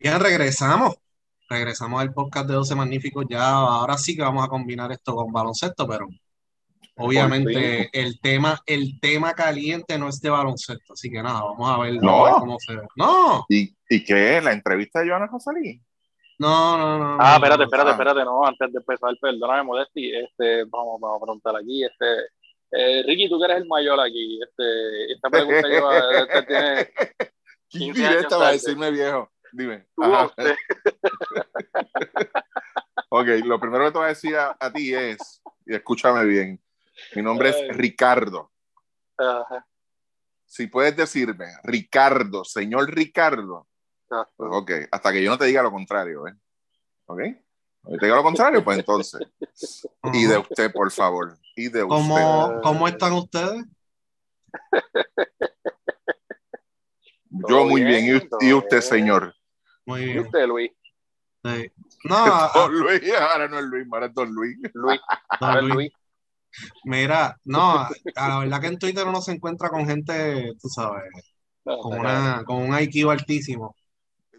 Bien, regresamos. Regresamos al podcast de 12 Magníficos. Ya ahora sí que vamos a combinar esto con baloncesto, pero obviamente el tema, el tema caliente no es de baloncesto. Así que nada, vamos a ver, No. cómo se ve. No, ¿Y, ¿Y qué? ¿La entrevista de Joana Rosalí? no, no, no. Ah, espérate, espérate, espérate, no, antes de empezar, perdóname, Modesti, este, vamos, vamos a preguntar aquí, este, eh, Ricky, tú que eres el mayor aquí, este, esta pregunta lleva, este tiene, ¿Qué 15 años va a decirme viejo? Dime. tú, Ajá. Ok, lo primero que te voy a decir a, a ti es, y escúchame bien, mi nombre Ay. es Ricardo. ajá, Si puedes decirme, Ricardo, señor Ricardo, ajá. pues ok, hasta que yo no te diga lo contrario, ¿eh? ¿Ok? Te diga lo contrario, pues entonces. Y de usted, por favor. Y de usted. ¿Cómo, ¿Cómo están ustedes? Yo muy bien. bien, ¿Y, usted, bien. señor? Muy ¿Y bien. usted, Luis? Sí. No, a- a- Don Luis, ahora no es Luis, ahora es Don Luis. Luis, Don a ver, Luis. Luis, mira, no, la verdad que en Twitter uno se encuentra con gente, tú sabes, no, con, una, con un IQ altísimo.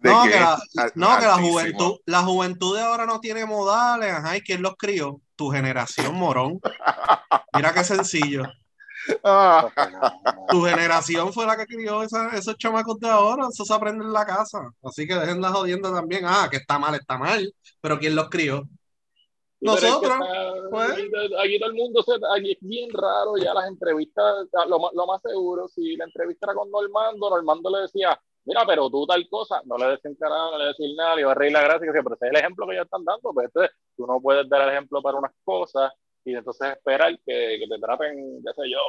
¿De No, que la, Al- no, que la juventud, la juventud de ahora no tiene modales, ajá, ¿y quién los crió? Tu generación, morón. Mira qué sencillo. Ah. Tu generación fue la que crió esa- esos chamacos de ahora, eso se aprende en la casa. Así que dejen la jodienda también. Ah, que está mal, está mal, pero ¿quién los crió? Que Nosotros, está- pues. aquí, todo el mundo se, aquí es bien raro ya las entrevistas, lo, más- lo más seguro, si la entrevista era con Normando, Normando le decía, mira, pero tú tal cosa, no le decían carajo, no le decían nada, le iba a reír la gracia, y decía, pero ese es el ejemplo que ellos están dando, pues entonces tú no puedes dar el ejemplo para unas cosas y entonces esperar que, que te traten, qué sé yo,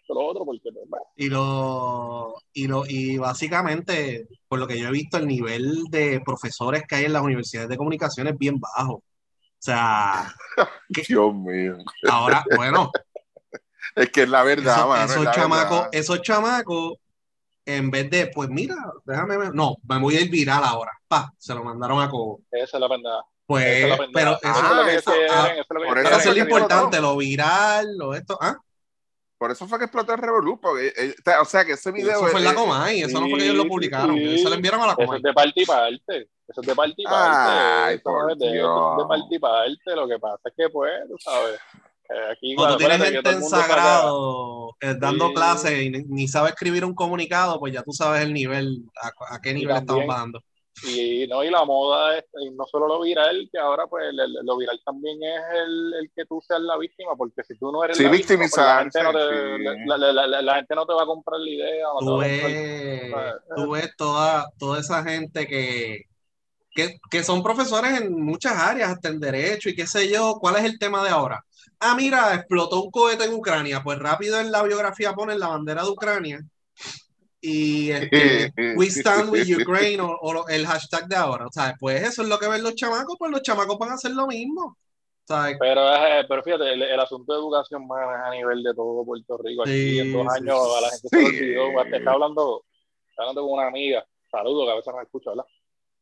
esto, lo otro, porque pues, bueno, Y lo, y lo, y básicamente, por lo que yo he visto, el nivel de profesores que hay en las universidades de comunicación es bien bajo. O sea, Dios mío. ahora, bueno, Es que es la verdad, esos, mano, es esos chamacos, verdad. esos chamacos, en vez de, pues mira, déjame no, me voy a ir viral ahora. Pa, se lo mandaron a Cobo. esa es la pendeja. Pues, es pero eso, Eso es lo que eso, quieren, ah, eso es lo por eso eso es importante, lo viral, lo esto, ah, Por eso fue que explotó el Revolú, porque, eh, o sea, que ese video... eso fue en la eh, Comay, eso no fue que ellos lo sí, publicaron, sí. eso lo enviaron a la Eso Comay. es de parte y parte. Eso es de parte y parte. Ay, eso por no es de, eso Dios. es de parte y parte. Lo que pasa es que, pues, tú sabes. eh, aquí, Cuando tienes gente en sagrado eh, dando Sí. clases y ni, ni sabe escribir un comunicado, pues ya tú sabes el nivel, a, a qué nivel estamos bajando. Y, no, y la moda, es, y no solo lo viral, que ahora, pues, el- el- lo viral también es el, el que tú seas la víctima, porque si tú no eres Sí, la víctima, pues, la, gente no te, sí. la, la- la- la- la gente no te va a comprar la idea. no Tú a comprar- ves, tú ves toda, toda esa gente que, que, que son profesores en muchas áreas, hasta en derecho y qué sé yo, ¿cuál es el tema de ahora? Ah, mira, explotó un cohete en Ucrania, pues rápido en la biografía ponen la bandera de Ucrania y este, We Stand with Ukraine o, o lo- el hashtag de ahora, o sea, pues eso es lo que ven los chamacos, pues los chamacos van a hacer lo mismo. ¿sabes? Pero, eh, pero fíjate, el, el asunto de educación man, es a nivel de todo Puerto Rico. Aquí Sí, en dos sí, años a la gente sí. se le olvidó. Te Estaba hablando, estaba hablando con una amiga, saludo, que a veces no me escucha, ¿verdad?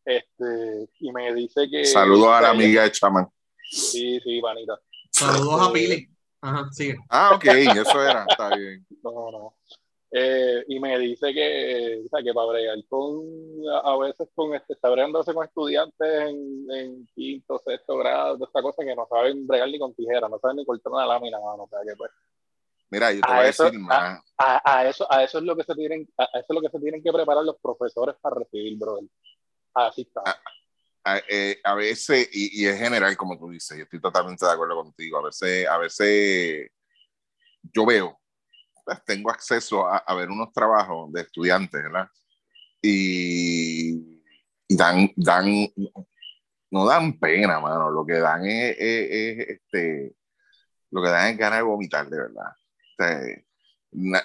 Este, y me dice que. Saludos a la amiga de Chaman. Sí, sí, panita. Saludos a Pili. Ajá, sigue. Ah, ok, eso era, está bien. No, no. Eh, y me dice que, o sea, que para bregar con, a, a veces con, este, está bregándose con estudiantes en, en quinto, sexto grado, de esta cosa que no saben bregar ni con tijera, no saben ni cortar una lámina, mano, o sea, que pues, Mira, yo te A voy a eso- decir más. a, a eso, a eso es lo que se tienen, a, a eso es lo que se tienen que preparar los profesores para recibir, brother. Así está. a, eh, a veces, y, y es general, como tú dices, yo estoy totalmente de acuerdo contigo, a veces, a veces yo veo, tengo acceso a, a ver unos trabajos de estudiantes, ¿verdad? Y, dan, dan, no dan pena, mano, lo que dan es, es- es, este, lo que dan es ganas de vomitar, de verdad.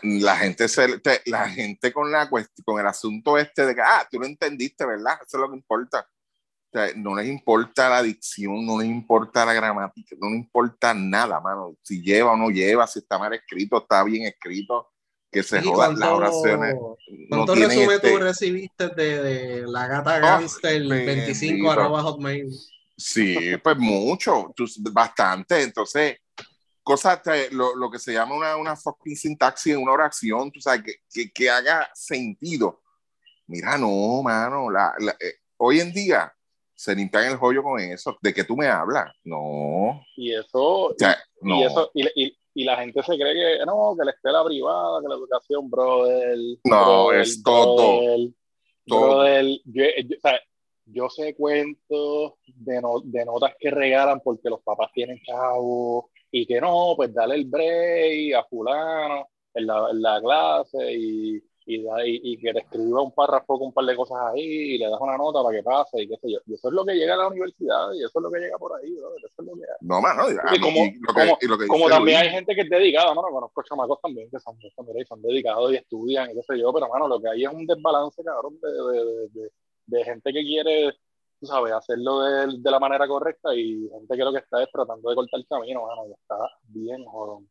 La, gente se, la gente con la con el asunto este de que ah tú lo entendiste verdad eso es lo que importa o sea, no les importa la dicción, no les importa la gramática, no les importa nada, mano. Si lleva o no lleva, si está mal escrito, está bien escrito, que se ¿Y jodan las oraciones. No ¿Cuánto tienen resumen este- tú recibiste de, de la gata Oh, Gangster bendito. 25 arroba hotmail? Sí, pues mucho, bastante. Entonces, cosas, lo, lo que se llama una, una fucking sintaxis en una oración, tú sabes, que, que, que haga sentido. Mira, no, mano, la, la- eh, hoy en día se limpian el joyo con eso. ¿De qué tú me hablas? No. Y eso, O sea, y, no. eso y, y, y la gente se cree que no, que la escuela privada, que la educación, brother. No, brother, es todo. brother, Todo. brother. Yo, yo, o sea, yo sé cuentos de, no- de notas que regalan porque los papás tienen chavos y que no, pues dale el break a fulano en la, en la clase y, y, y- y que te escriba un párrafo con un par de cosas ahí y le das una nota para que pase y qué sé yo. Y eso es lo que llega a la universidad y eso es lo que llega por ahí, brother, eso es lo que. No, mano. Y como- y lo que, como- y lo que Como dice también Luis, hay gente que es dedicada, mano, conozco chamacos también que son, son, dedicados y estudian y qué sé yo, pero mano, lo que hay es un desbalance, cabrón, de, de, de, de- de gente que quiere, tú sabes, hacerlo de, de la manera correcta y gente que lo que está es tratando de cortar el camino, mano, y está bien jodón.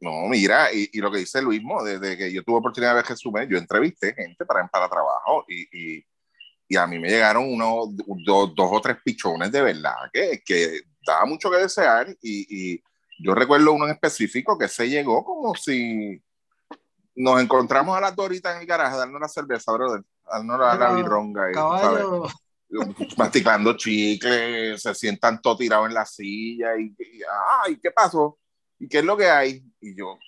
No, mira, y, y lo que dice Luis, mo, desde que yo tuve oportunidad de ver Jesús, yo entrevisté gente para, para trabajo y, y, y a mí me llegaron unos dos, dos o tres pichones de verdad que, que daba mucho que desear y, y yo recuerdo uno en específico que se llegó como si nos encontramos a las doritas en el garaje, darnos la cerveza, brother, darnos la, la birronga, y, tú sabes, Caballo, masticando chicle, se sientan todos tirados en la silla y, ay, ¿qué pasó? ¿Y qué es lo que hay? Y yo,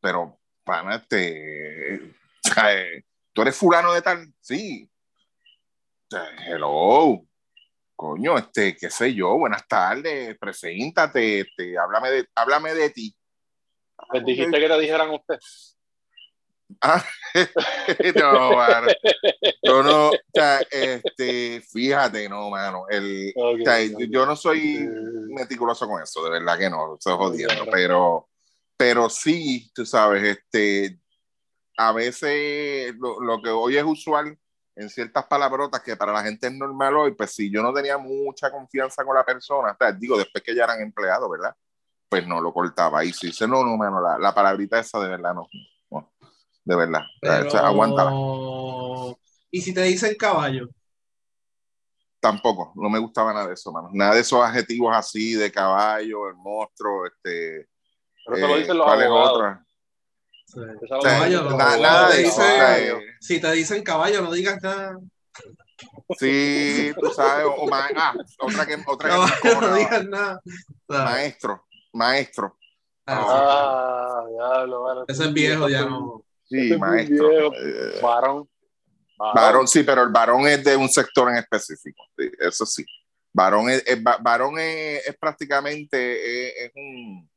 pero, pana, este, eh, ¿tú eres fulano de tal? Sí. Hello. Coño, este, qué sé yo, buenas tardes, preséntate, este, háblame de, háblame de ti. Les dijiste que te dijeran usted. Ah, no, mano. Yo no, o sea, este, fíjate, no, mano. El, Ok, o sea, ok. yo no soy Sí. meticuloso con eso, de verdad que no, estoy jodiendo, pero, pero sí, tú sabes, este, a veces lo, lo que hoy es usual en ciertas palabrotas que para la gente es normal hoy, pues si yo no tenía mucha confianza con la persona, o sea, digo, después que ya eran empleados, ¿verdad? Pues no lo cortaba. Y si dice, no, no, mano, la, la palabrita esa de verdad no, de verdad, o sea, aguántala. pero... Y si te dicen caballo, Tampoco, no me gustaba nada de eso, mano. Nada de esos adjetivos así de caballo, el monstruo, este. Pero eso lo eh, dicen los ¿cuál es abogados. sí. O sea, Caballo, los no, na- abogados. nada de te eso. o sea, dice- si te dicen caballo, no digas nada. sí, tú sabes, o, ma- ah, otra que, otra que me Caballo, no encojonaba. digas nada. Maestro, maestro. ah, Ah, diablo, mano. Ese es viejo, ya no. Sí, maestro. Eh, Varón. Varón. sí, pero el varón es de un sector en específico. sí, eso sí. Varón es, es- va- varón es, es prácticamente es, es un.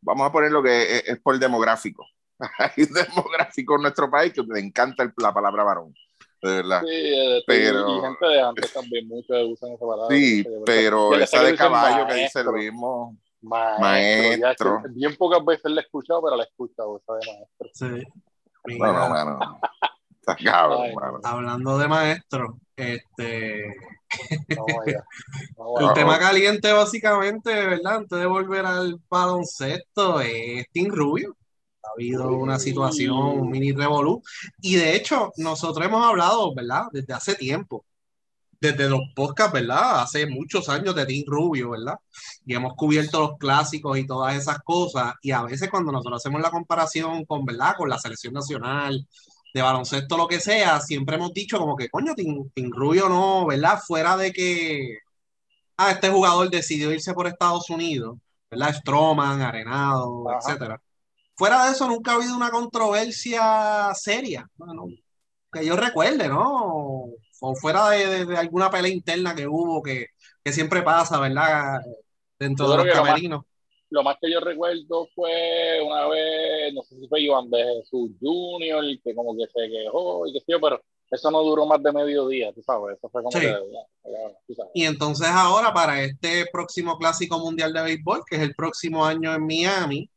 Vamos a poner lo que es, es por demográfico. Hay un demográfico en nuestro país que le encanta el- la palabra varón. De verdad. Sí, eh, Pero- y gente de antes también, muchos usan esa palabra. Sí, pero esa de caballo que dice maestro. lo mismo. Maestro. Maestro. ya bien pocas veces la he escuchado, pero la he escuchado, esa de maestro. Sí. No, no, Mira, mano. Está cabrón, Ay, mano. hablando de maestro, este, el tema caliente básicamente, ¿verdad? Antes de volver al baloncesto, es Team Rubio. Ha habido una situación, un mini revolú. Y de hecho, nosotros hemos hablado, ¿verdad? Desde hace tiempo. Desde los podcasts, ¿verdad? Hace muchos años de Team Rubio, ¿verdad? Y hemos cubierto los clásicos y todas esas cosas. Y a veces cuando nosotros hacemos la comparación con, ¿verdad? Con la selección nacional, de baloncesto, lo que sea, siempre hemos dicho como que, coño, Team, Team Rubio no, ¿verdad? Fuera de que, ah, este jugador decidió irse por Estados Unidos, ¿verdad? Stroman, Arenado, Ajá. etcétera. Fuera de eso, nunca ha habido una controversia seria, bueno, que yo recuerde, ¿no? O fuera de, de- de alguna pelea interna que hubo, que, que siempre pasa, ¿verdad? Dentro Yo de los que lo más- camerinos. Lo más que yo recuerdo fue una vez, no sé si fue Iván de Jesús Junior, que como que se quejó y qué sé yo, pero eso no duró más de medio día, tú sabes. Eso fue como Sí. que, ya, ya, tú sabes. Y entonces ahora para este próximo Clásico Mundial de Béisbol, que es el próximo año en Miami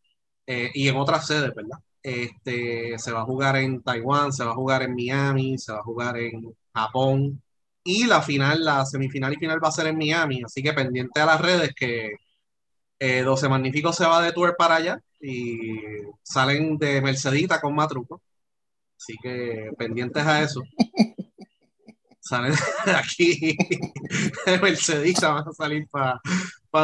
eh, y en otras sedes, ¿verdad? Este, se va a jugar en Taiwán, se va a jugar en Miami, se va a jugar en Japón y la final, la semifinal y final va a ser en Miami, así que pendiente a las redes que eh, 12 Magníficos se va de tour para allá y salen de Mercedita con Matruco, así que pendientes a eso. Salen de aquí de Mercedita, van a salir para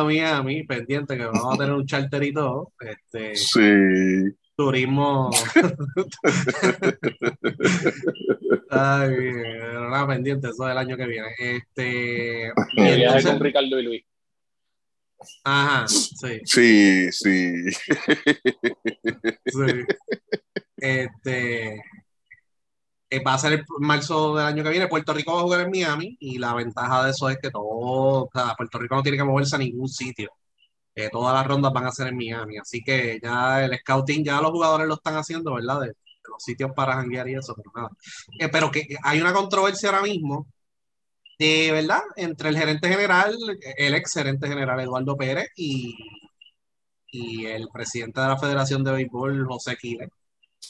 Miami, pendiente que vamos a tener un charter y todo. Este, Sí. Turismo. Ay, era pendiente eso del año que viene. Este, y El viaje entonces- con Ricardo y Luis. ajá, sí, Sí, sí. sí. Este, eh, va a ser el marzo del año que viene. Puerto Rico va a jugar en Miami y la ventaja de eso es que todo, o sea, Puerto Rico no tiene que moverse a ningún sitio. Eh, todas las rondas van a ser en Miami, así que ya el scouting, ya los jugadores lo están haciendo, ¿verdad? De, de los sitios para janguear y eso, pero nada. Eh, pero que hay una controversia ahora mismo, de verdad, entre el gerente general, el ex gerente general Eduardo Pérez y, y el presidente de la Federación de Béisbol, José Quiles,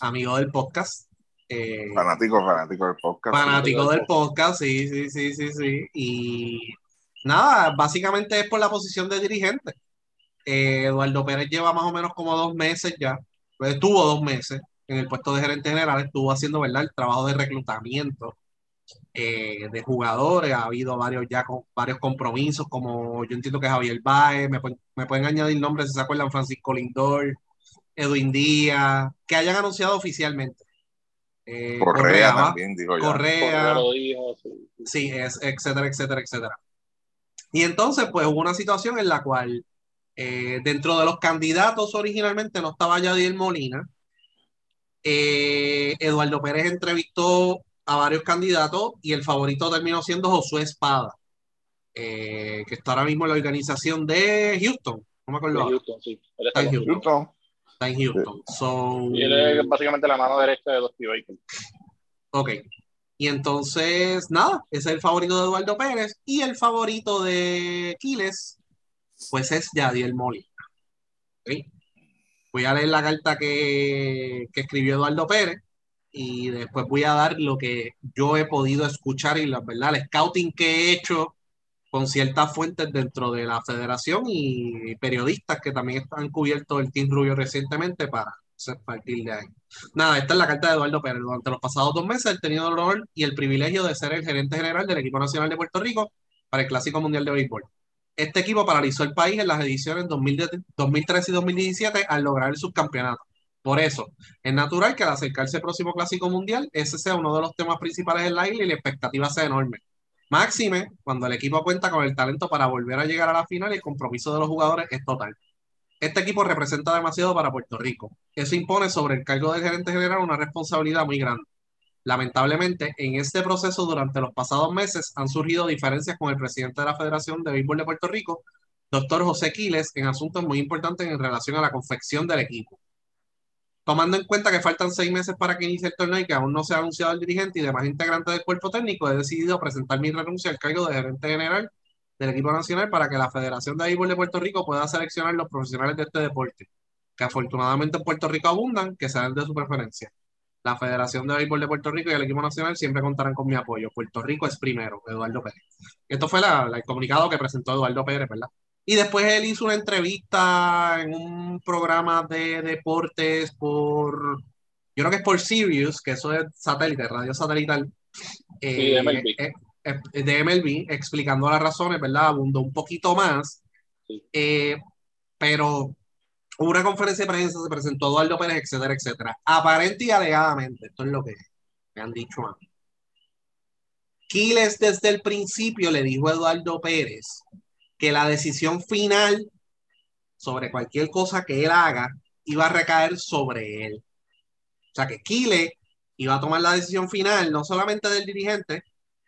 amigo del podcast. eh, Fanático, fanático del podcast. fanático del podcast, sí, sí, sí, sí, sí. Y nada, básicamente es por la posición de dirigente. Eh, Eduardo Pérez lleva más o menos como dos meses ya, pues estuvo dos meses en el puesto de gerente general, estuvo haciendo, ¿verdad?, el trabajo de reclutamiento eh, de jugadores, ha habido varios ya con varios compromisos, como yo entiendo que Javier Baez, me, pueden- me pueden añadir nombres si se acuerdan, Francisco Lindor, Edwin Díaz, que hayan anunciado oficialmente. Eh, Correa va- también, dijo ya. Correa, Correa lo dijo, sí. sí, es, etcétera, etcétera, etcétera. Y entonces, pues hubo una situación en la cual eh, dentro de los candidatos originalmente no estaba Yadiel Molina. Eh, Eduardo Pérez entrevistó a varios candidatos y el favorito terminó siendo Josué Espada, eh, que está ahora mismo en la organización de Houston. No me acuerdo. Houston, sí. Él está Ay, con Houston. Houston. Está en Houston. So, Y él es básicamente la mano derecha de Dusty Baker. Ok. Y entonces, nada, ese es el favorito de Eduardo Pérez. Y el favorito de Quiles, pues es Yadiel Molina. Voy a leer la carta que, que escribió Eduardo Pérez y después voy a dar lo que yo he podido escuchar y la verdad, el scouting que he hecho con ciertas fuentes dentro de la federación y periodistas que también han cubierto el Team Rubio recientemente para partir de ahí. Nada, esta es la carta de Eduardo Pérez. Durante los pasados dos meses he tenido el honor y el privilegio de ser el gerente general del equipo nacional de Puerto Rico para el Clásico Mundial de Béisbol. Este equipo paralizó el país en las ediciones 2010 2013 y 2017 al lograr el subcampeonato. Por eso, es natural que al acercarse el próximo Clásico Mundial, ese sea uno de los temas principales en la isla y la expectativa sea enorme. Máxime, cuando el equipo cuenta con el talento para volver a llegar a la final el compromiso de los jugadores es total. Este equipo representa demasiado para Puerto Rico. Eso impone sobre el cargo del gerente general una responsabilidad muy grande. Lamentablemente, en este proceso durante los pasados meses han surgido diferencias con el presidente de la Federación de Béisbol de Puerto Rico, doctor José Quiles, en asuntos muy importantes en relación a la confección del equipo. Tomando en cuenta que faltan seis meses para que inicie el torneo y que aún no se ha anunciado el dirigente y demás integrantes del cuerpo técnico, he decidido presentar mi renuncia al cargo de gerente general del equipo nacional para que la Federación de Béisbol de Puerto Rico pueda seleccionar los profesionales de este deporte, que afortunadamente en Puerto Rico abundan, que sean de su preferencia. La Federación de Béisbol de Puerto Rico y el equipo nacional siempre contarán con mi apoyo. Puerto Rico es primero, Eduardo Pérez. Esto fue la- la- el comunicado que presentó Eduardo Pérez, ¿verdad? Y después él hizo una entrevista en un programa de deportes por, yo creo que es por Sirius, que eso es satélite, radio satelital. Sí, de MLB. eh, eh, de MLB, explicando las razones, ¿verdad? Abundó un poquito más. Sí. Eh, pero hubo una conferencia de prensa, se presentó Eduardo Pérez, etcétera, etcétera. Aparente y alegadamente, esto es lo que me han dicho a mí. Quiles desde el principio le dijo a Eduardo Pérez que la decisión final sobre cualquier cosa que él haga iba a recaer sobre él. O sea que Quiles iba a tomar la decisión final, no solamente del dirigente,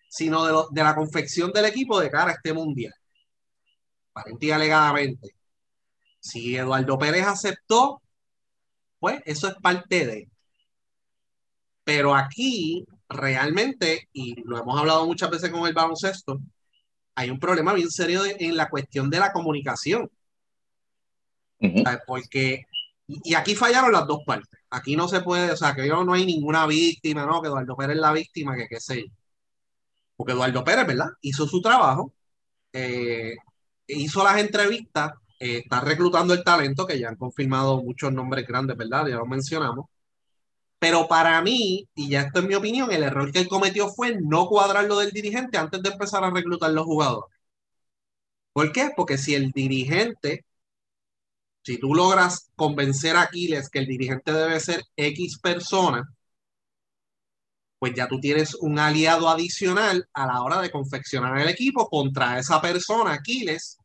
sino de, de la confección del equipo de cara a este mundial. Aparente y alegadamente. Si Eduardo Pérez aceptó, pues eso es parte de. Pero aquí, realmente, y lo hemos hablado muchas veces con el baloncesto, hay un problema bien serio de- en la cuestión de la comunicación. Porque, y y aquí fallaron las dos partes. Aquí no se puede, o sea, que yo no hay ninguna víctima, ¿no? Que Eduardo Pérez es la víctima, que qué sé yo. Porque Eduardo Pérez, ¿verdad? Hizo su trabajo, eh, hizo las entrevistas, eh, está reclutando el talento, que ya han confirmado muchos nombres grandes, ¿verdad? Ya lo mencionamos. Pero para mí, y ya esto es mi opinión, el error que él cometió fue no cuadrar lo del dirigente antes de empezar a reclutar los jugadores. ¿Por qué? Porque si el dirigente, si tú logras convencer a Aquiles que el dirigente debe ser X persona, pues ya tú tienes un aliado adicional a la hora de confeccionar el equipo contra esa persona, Aquiles,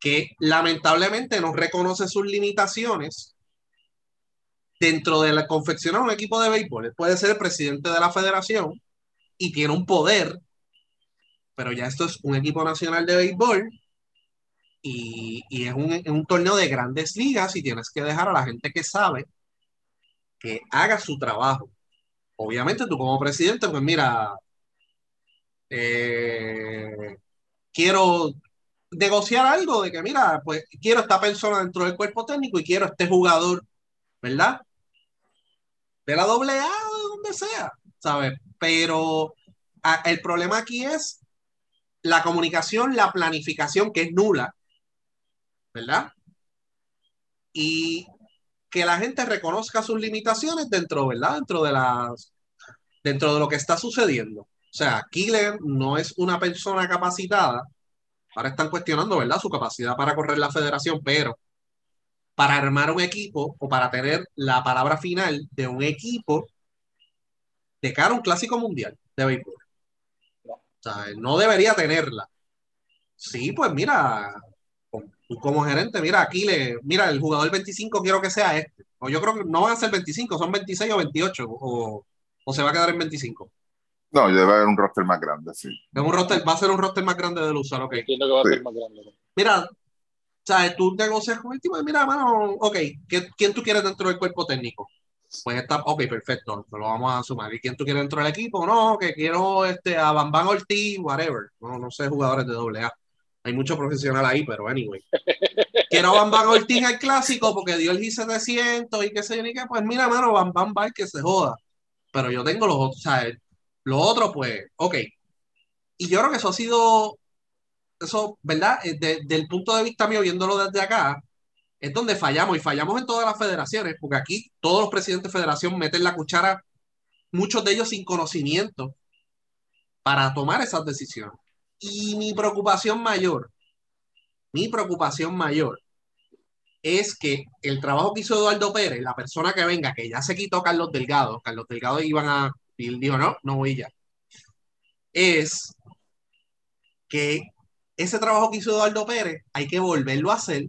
que lamentablemente no reconoce sus limitaciones dentro de la confeccionar un equipo de béisbol. Puede ser el presidente de la federación y tiene un poder, pero ya esto es un equipo nacional de béisbol y, es un, un torneo de grandes ligas y tienes que dejar a la gente que sabe que haga su trabajo obviamente tú como presidente, pues mira, eh, quiero negociar algo de que, mira, pues quiero esta persona dentro del cuerpo técnico y quiero este jugador, ¿verdad? De la doble A, de donde sea, ¿sabes? Pero el problema aquí es la comunicación, la planificación que es nula, ¿verdad? Y que la gente reconozca sus limitaciones dentro, ¿verdad? Dentro de las, dentro de lo que está sucediendo. O sea, Killer no es una persona capacitada. Ahora están cuestionando, ¿verdad? Su capacidad para correr la federación, pero para armar un equipo o para tener la palabra final de un equipo de cara a un clásico mundial de béisbol. O sea, no debería tenerla. Sí, pues mira, como gerente, mira, aquí le, mira, el jugador 25 quiero que sea este. O yo creo que no van a ser 25, son 26 o 28, o, o se va a quedar en 25. No, debe haber un roster más grande, sí. Es un roster, va a ser un roster más grande de Luzar, ok. Entiendo que va a ser más grande. Mira, ¿sabes? Tú negocias con el tipo, mira, mano, ok, ¿quién tú quieres dentro del cuerpo técnico? Pues está, ok, perfecto, lo vamos a sumar. ¿Y quién tú quieres dentro del equipo? No, que quiero este, a Bambán Ortiz, whatever. No, no sé, jugadores de doble A. Hay mucho profesional ahí, pero anyway. Quiero Bam Bam Ortiz al clásico porque dio el G700 y qué sé yo ni qué. Pues mira, mano, Bam Bam va que se joda. Pero yo tengo los otros, o sea, los otros, pues, ok. Y yo creo que eso ha sido, eso, ¿verdad? Eh, desde el punto de vista mío, viéndolo desde acá, es donde fallamos y fallamos en todas las federaciones, porque aquí todos los presidentes de federación meten la cuchara, muchos de ellos sin conocimiento, para tomar esas decisiones. Y mi preocupación mayor, mi preocupación mayor es que el trabajo que hizo Eduardo Pérez, la persona que venga, que ya se quitó Carlos Delgado, Carlos Delgado iban a, y él dijo, no, no voy ya, es que ese trabajo que hizo Eduardo Pérez hay que volverlo a hacer,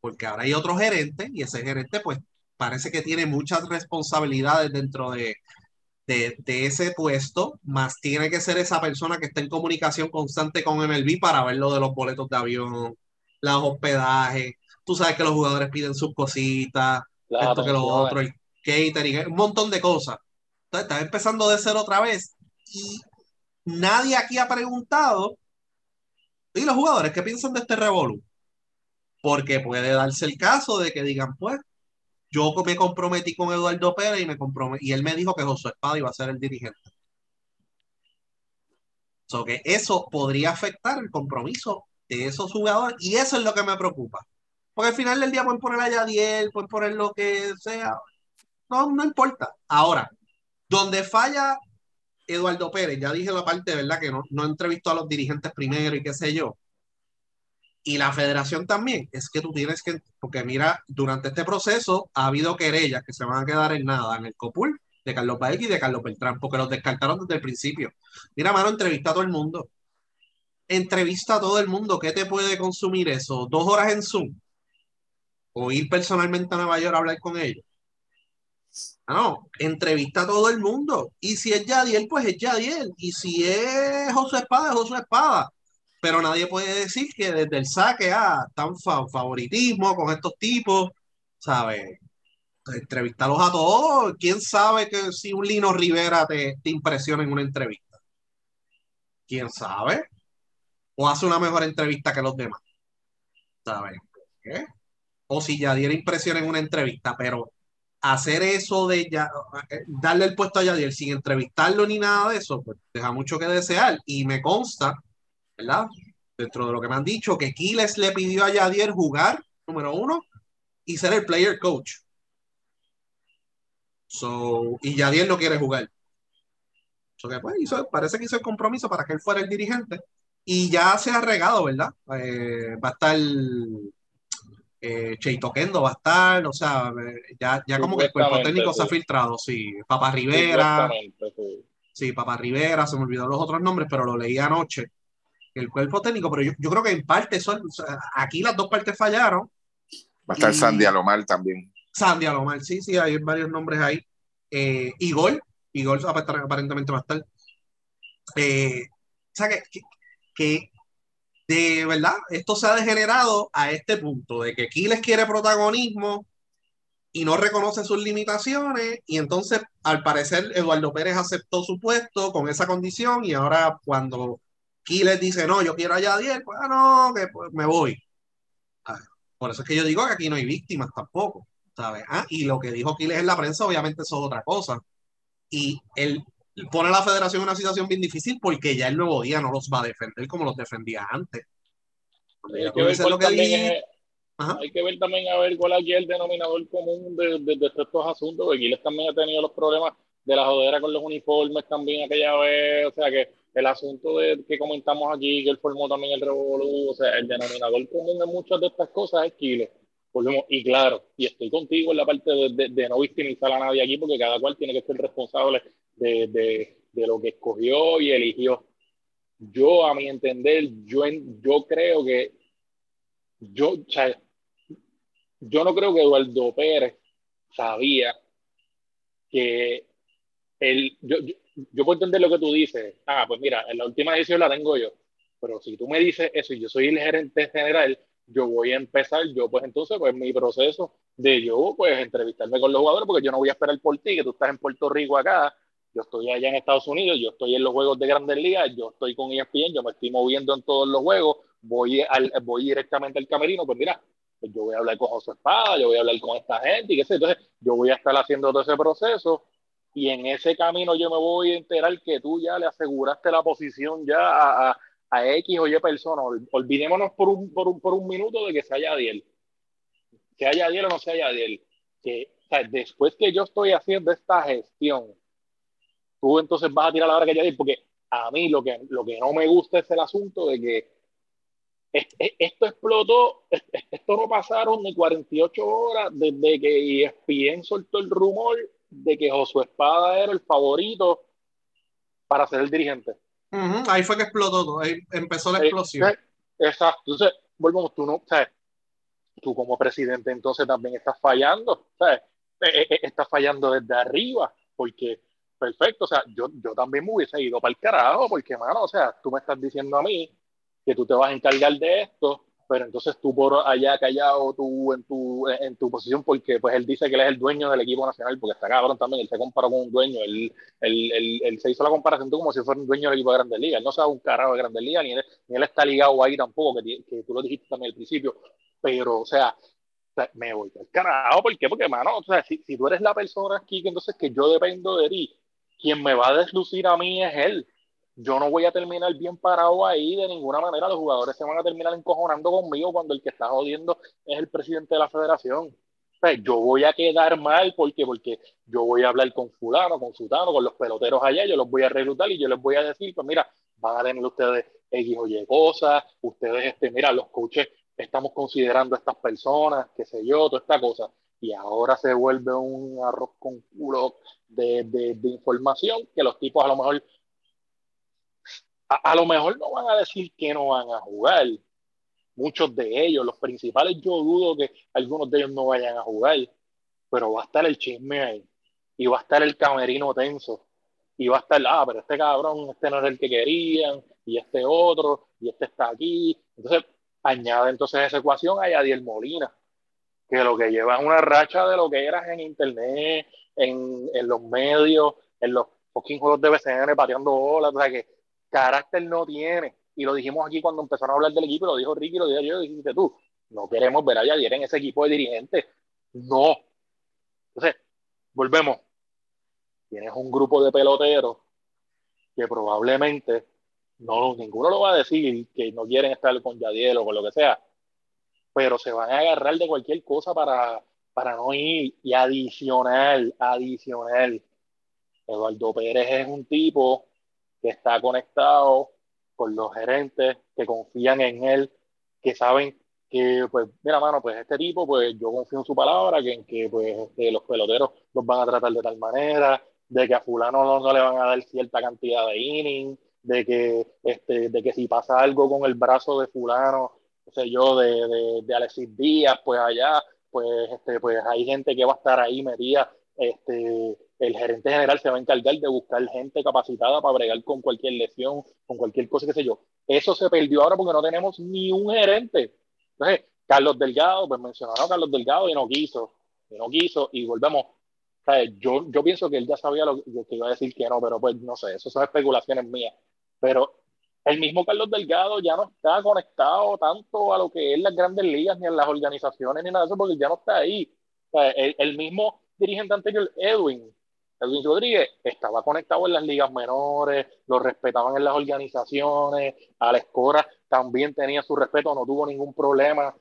porque ahora hay otro gerente y ese gerente pues parece que tiene muchas responsabilidades dentro de, de, ese puesto, más tiene que ser esa persona que está en comunicación constante con MLB para ver lo de los boletos de avión, los hospedajes. Tú sabes que los jugadores piden sus cositas, esto que lo otro, el catering, un montón de cosas. Entonces, está empezando de ser otra vez y nadie aquí ha preguntado. ¿Y los jugadores qué piensan de este revolu? Porque puede darse el caso de que digan, pues, yo me comprometí con Eduardo Pérez y, me y él me dijo que Josué Espada iba a ser el dirigente. So que eso podría afectar el compromiso de esos jugadores y eso es lo que me preocupa. Porque al final del día pueden poner a Yadiel, pueden poner lo que sea. No, no importa. Ahora, donde falla Eduardo Pérez, ya dije la parte, ¿verdad? Que no, entrevistó a los dirigentes primero y qué sé yo y la federación también, es que tú tienes que, porque mira, durante este proceso ha habido querellas que se van a quedar en nada en el COPUL de Carlos Paez y de Carlos Beltrán, porque los descartaron desde el principio. Mira, mano, entrevista a todo el mundo. Entrevista a todo el mundo. ¿Qué te puede consumir eso? ¿Dos horas en Zoom? ¿O ir personalmente a Nueva York a hablar con ellos? Ah, no, entrevista a todo el mundo. Y si es Yadiel, pues es Yadiel. Y si es José Espada, es José Espada pero nadie puede decir que desde el saque, ah, tan favoritismo con estos tipos, ¿sabes? Entrevistarlos a todos. ¿Quién sabe que si un Lino Rivera te, impresiona en una entrevista? ¿Quién sabe? O hace una mejor entrevista que los demás. ¿Sabes? ¿Qué? O si ya diera impresión en una entrevista, pero hacer eso de ya, eh, darle el puesto a Yadier sin entrevistarlo ni nada de eso, pues deja mucho que desear. Y me consta ¿verdad? Dentro de lo que me han dicho, que Kiles le pidió a Yadier jugar, número uno, y ser el player coach. So, y Yadier no quiere jugar. So que, pues, parece que hizo el compromiso para que él fuera el dirigente. Y ya se ha regado, ¿verdad? Eh, va a estar eh, Cheito Kendo va a estar, o sea, eh, ya, ya como que el cuerpo técnico se ha filtrado, sí, Papa Rivera, sí. Papa Rivera, se me olvidó los otros nombres, pero lo leí anoche, el cuerpo técnico, pero yo, yo creo que en parte, son, aquí las dos partes fallaron. Va a estar Sandy Alomar también. Sandy Alomar, sí, sí, hay varios nombres ahí. Eh, Igor, Igor aparentemente va a estar. Eh, o sea, que, que, de verdad, esto se ha degenerado a este punto, de que Kiles quiere protagonismo y no reconoce sus limitaciones, y entonces, al parecer, Eduardo Pérez aceptó su puesto con esa condición, y ahora cuando Kiles dice, no, yo quiero a Yadier, pues ah, no, que pues, me voy. Por eso es que yo digo que aquí no hay víctimas tampoco. ¿sabes? Ah, y lo que dijo Quiles en la prensa, obviamente, eso es otra cosa. Y él pone a la federación en una situación bien difícil porque ya el nuevo día no los va a defender como los defendía antes. Hay que, ver lo que hay que ver también a ver cuál es el denominador común de, de, estos asuntos, porque Quiles también ha tenido los problemas de la jodera con los uniformes también aquella vez, o sea que el asunto de, que comentamos aquí, que él formó también el revolú, o sea, el denominador común de muchas de estas cosas es Quiles y claro, y estoy contigo en la parte de, no victimizar a nadie aquí, porque cada cual tiene que ser responsable de, lo que escogió y eligió. Yo, a mi entender, yo, yo creo que yo, yo no creo que Eduardo Pérez sabía que él, yo, yo, yo, puedo entender lo que tú dices. Ah, pues mira, en la última decisión la tengo yo. Pero si tú me dices eso y yo soy el gerente general, yo voy a empezar, yo pues entonces, pues mi proceso de yo, pues entrevistarme con los jugadores, porque yo no voy a esperar por ti, que tú estás en Puerto Rico acá, yo estoy allá en Estados Unidos, yo estoy en los juegos de Grandes Ligas, yo estoy con ESPN, yo me estoy moviendo en todos los juegos, voy, al, voy directamente al camerino, pues mira, pues yo voy a hablar con José Espada, yo voy a hablar con esta gente, y qué sé, entonces yo voy a estar haciendo todo ese proceso, y en ese camino yo me voy a enterar que tú ya le aseguraste la posición ya a a X o Y persona. Olvidémonos por un, por un, por un minuto de que sea Yadiel. Que haya Yadiel o no sea Yadiel. Que después que yo estoy haciendo esta gestión, tú entonces vas a tirar la hora que Yadiel, porque a mí lo que, lo que no me gusta es el asunto de que esto explotó, esto no pasaron ni 48 horas desde que ESPN soltó el rumor de que Josué Espada era el favorito para ser el dirigente. Ahí fue que explotó todo, ahí empezó la explosión. Exacto, entonces, volvemos, tú no, ¿sabes? tú como presidente entonces también estás fallando, ¿sabes? Eh, eh, eh, estás fallando desde arriba, porque, perfecto, o sea, yo, yo también me hubiese ido para el carajo, porque, mano, o sea, tú me estás diciendo a mí que tú te vas a encargar de esto, pero entonces tú por allá callado, tú en tu, en tu posición, porque pues él dice que él es el dueño del equipo nacional, porque está cabrón también, él se comparó con un dueño, él, él, él, se hizo la comparación tú como si fuera un dueño del equipo de Grandes Ligas, él no sabe un carajo de Grandes Ligas, ni él, ni él está ligado ahí tampoco, que, que, tú lo dijiste también al principio, pero o sea, me voy al carajo, ¿por qué? Porque, mano, o sea, si, si tú eres la persona aquí, entonces que yo dependo de ti, quien me va a deslucir a mí es él yo no voy a terminar bien parado ahí de ninguna manera. Los jugadores se van a terminar encojonando conmigo cuando el que está jodiendo es el presidente de la federación. O sea, yo voy a quedar mal porque, porque yo voy a hablar con fulano, con sutano, con los peloteros allá, yo los voy a reclutar y yo les voy a decir, pues mira, van a tener ustedes X o Y cosas, ustedes, este, mira, los coaches estamos considerando a estas personas, qué sé yo, toda esta cosa. Y ahora se vuelve un arroz con culo de, de, de información que los tipos a lo mejor a, lo mejor no van a decir que no van a jugar. Muchos de ellos, los principales, yo dudo que algunos de ellos no vayan a jugar, pero va a estar el chisme ahí. Y va a estar el camerino tenso. Y va a estar, ah, pero este cabrón, este no es el que querían, y este otro, y este está aquí. Entonces, añade entonces esa ecuación a Yadiel Molina, que lo que lleva es una racha de lo que eras en internet, en, en los medios, en los fucking juegos de BCN pateando bolas, o sea que carácter no tiene. Y lo dijimos aquí cuando empezaron a hablar del equipo, lo dijo Ricky, lo dije yo, dijiste tú, no queremos ver a Yadier en ese equipo de dirigentes. No. Entonces, volvemos. Tienes un grupo de peloteros que probablemente no, ninguno lo va a decir que no quieren estar con Yadiel o con lo que sea, pero se van a agarrar de cualquier cosa para, para no ir y adicional, adicional. Eduardo Pérez es un tipo está conectado con los gerentes que confían en él, que saben que pues, mira, mano, pues este tipo, pues yo confío en su palabra, que que pues este, los peloteros los van a tratar de tal manera, de que a fulano no, no le van a dar cierta cantidad de innings, de que, este, de que si pasa algo con el brazo de fulano, no sé yo, de, de, de Alexis Díaz, pues allá, pues, este, pues hay gente que va a estar ahí metida, este, el gerente general se va a encargar de buscar gente capacitada para bregar con cualquier lesión, con cualquier cosa, qué sé yo. Eso se perdió ahora porque no tenemos ni un gerente. Entonces, Carlos Delgado, pues mencionaron a Carlos Delgado y no quiso, y no quiso, y volvemos. yo, yo pienso que él ya sabía lo, que iba a decir que no, pero pues no sé, eso son especulaciones mías. Pero el mismo Carlos Delgado ya no está conectado tanto a lo que es las grandes ligas, ni a las organizaciones, ni nada de eso, porque ya no está ahí. el, el mismo dirigente anterior, Edwin, Edwin Rodríguez estaba conectado en las ligas menores, lo respetaban en las organizaciones, Alex Cora también tenía su respeto, no tuvo ningún problema.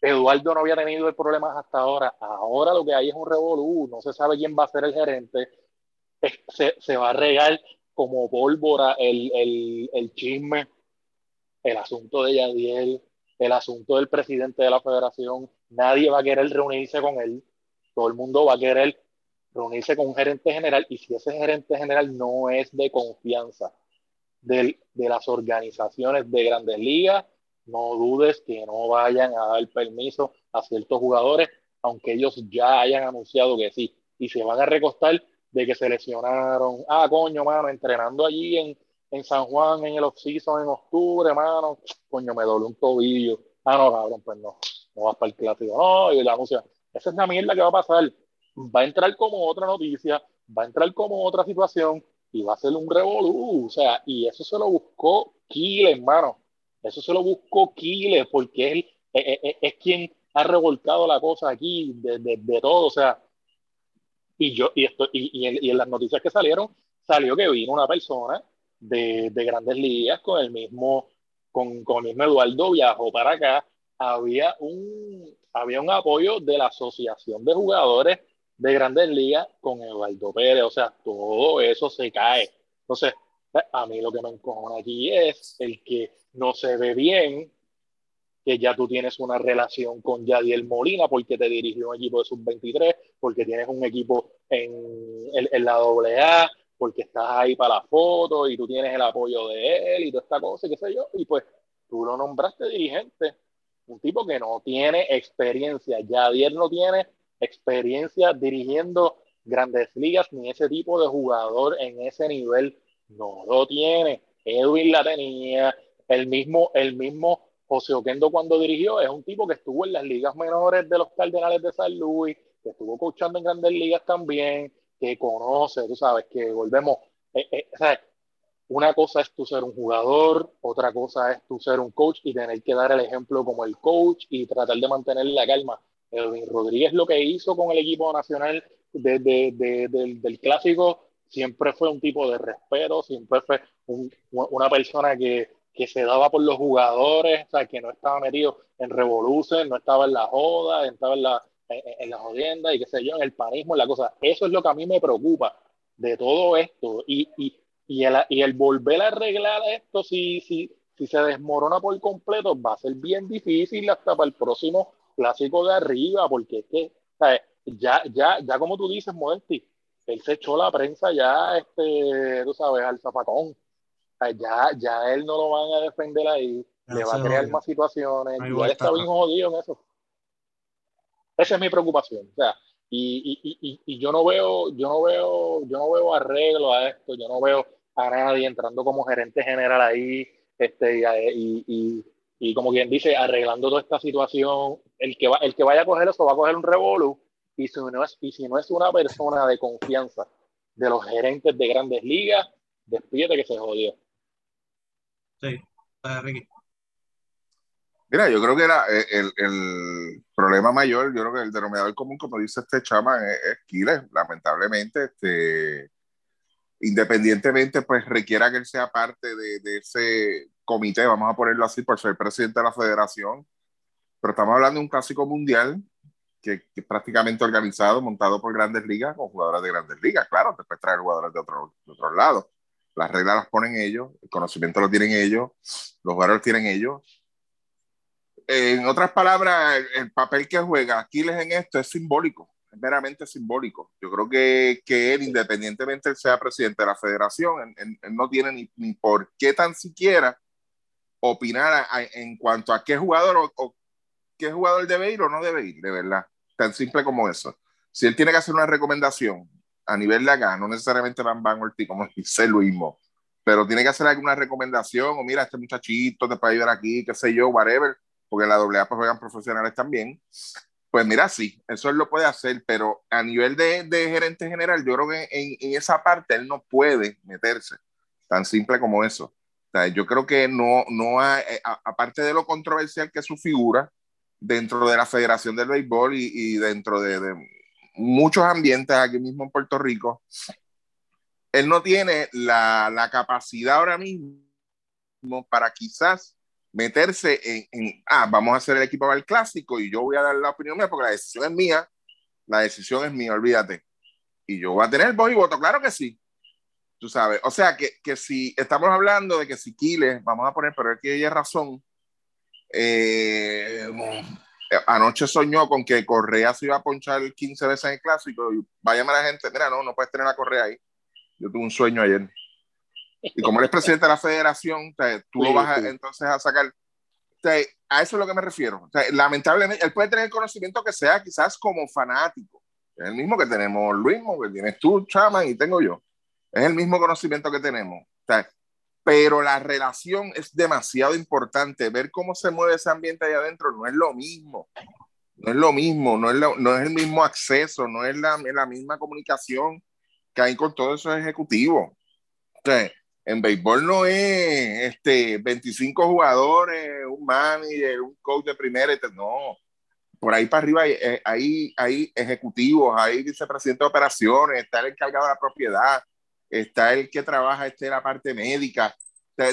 Eduardo no había tenido problemas hasta ahora. Ahora lo que hay es un revolú, no se sabe quién va a ser el gerente. Se, se va a regar como pólvora el, el, el chisme, el asunto de Yadiel, el asunto del presidente de la federación. Nadie va a querer reunirse con él. Todo el mundo va a querer reunirse con un gerente general y si ese gerente general no es de confianza de, de las organizaciones de grandes ligas, no dudes que no vayan a dar permiso a ciertos jugadores, aunque ellos ya hayan anunciado que sí, y se van a recostar de que se lesionaron, ah, coño, mano, entrenando allí en, en San Juan en el off-season en octubre, mano, coño, me doble un tobillo, ah, no, cabrón, pues no, no vas para el clásico, no, y la anuncia, esa es la mierda que va a pasar, va a entrar como otra noticia, va a entrar como otra situación y va a ser un revolú. O sea, y eso se lo buscó Kile, hermano. Eso se lo buscó Kile porque él es, quien ha revolcado la cosa aquí de, de, todo. O sea, y yo, y, esto, y, y, en, las noticias que salieron, salió que vino una persona de, de grandes ligas con el mismo, con, con el mismo Eduardo, viajó para acá. Había un, había un apoyo de la Asociación de Jugadores de Grandes Ligas con Eduardo Pérez, o sea, todo eso se cae. Entonces, a mí lo que me encojona aquí es el que no se ve bien que ya tú tienes una relación con Yadiel Molina porque te dirigió un equipo de sub-23, porque tienes un equipo en, en, la AA, porque estás ahí para la foto y tú tienes el apoyo de él y toda esta cosa, qué sé yo, y pues tú lo nombraste dirigente, un tipo que no tiene experiencia, Yadiel no tiene experiencia dirigiendo grandes ligas, ni ese tipo de jugador en ese nivel no lo tiene. Edwin la tenía, el mismo, el mismo José Oquendo cuando dirigió es un tipo que estuvo en las ligas menores de los Cardenales de San Luis, que estuvo coachando en grandes ligas también, que conoce, tú sabes, que volvemos, eh, eh, una cosa es tú ser un jugador, otra cosa es tú ser un coach y tener que dar el ejemplo como el coach y tratar de mantener la calma Edwin Rodríguez lo que hizo con el equipo nacional del, clásico siempre fue un tipo de respeto, siempre fue una persona que, se daba por los jugadores, o sea, que no estaba metido en revoluciones, no estaba en la joda, estaba en la, en, la jodienda y qué sé yo, en el panismo, en la cosa. Eso es lo que a mí me preocupa de todo esto. Y, y, y, el, y el volver a arreglar esto, si, si, si se desmorona por completo, va a ser bien difícil hasta para el próximo clásico de arriba, porque es que, ya, ya, ya como tú dices, Modesti, él se echó la prensa ya, este, tú sabes, al zapatón. ya, ya él no lo van a defender ahí, le va a crear más situaciones, y él está bien jodido en eso. Esa es mi preocupación. O sea, y, y, y, y, yo no veo, yo no veo, yo no veo arreglo a esto, yo no veo a nadie entrando como gerente general ahí, este, y, y como quien dice, arreglando toda esta situación, el que, va, el que vaya a coger eso va a coger un revolu y si no es, y si no es una persona de confianza de los gerentes de grandes ligas, despídete que se jodió. Sí, Ricky. Mira, yo creo que era eh, el, el, problema mayor, yo creo que el denominador común, como dice este chama, es, es Lamentablemente, este, independientemente, pues requiera que él sea parte de, ese comité, vamos a ponerlo así, por ser presidente de la federación, pero estamos hablando de un clásico mundial que, es prácticamente organizado, montado por grandes ligas, con jugadores de grandes ligas, claro, puedes traer jugadores de otros de otro lados. Las reglas las ponen ellos, el conocimiento lo tienen ellos, los jugadores tienen ellos. en otras palabras, el, papel que juega Aquiles en esto es simbólico, meramente simbólico. Yo creo que, que él, independientemente de sea presidente de la federación, él, no tiene ni, ni, por qué tan siquiera opinar en cuanto a qué jugador o, qué jugador debe ir o no debe ir, de verdad. Tan simple como eso. Si él tiene que hacer una recomendación a nivel de acá, no necesariamente Van Van Ortiz, como dice Luis Mo, pero tiene que hacer alguna recomendación, o mira, este muchachito te puede ayudar aquí, qué sé yo, whatever, porque en la AA pues juegan profesionales también. Pues mira, sí, eso él lo puede hacer, pero a nivel de, de gerente general, yo creo que en, en, esa parte él no puede meterse, tan simple como eso. O sea, yo creo que no, no hay, eh, aparte de lo controversial que es su figura dentro de la Federación del Béisbol y, y dentro de, de muchos ambientes aquí mismo en Puerto Rico, él no tiene la, la capacidad ahora mismo para quizás meterse en, en, ah, vamos a hacer el equipo para el clásico y yo voy a dar la opinión mía porque la decisión es mía, la decisión es mía, olvídate. Y yo voy a tener voz y voto, claro que sí. Tú sabes, o sea que, que si estamos hablando de que si Quiles, vamos a poner, pero es que ella razón, eh, anoche soñó con que Correa se iba a ponchar 15 veces en el clásico y vaya a la gente, mira, no, no puedes tener la Correa ahí. Yo tuve un sueño ayer. Y como eres presidente de la federación, tú lo vas a, entonces a sacar. a eso es lo que me refiero. lamentablemente, él puede tener el conocimiento que sea quizás como fanático. Es el mismo que tenemos Luis, que tienes tú, Chaman, y tengo yo. Es el mismo conocimiento que tenemos. pero la relación es demasiado importante. Ver cómo se mueve ese ambiente ahí adentro no es lo mismo. No es lo mismo, no es, no es el mismo acceso, no es la, la misma comunicación que hay con todos esos ejecutivos. Sea, en béisbol no es este, 25 jugadores, un manager, un coach de primera, no. Por ahí para arriba hay, eh, hay, hay ejecutivos, hay vicepresidente de operaciones, está el encargado de la propiedad, está el que trabaja este, la parte médica.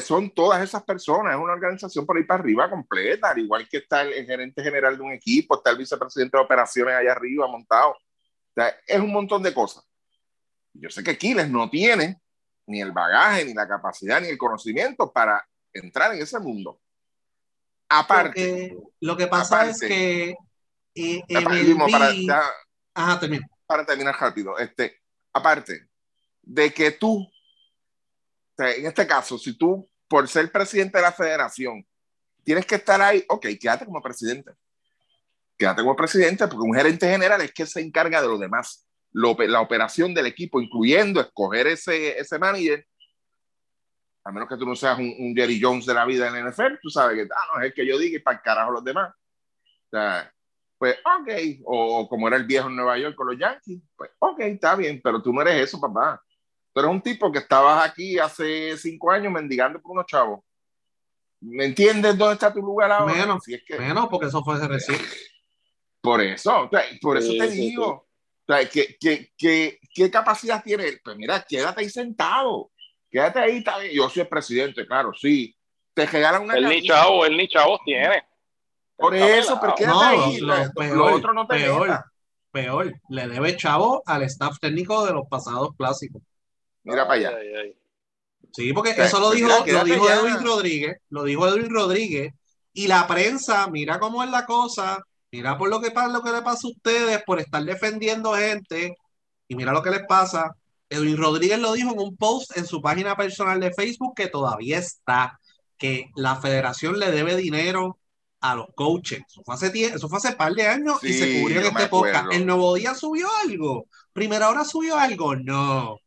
Son todas esas personas, es una organización por ahí para arriba completa, al igual que está el, gerente general de un equipo, está el vicepresidente de operaciones allá arriba montado. O sea, es un montón de cosas. Yo sé que Quiles no tiene ni el bagaje, ni la capacidad, ni el conocimiento para entrar en ese mundo. Aparte. lo que pasa es que eh, para, Ajá, para terminar rápido, este, aparte de que tú, en este caso, si tú, por ser presidente de la federación, tienes que estar ahí, ok, quédate como presidente. Quédate como presidente porque un gerente general es que se encarga de lo demás lo, la operación del equipo, incluyendo escoger ese, ese manager, a menos que tú no seas un, un, Jerry Jones de la vida en el NFL, tú sabes que ah, no, es el que yo diga y para el carajo los demás. O sea, pues ok, o, como era el viejo en Nueva York con los Yankees, pues ok, está bien, pero tú no eres eso, papá. Tú eres un tipo que estabas aquí hace cinco años mendigando por unos chavos. ¿Me entiendes dónde está tu lugar ahora? Menos, si es que, menos porque eso fue recién. Por eso, por eso te digo. ¿Qué, qué, qué, qué capacidad tiene él? Pues mira, quédate ahí sentado. Quédate ahí, bien. Yo soy el presidente, claro, sí. Te regalan una. El ni chavo, el ni chavo tiene. Por eso, pero quédate no, ahí. Lo, lo, peor, lo otro no te peor, peor, le debe chavo al staff técnico de los pasados clásicos. Mira para allá. Ay, ay. Sí, porque o eso lo dijo, mira, lo dijo Edwin Rodríguez, lo dijo Edwin Rodríguez, y la prensa, mira cómo es la cosa, Mira por lo que, lo que le pasa a ustedes por estar defendiendo gente y mira lo que les pasa. Edwin Rodríguez lo dijo en un post en su página personal de Facebook que todavía está, que la federación le debe dinero a los coaches. Eso fue hace, eso fue hace par de años sí, y se cubrió en esta época. ¿El Nuevo Día subió algo? ¿Primera hora subió algo? No.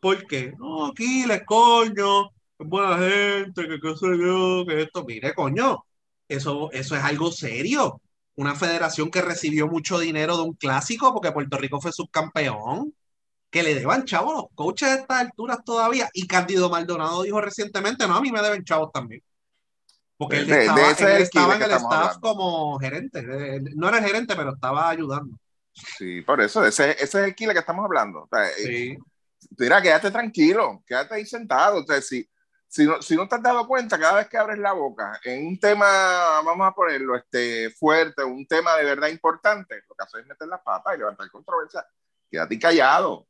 ¿Por qué? No, aquí les coño, buena gente, que qué sé yo, que esto. Mire, coño, eso, eso es algo serio una federación que recibió mucho dinero de un clásico porque Puerto Rico fue subcampeón, que le deban chavos los coaches a estas alturas todavía. Y Cándido Maldonado dijo recientemente, no, a mí me deben chavos también. Porque él de, estaba, de él estaba en el staff hablando. como gerente. No era gerente, pero estaba ayudando. Sí, por eso, ese, ese es el killer que estamos hablando. O sea, sí. Mira, quédate tranquilo, quédate ahí sentado. O sea, si, si no, si no te has dado cuenta, cada vez que abres la boca en un tema, vamos a ponerlo, este, fuerte, un tema de verdad importante, lo que haces es meter las patas y levantar controversia. Quédate callado. O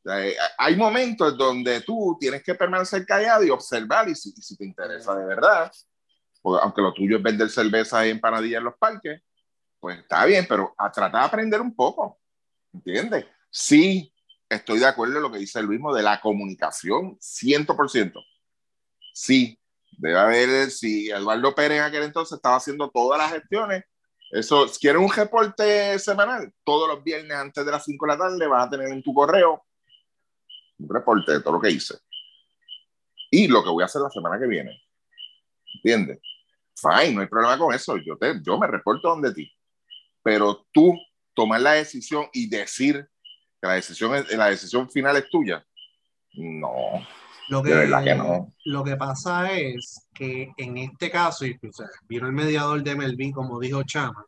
sea, eh, hay momentos donde tú tienes que permanecer callado y observar, y si, y si te interesa de verdad, porque aunque lo tuyo es vender cerveza y empanadillas en los parques, pues está bien, pero a tratar de aprender un poco, ¿entiendes? Sí, estoy de acuerdo en lo que dice mismo de la comunicación, 100%. Sí, debe haber, si Eduardo Pérez en aquel entonces estaba haciendo todas las gestiones, eso, si quieres un reporte semanal, todos los viernes antes de las 5 de la tarde vas a tener en tu correo un reporte de todo lo que hice. Y lo que voy a hacer la semana que viene. ¿Entiendes? Fine, no hay problema con eso. Yo, te, yo me reporto donde ti. Pero tú tomar la decisión y decir que la decisión, la decisión final es tuya, no. Lo que, Lo que pasa es que en este caso, y pues, vino el mediador de MLB, como dijo Chama,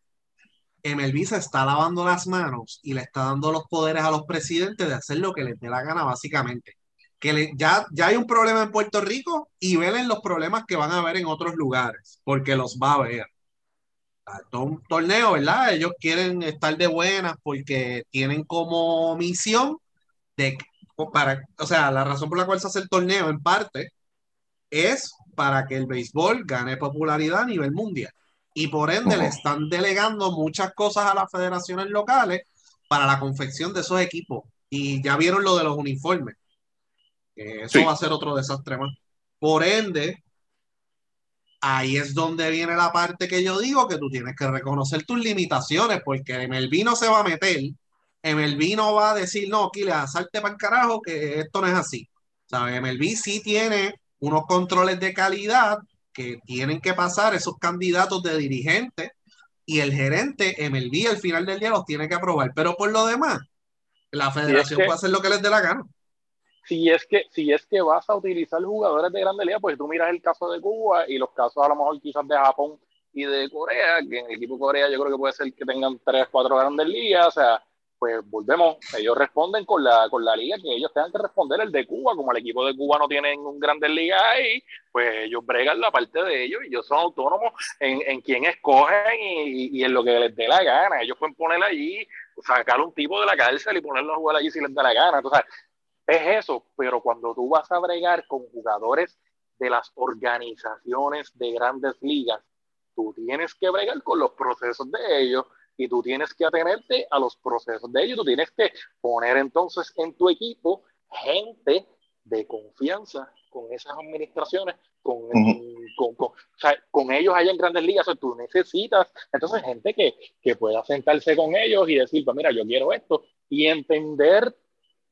MLB se está lavando las manos y le está dando los poderes a los presidentes de hacer lo que les dé la gana, básicamente. Que ya, ya hay un problema en Puerto Rico y velen los problemas que van a haber en otros lugares, porque los va a ver. Un torneo, ¿verdad? Ellos quieren estar de buenas porque tienen como misión de para, o sea, la razón por la cual se hace el torneo en parte es para que el béisbol gane popularidad a nivel mundial. Y por ende le están delegando muchas cosas a las federaciones locales para la confección de esos equipos. Y ya vieron lo de los uniformes. eso va a ser otro desastre más. Por ende, ahí es donde viene la parte que yo digo que tú tienes que reconocer tus limitaciones, porque en el vino se va a meter MLB no va a decir, no, Kile, salte para el carajo, que esto no es así. ¿Sabes? MLB sí tiene unos controles de calidad que tienen que pasar esos candidatos de dirigentes y el gerente MLB al final del día los tiene que aprobar. Pero por lo demás, la federación puede hacer lo que les dé la gana. Si es, que, si es que vas a utilizar jugadores de Grande Liga, pues tú miras el caso de Cuba y los casos a lo mejor quizás de Japón y de Corea, que en el equipo de Corea yo creo que puede ser que tengan tres, cuatro grandes ligas, o sea, pues volvemos, ellos responden con la, con la liga que ellos tengan que responder el de Cuba, como el equipo de Cuba no tiene un grandes liga ahí, pues ellos bregan la parte de ellos y ellos son autónomos en, en quién escogen y, y, en lo que les dé la gana. Ellos pueden poner allí, sacar un tipo de la cárcel y ponerlo a jugar allí si les da la gana. Entonces, es eso, pero cuando tú vas a bregar con jugadores de las organizaciones de grandes ligas, tú tienes que bregar con los procesos de ellos y tú tienes que atenerte a los procesos de ellos, tú tienes que poner entonces en tu equipo gente de confianza con esas administraciones, con, con, con, o sea, con ellos allá en grandes ligas, o sea, tú necesitas entonces gente que, que pueda sentarse con ellos y decir, pues mira, yo quiero esto, y entender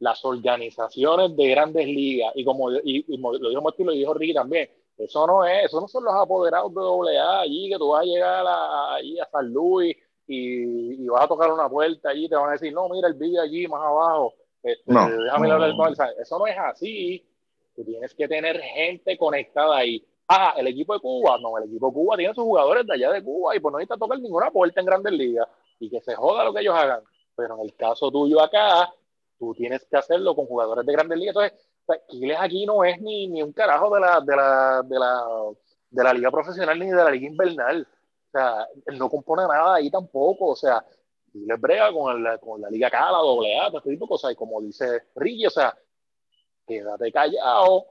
las organizaciones de grandes ligas, y como, y, lo dijo Martín, lo dijo Ricky también, eso no es, eso no son los apoderados de AA allí, que tú vas a llegar a, allí a San Luis y, vas a tocar una puerta allí y te van a decir, no, mira el vídeo allí más abajo, este, déjame hablar del Eso no es así. Tú tienes que tener gente conectada ahí. Ah, el equipo de Cuba, no, el equipo de Cuba tiene sus jugadores de allá de Cuba y pues no necesita tocar ninguna puerta en grandes ligas y que se joda lo que ellos hagan. Pero en el caso tuyo acá, tú tienes que hacerlo con jugadores de grandes ligas. Entonces, Quiles aquí no es ni, ni un carajo de la, de la, de la, de la liga profesional ni de la liga invernal. O sea, él no compone nada ahí tampoco. O sea, y le brega con, la, con la Liga K, la doble A, todo este tipo de cosas. Y como dice Ricky, o sea, quédate callado,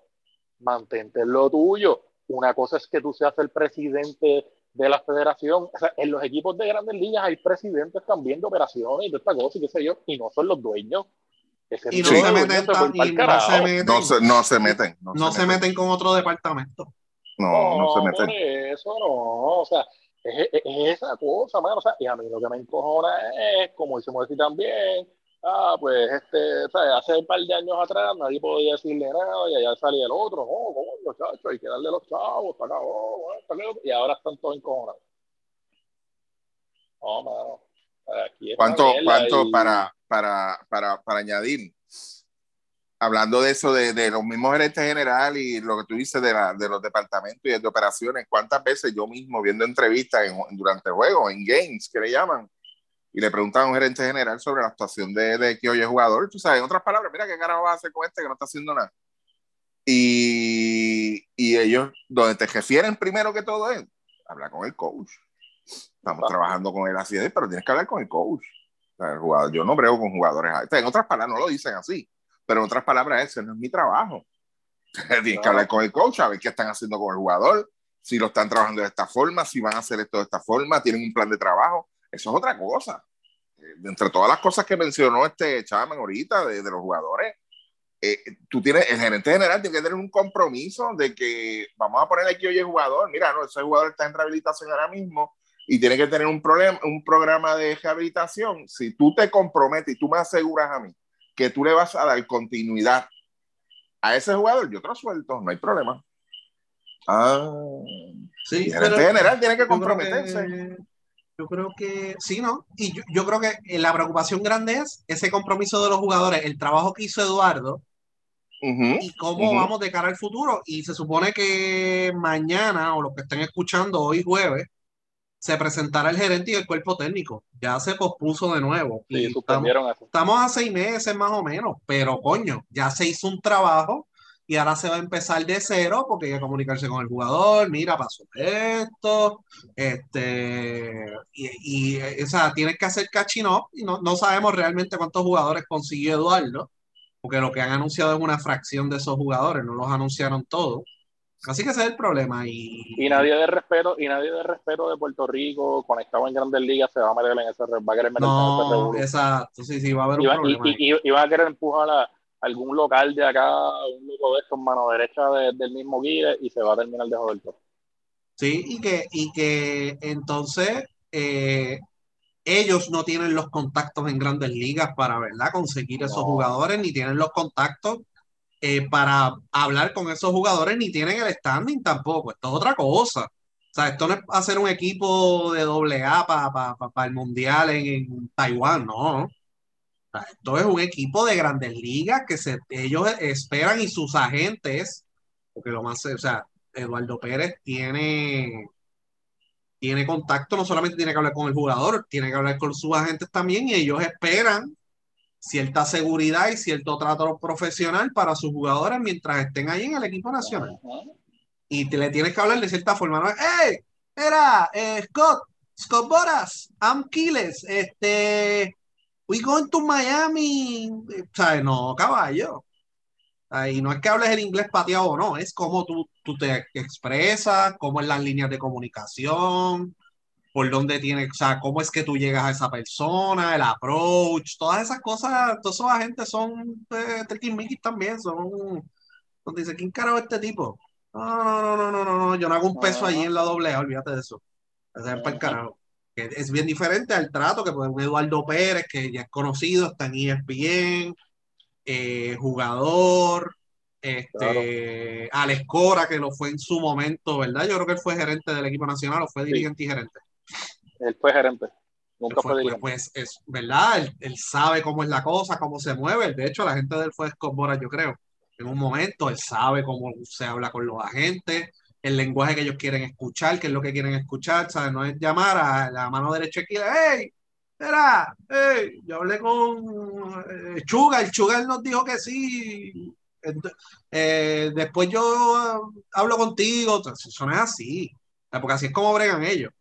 mantente en lo tuyo. Una cosa es que tú seas el presidente de la federación. O sea, en los equipos de grandes ligas hay presidentes también de operaciones y de esta cosa y qué sé yo, y no son los dueños. Y no, se meten, no, se meten, no, se, no se meten. No, se, meten. con otro departamento. No, no, se meten. eso no. O sea, es, esa cosa, mano. O sea, y a mí lo que me encojona es, como dice decir también, ah, pues este, sea, hace un par de años atrás nadie podía decirle nada y allá salía el otro, oh, ¿cómo, muchachos? Hay que darle los chavos, para acá, oh, y ahora están todos encojonados. No, mano. ¿Cuánto, cuánto para, para, para, para añadir? Hablando de eso, de, los mismos gerentes general y lo que tú dices de, la, de los departamentos y de operaciones, ¿cuántas veces yo mismo viendo entrevistas durante juegos, en games, que le llaman, y le preguntan a un gerente general sobre la actuación de, de que oye jugador, tú sabes, en otras palabras, mira qué carajo va a hacer con este que no está haciendo nada. Y, y ellos, donde te refieren primero que todo es, habla con el coach. Estamos trabajando con él así, pero tienes que hablar con el coach. el jugador, yo no brego con jugadores. En otras palabras, no lo dicen así pero en otras palabras, ese no es mi trabajo. Tienes que hablar con el coach, a ver qué están haciendo con el jugador, si lo están trabajando de esta forma, si van a hacer esto de esta forma, tienen un plan de trabajo. Eso es otra cosa. Eh, entre todas las cosas que mencionó este Chaman ahorita de, de los jugadores, eh, tú tienes, el gerente general tiene que tener un compromiso de que vamos a poner aquí hoy el jugador, mira, no, ese jugador está en rehabilitación ahora mismo y tiene que tener un, problema, un programa de rehabilitación. Si tú te comprometes y tú me aseguras a mí que tú le vas a dar continuidad a ese jugador, yo te lo suelto, no hay problema. Ah, sí, el gerente general tiene que comprometerse. Yo creo que sí, ¿no? Y yo, yo, creo que la preocupación grande es ese compromiso de los jugadores, el trabajo que hizo Eduardo, y cómo vamos de cara al futuro. Y se supone que mañana, o lo que estén escuchando hoy jueves, se presentará el gerente y el cuerpo técnico. Ya se pospuso de nuevo. Sí, estamos, estamos, a seis meses más o menos, pero coño, ya se hizo un trabajo y ahora se va a empezar de cero porque hay que comunicarse con el jugador, mira, pasó esto, este, y, y o sea, tienes que hacer catching up y no, no sabemos realmente cuántos jugadores consiguió Eduardo porque lo que han anunciado es una fracción de esos jugadores, no los anunciaron todos. Así que ese es el problema. Y, y nadie de respeto, y nadie de respeto de Puerto Rico, conectado en grandes ligas, se va a meter en ese va a querer meter no, en ese exacto, sí, sí, va a haber un problema. Y, y, va a querer empujar a algún local de acá, un loco de estos, mano derecha del mismo guía, y se va a terminar de joder todo. Sí, y que, y que entonces eh, ellos no tienen los contactos en grandes ligas para ¿verdad? conseguir esos jugadores, ni tienen los contactos eh, para hablar con esos jugadores, ni tienen el standing tampoco. Esto es otra cosa. O sea, esto no es hacer un equipo de doble A para el Mundial en, Taiwán, no. esto es un equipo de grandes ligas que se, ellos esperan y sus agentes, porque lo más, o sea, Eduardo Pérez tiene tiene contacto, no solamente tiene que hablar con el jugador, tiene que hablar con sus agentes también y ellos esperan cierta seguridad y cierto trato profesional para sus jugadores mientras estén ahí en el equipo nacional. Y te, le tienes que hablar de cierta forma, ¿no? ¡Hey! Era eh, Scott, Scott Boras, I'm Kiles, este, we going to Miami, ¿sabes? No, caballo. Y no es que hables el inglés pateado o no, es cómo tú, tú te expresas, cómo es las líneas de comunicación, por dónde tienes, o sea, cómo es que tú llegas a esa persona, el approach, todas esas cosas, todos esos agentes son de Mickey también, son, donde dice, ¿quién carajo es este tipo? No, no, no, no, no, no, yo no hago un peso allí en la doble olvídate de eso. Es carajo. Es bien diferente al trato que puede un Eduardo Pérez, que ya es conocido, está en ESPN, eh, jugador, este, Alex Cora, que lo fue en su momento, ¿verdad? Yo creo que él fue gerente del equipo nacional o fue dirigente y gerente. Él fue gerente. Nunca fue, dirigente. Pues, es verdad, él, sabe cómo es la cosa, cómo se mueve. De hecho, la gente de él fue Scott yo creo. En un momento, él sabe cómo se habla con los agentes, el lenguaje que ellos quieren escuchar, qué es lo que quieren escuchar, ¿sabes? No es llamar a la mano derecha aquí, ¡hey! Era, yo hablé con eh, Chuga, el Chuga nos dijo que sí. Eh, después yo hablo contigo, eso no es así, porque así es como bregan ellos.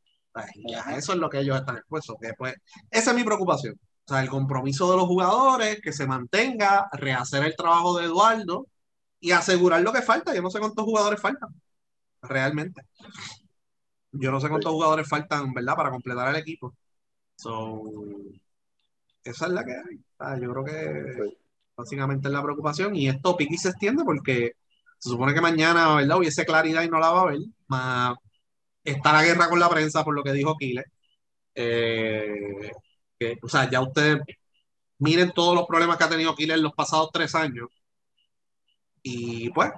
Eso es lo que ellos están expuestos. Después, esa es mi preocupación. O sea, el compromiso de los jugadores, que se mantenga, rehacer el trabajo de Eduardo y asegurar lo que falta. Yo no sé cuántos jugadores faltan, realmente. Yo no sé cuántos jugadores faltan, ¿verdad?, para completar el equipo. So, esa es la que hay. yo creo que básicamente es la preocupación y esto pique y se extiende porque se supone que mañana, ¿verdad? Hubiese claridad y no la va a haber. Más está la guerra con la prensa por lo que dijo Kile. Eh, o sea, ya ustedes miren todos los problemas que ha tenido Kile en los pasados tres años. Y pues,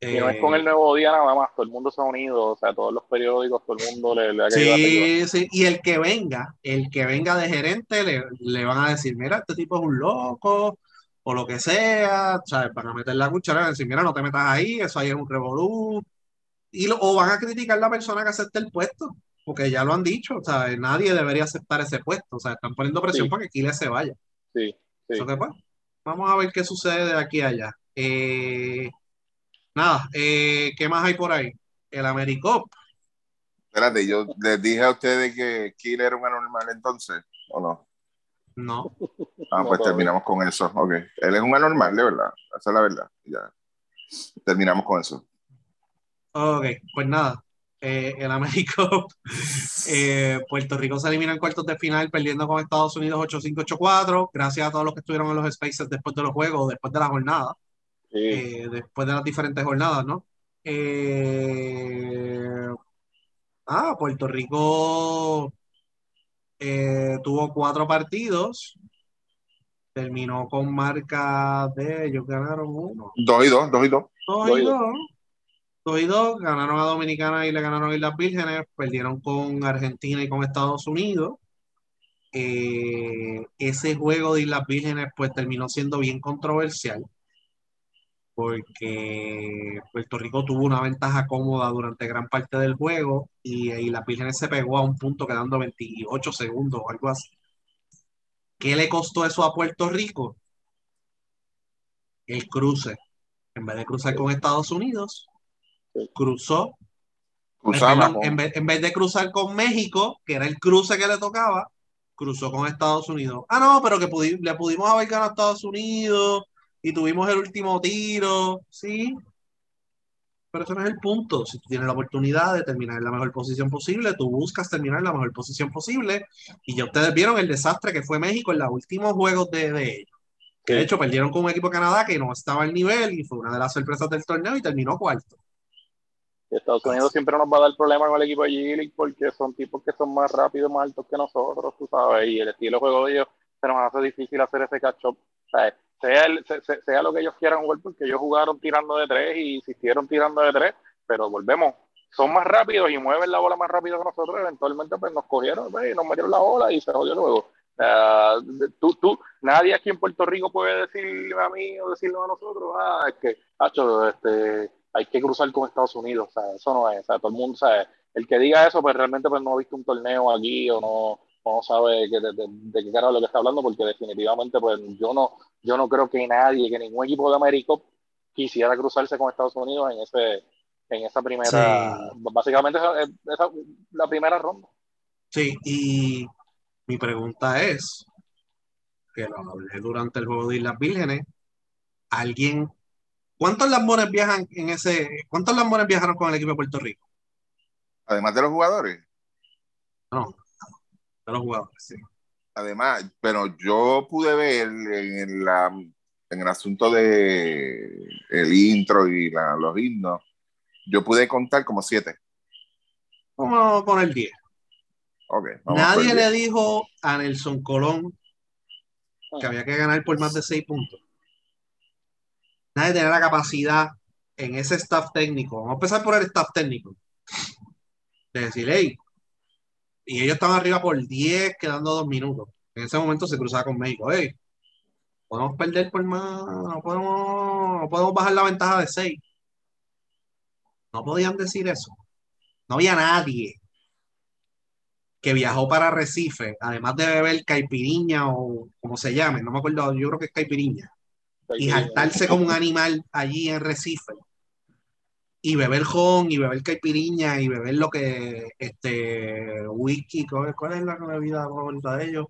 y no es con el nuevo día nada más, todo el mundo se ha unido, o sea, todos los periódicos, todo el mundo le, le ha Sí, sí, y el que venga, el que venga de gerente, le, le, van a decir, mira, este tipo es un loco, o lo que sea, ¿sabes? Van a meter la cuchara y decir, mira, no te metas ahí, eso ahí es un revolú. Y o van a criticar a la persona que acepte el puesto, porque ya lo han dicho, o sea, nadie debería aceptar ese puesto, o sea, están poniendo presión para que Kile se vaya. Sí, sí. Pues, vamos a ver qué sucede de aquí a allá. Eh, Nada, eh, ¿qué más hay por ahí? El Americop. Espérate, yo les dije a ustedes que Kill era un anormal entonces, ¿o no? No. Ah, pues terminamos con eso. Ok. Él es un anormal, de verdad. Esa es la verdad. Ya. Terminamos con eso. Ok, pues nada. Eh, el Américo, eh, Puerto Rico se elimina en cuartos de final perdiendo con Estados Unidos 8-5-8-4. Gracias a todos los que estuvieron en los spaces después de los juegos, después de la jornada, Sí. eh, después de las diferentes jornadas, ¿no? Eh, ah, Puerto Rico tuvo cuatro partidos, terminó con marca de ellos ganaron uno, Dos y dos, dos y dos. dos y dos. Dos y dos, ganaron a Dominicana y le ganaron a Islas Vírgenes, perdieron con Argentina y con Estados Unidos. Eh, ese juego de Islas Vírgenes pues terminó siendo bien controversial porque Puerto Rico tuvo una ventaja cómoda durante gran parte del juego y, y Islas Vírgenes se pegó a un punto quedando 28 segundos o algo así. ¿Qué le costó eso a Puerto Rico? El cruce. En vez de cruzar con Estados Unidos. Cruzó Cruzaba Perdón, en, vez, en vez de cruzar con México, que era el cruce que le tocaba, cruzó con Estados Unidos. Ah, no, pero que pudi- le pudimos haber ganado a Estados Unidos y tuvimos el último tiro, sí. Pero eso no es el punto. Si tú tienes la oportunidad de terminar en la mejor posición posible, tú buscas terminar en la mejor posición posible. Y ya ustedes vieron el desastre que fue México en los últimos juegos de, de ellos. Que de hecho perdieron con un equipo de Canadá que no estaba al nivel y fue una de las sorpresas del torneo y terminó cuarto. Estados Unidos siempre nos va a dar problemas con el equipo de G-League porque son tipos que son más rápidos, más altos que nosotros, tú sabes, y el estilo de juego de ellos se nos hace difícil hacer ese catch-up. O sea, sea, el- se- se- sea lo que ellos quieran jugar, porque ellos jugaron tirando de tres y insistieron tirando de tres, pero volvemos, son más rápidos y mueven la bola más rápido que nosotros, eventualmente pues nos cogieron pues, y nos metieron la bola y se jodió el juego. Ah, tú, tú, nadie aquí en Puerto Rico puede decirle a mí o decirle a nosotros, ah, es que, hacho, este, hay que cruzar con Estados Unidos, o sea, eso no es, o sea, todo el mundo sabe, el que diga eso, pues realmente pues no ha visto un torneo aquí o no, o no sabe que- de, de- de qué carajo es lo que está hablando, porque definitivamente pues yo no, yo no creo que nadie, que ningún equipo de América quisiera cruzarse con Estados Unidos en ese, en esa primera, básicamente esa, esa- la primera ronda. Sí, y mi pregunta es, que lo hablé durante el juego de Islas Vírgenes, alguien, ¿cuántos lambones viajan en ese, cuántos lambones viajaron con el equipo de Puerto Rico? Además de los jugadores. No, de los jugadores, sí. Además, pero yo pude ver en, la, en el asunto de el intro y la- los himnos, yo pude contar como siete. Vamos con el 10. Ok, vamos Nadie le diez. dijo a Nelson Colón que había que ganar por más de 6 puntos. Nadie tenía la capacidad en ese staff técnico. Vamos a empezar por el staff técnico. De decir, hey, y ellos estaban arriba por 10, quedando 2 minutos. En ese momento se cruzaba con México. Hey, podemos perder por más, no podemos, no podemos bajar la ventaja de 6. No podían decir eso. No había nadie que viajó para Recife, además de beber caipiriña o como se llame, no me acuerdo, yo creo que es caipiriña, y jaltarse como un animal allí en Recife, y beber jon, y beber caipiriña, y beber lo que, este, whisky, ¿cuál, cuál es la bebida favorita de ellos?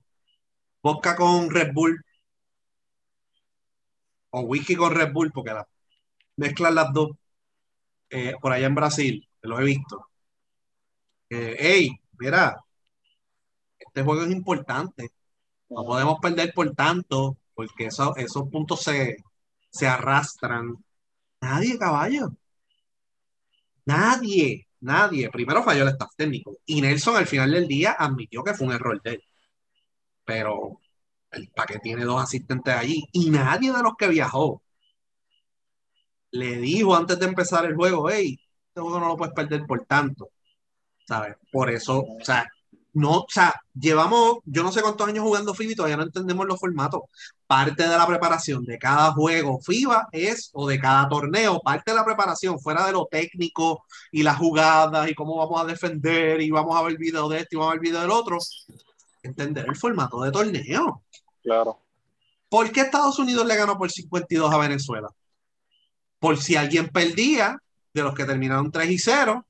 Vodka con Red Bull, o whisky con Red Bull, porque la, mezclan las dos, eh, por allá en Brasil, los he visto. Eh, hey, mira, este juego es importante. No podemos perder por tanto, porque eso- esos puntos se, se arrastran. Nadie, caballo. Nadie, nadie. Primero falló el staff técnico. Y Nelson al final del día admitió que fue un error de él. Pero el paquete tiene dos asistentes allí. Y nadie de los que viajó le dijo antes de empezar el juego, hey, este juego no lo puedes perder por tanto. ¿Sabes? Por eso, o sea, no, o sea, llevamos, yo no sé cuántos años jugando FIBA y todavía no entendemos los formatos. Parte de la preparación de cada juego FIBA es, o de cada torneo, parte de la preparación, fuera de lo técnico y las jugadas y cómo vamos a defender y vamos a ver video de este y vamos a ver video del otro, entender el formato de torneo. Claro. ¿Por qué Estados Unidos le ganó por 52 a Venezuela? Por si alguien perdía de los que terminaron 3 y 0,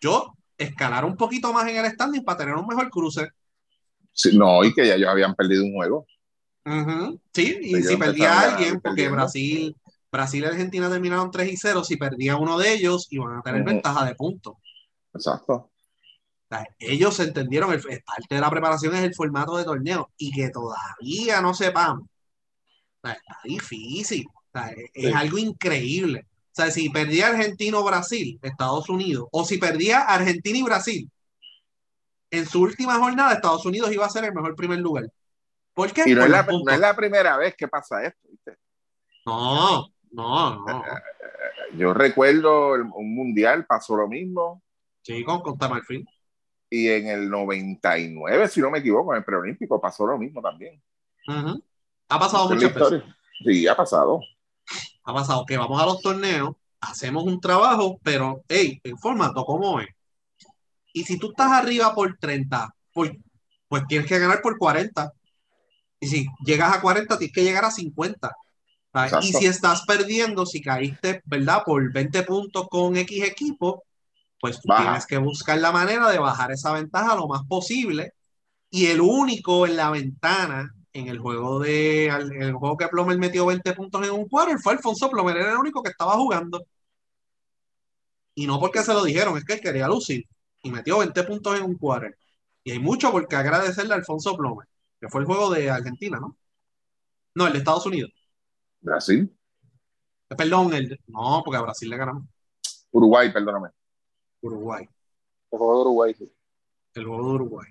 yo escalar un poquito más en el standing para tener un mejor cruce. Sí, no, y que ya ellos habían perdido un juego. Sí, y Ellos si perdía empezaron alguien, porque perdiendo. Brasil Brasil y Argentina terminaron 3 y 0. Si perdía uno de ellos, iban a tener ventaja de puntos. Exacto. O sea, ellos entendieron, el, parte de la preparación es el formato de torneo y que todavía no sepamos. O sea, está difícil. O sea, es, algo increíble. O sea, si perdía Argentina o Brasil, Estados Unidos, o si perdía Argentina y Brasil, en su última jornada, Estados Unidos iba a ser el mejor primer lugar. ¿Por qué? Y no Por es, la, los puntos. no es la primera vez que pasa esto. ¿viste? no, no, no. Yo recuerdo el- un mundial, pasó lo mismo. Sí, con Costa Marfil. Y en el 99, si no me equivoco, en el preolímpico pasó lo mismo también. Ha pasado muchas veces. Sí, ha pasado. Ha pasado que vamos a los torneos, hacemos un trabajo, pero, hey, en formato, ¿cómo es? Y si tú estás arriba por 30, por- pues tienes que ganar por 40. Y si llegas a 40, tienes que llegar a 50. ¿sabes? Exacto. Y si estás perdiendo, si caíste, ¿verdad? Por 20 puntos con X equipo, pues tú Baja. tienes que buscar la manera de bajar esa ventaja lo más posible. Y el único en la ventana, en el juego de en el juego que Plomer metió 20 puntos en un quarter, fue Alfonso Plomer, era el único que estaba jugando. Y no porque se lo dijeron, es que él quería lucir. Y metió 20 puntos en un quarter. Y hay mucho por qué agradecerle a Alfonso Plomer, que fue el juego de Argentina, ¿no? No, el de Estados Unidos. Brasil. Eh, Perdón, el de- no, porque a Brasil le ganamos. Uruguay, perdóname. Uruguay. El juego de Uruguay, sí. El juego de Uruguay.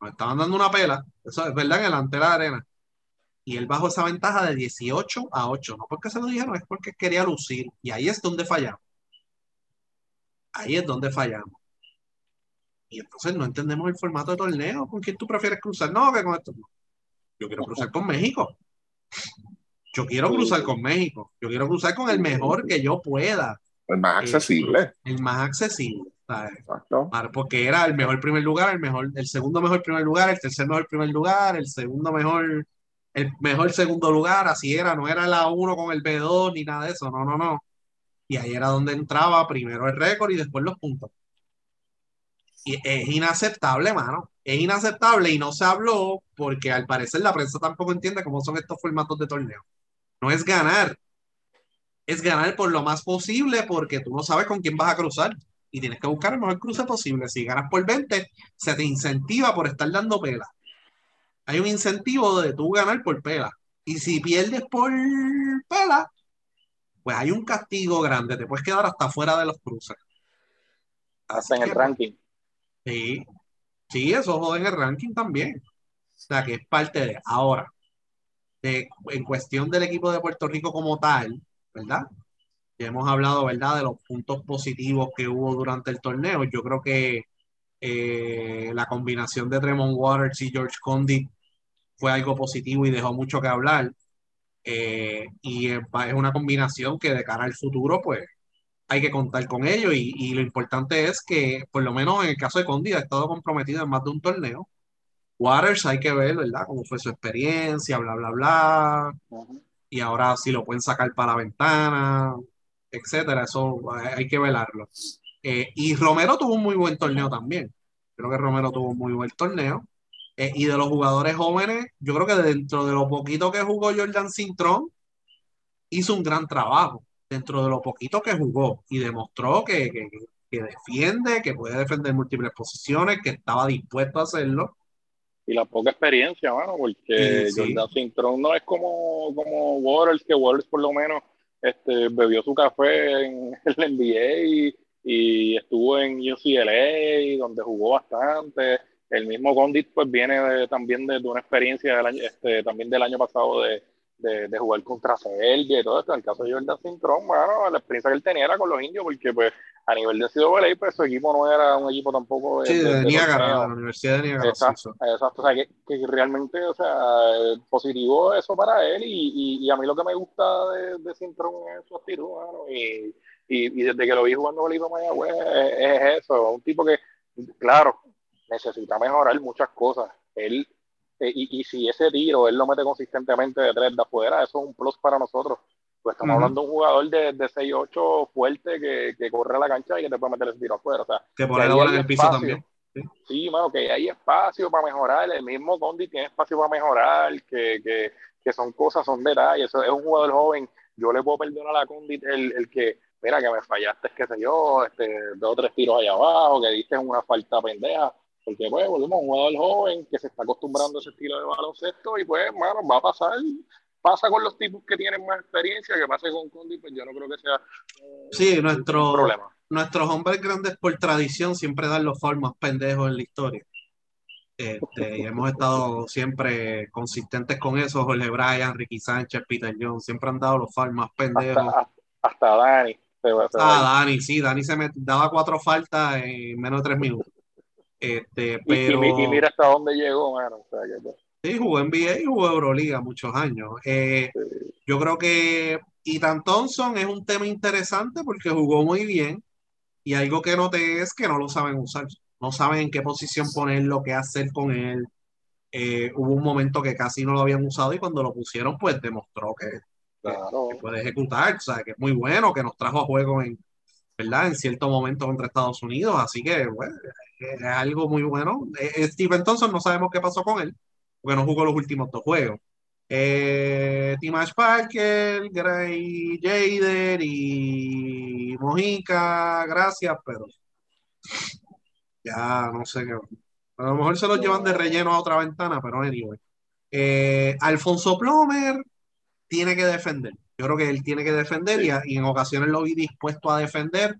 Nos estaban dando una pela, eso es verdad, en el ante la arena. Y él bajó esa ventaja de 18 a 8. No porque se lo dijeron, es porque quería lucir. Y ahí es donde fallamos. Ahí es donde fallamos. Y entonces no entendemos el formato de torneo. ¿Con quién tú prefieres cruzar? No, que con esto. no. Yo quiero cruzar con México. Yo quiero cruzar con México. Yo quiero cruzar con el mejor que yo pueda. El más accesible. El más accesible. Exacto. Porque era el mejor primer lugar, el mejor, el segundo mejor primer lugar, el tercer mejor primer lugar, el segundo mejor, el mejor segundo lugar, así era, no era la 1 con el B2 ni nada de eso, no, no, no. Y ahí era donde entraba primero el récord y después los puntos. Y es inaceptable, mano. Es inaceptable y no se habló porque al parecer la prensa tampoco entiende cómo son estos formatos de torneo. No es ganar, es ganar por lo más posible porque tú no sabes con quién vas a cruzar y tienes que buscar el mejor cruce posible. Si ganas por 20, se te incentiva por estar dando pela. Hay un incentivo de tú ganar por pela. Y si pierdes por pela, pues hay un castigo grande. Te puedes quedar hasta fuera de los cruces. Hasta en Así el ranking. Sí, sí, eso jode en el ranking también. O sea, que es parte de. Ahora, de- en cuestión del equipo de Puerto Rico como tal, ¿verdad? Ya hemos hablado, ¿verdad?, de los puntos positivos que hubo durante el torneo. Yo creo que eh, la combinación de Tremont Waters y George Condit fue algo positivo y dejó mucho que hablar. Eh, y es una combinación que de cara al futuro, pues hay que contar con ello. Y, y lo importante es que, por lo menos en el caso de Condit, ha estado comprometido en más de un torneo. Waters hay que ver, ¿verdad?, cómo fue su experiencia, bla, bla, bla y ahora si lo pueden sacar para la ventana, etcétera, eso hay, hay que velarlo. Eh, y Romero tuvo un muy buen torneo también. Creo que Romero tuvo un muy buen torneo. Eh, y de los jugadores jóvenes, yo creo que dentro de lo poquito que jugó Jordan Cintrón, hizo un gran trabajo. Dentro de lo poquito que jugó y demostró que, que- que- que defiende, que puede defender múltiples posiciones, que estaba dispuesto a hacerlo. Y la poca experiencia, mano, porque Sí, sí. Jordan Cintrón no es como, como Waters, que Waters por lo menos este, bebió su café en el NBA y, estuvo en UCLA, donde jugó bastante. El mismo Condit pues viene de- también de, de una experiencia del año, este, también del año pasado de, de, de jugar contra Serbia y todo esto. En el caso de Jordan Cintrón, mano, la experiencia que él tenía era con los indios, porque pues a nivel de CWA, pues su equipo no era un equipo tampoco de, Sí, de- de la Universidad de Niágara. sí, Exacto, exacto. O sea, que, que realmente, o sea, positivo eso para él y, y, y a mí lo que me gusta de, de Cintrón es su actitud, y, y, y desde que lo vi jugando Bolívar Mayagüez es, es eso, un tipo que, claro, necesita mejorar muchas cosas. Él, eh, y, y si ese tiro él lo mete consistentemente de tres de afuera, eso es un plus para nosotros. Pues estamos hablando de un jugador de, de 6'8 fuerte que, que corre a la cancha y que te puede meter ese tiro afuera. O sea, Que pone ahí en el piso espacio. también. Sí, mano, que hay espacio para mejorar. El mismo Condi tiene espacio para mejorar, que, que, que son cosas, son detalles. Es un jugador joven yo le puedo perdonar a la Condit el, el que, mira, que me fallaste, qué sé yo, este, dos o tres tiros allá abajo, que diste una falta pendeja, porque pues volvemos a un jugador joven que se está acostumbrando a ese estilo de baloncesto y pues, hermano, va a pasar, pasa con los tipos que tienen más experiencia, que pase con Condit, pues yo no creo que sea sí, nuestro, problema. Nuestros hombres grandes por tradición siempre dan los fouls más pendejos en la historia. Este, y hemos estado siempre consistentes con eso. Jorge Bryan, Ricky Sánchez, Peter Jones, siempre han dado los fouls más pendejos. Hasta, Dani. Ah, Dani, sí, Dani se me daba cuatro faltas en menos de tres minutos. Este, pero... y, mira hasta dónde llegó, mano. Sí, jugó NBA y jugó Euroliga muchos años. Eh, yo creo que Ethan Thompson es un tema interesante porque jugó muy bien y algo que noté es que no lo saben usar no saben en qué posición ponerlo, qué hacer con él. Eh, hubo un momento que casi no lo habían usado y cuando lo pusieron, pues demostró que, puede ejecutar, o sea, que es muy bueno, que nos trajo a juego en, ¿verdad? En cierto momento contra Estados Unidos, así que, bueno, es algo muy bueno. Eh, Steven Thompson no sabemos qué pasó con él, porque no jugó los últimos dos juegos. Eh, Timash Parker, Gray Jader y Mojica, gracias, pero ya no sé qué. A lo mejor se los llevan de relleno a otra ventana, pero anyway. Eh, Alfonso Plomer tiene que defender. Yo creo que él tiene que defender y, en ocasiones lo vi dispuesto a defender,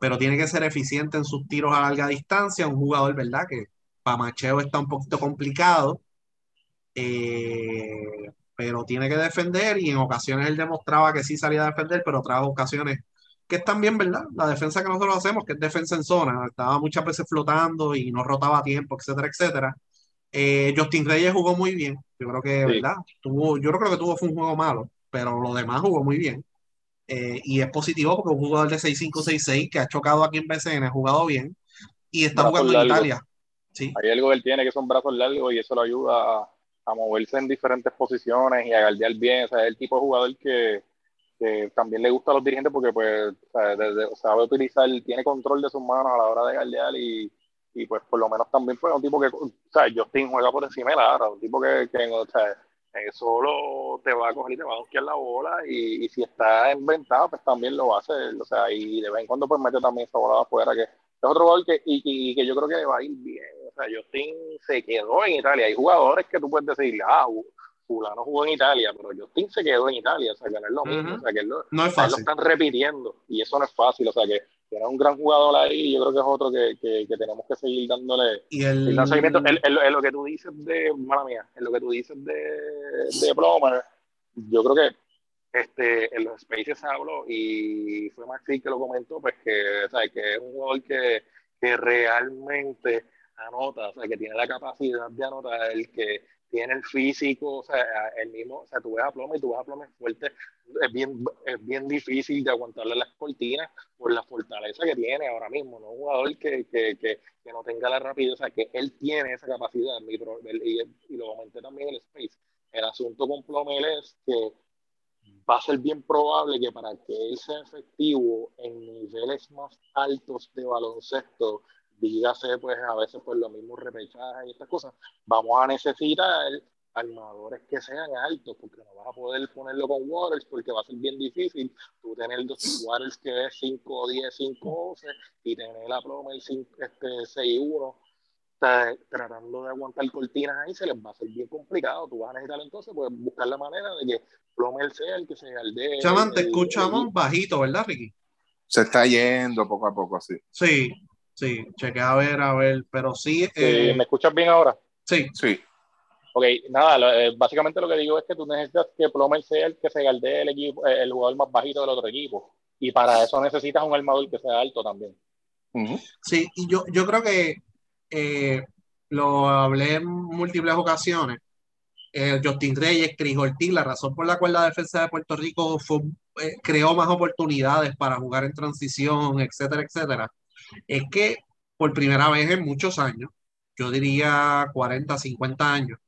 pero tiene que ser eficiente en sus tiros a larga distancia. Un jugador, ¿verdad? Que para macheo está un poquito complicado, eh, pero tiene que defender y en ocasiones él demostraba que sí salía a defender, pero otras ocasiones que es también, ¿verdad? La defensa que nosotros hacemos, que es defensa en zona, estaba muchas veces flotando y no rotaba a tiempo, etcétera, etcétera. Eh, Justin Reyes jugó muy bien, yo creo que, ¿verdad? Tuvo, yo creo que tuvo fue un juego malo, pero lo demás jugó muy bien. Eh, y es positivo porque un jugador de 6-5-6-6 que ha chocado aquí en BCN, ha jugado bien y está jugando en Italia. Sí. Hay algo que él tiene que son brazos largos y eso lo ayuda a, a moverse en diferentes posiciones y a guardiar bien. O sea, es el tipo de jugador que, que también le gusta a los dirigentes porque pues sabe utilizar, tiene control de sus manos a la hora de galdear y, y pues por lo menos también fue un tipo que, o sea, Justin juega por encima de la un tipo que, que o sea, solo te va a coger y te va a buscar la bola y, y, si está inventado pues también lo va a hacer, o sea, y de vez en cuando pues mete también esa bola afuera que es otro gol que, y, y, que yo creo que va a ir bien, o sea, Justin se quedó en Italia, hay jugadores que tú puedes decir, ah, fulano jugó en Italia, pero Justin se quedó en Italia, o sea, que no es lo mismo, o sea, que lo, no es fácil. lo están repitiendo, y eso no es fácil, o sea, que era un gran jugador ahí, yo creo que es otro que, que, que tenemos que seguir dándole y el... el seguimiento. En, lo que tú dices de, mala mía, en lo que tú dices de, de Plomer, yo creo que este, en los Spaces se habló y fue Maxi que lo comentó, pues que, o sea, que es un jugador que, que realmente anota, o sea, que tiene la capacidad de anotar, el que tiene el físico, o sea, el mismo, o sea, tú ves a Ploma y tú ves a Ploma fuerte, es bien, es bien difícil de aguantarle las cortinas por la fortaleza que tiene ahora mismo, no un jugador que, que, que, que no tenga la rapidez, o sea, que él tiene esa capacidad, y, y lo comenté también en el Space, el asunto con Plomel es que va a ser bien probable que para que él sea efectivo en niveles más altos de baloncesto, dígase pues a veces por los mismos repechajes y estas cosas, vamos a necesitar armadores que sean altos, porque no vas a poder ponerlo con Waters, porque va a ser bien difícil tú tener dos Waters que es 5 10, 5 11 y tener la ploma el este, 6 1 tratando de aguantar cortinas ahí se les va a hacer bien complicado. Tú vas a necesitar entonces pues, buscar la manera de que Plomer sea el que se aldee. Chaman, te escuchamos bajito, ¿verdad, Ricky? Se está yendo poco a poco así. Sí, Sí, chequea a ver, a ver, pero sí. Eh, ¿Me escuchas bien ahora? Sí. Sí. Ok, nada, eh, básicamente lo que digo es que tú necesitas que Plomer sea el que se galdee el equipo, eh, el jugador más bajito del otro equipo. Y para eso necesitas un armador que sea alto también. Sí, y yo, yo creo que lo hablé en múltiples ocasiones. Justin Reyes, Cris Ortiz, la razón por la cual la defensa de Puerto Rico creó más oportunidades para jugar en transición, etcétera, etcétera, es que por primera vez en muchos años, yo diría 40, 50 años,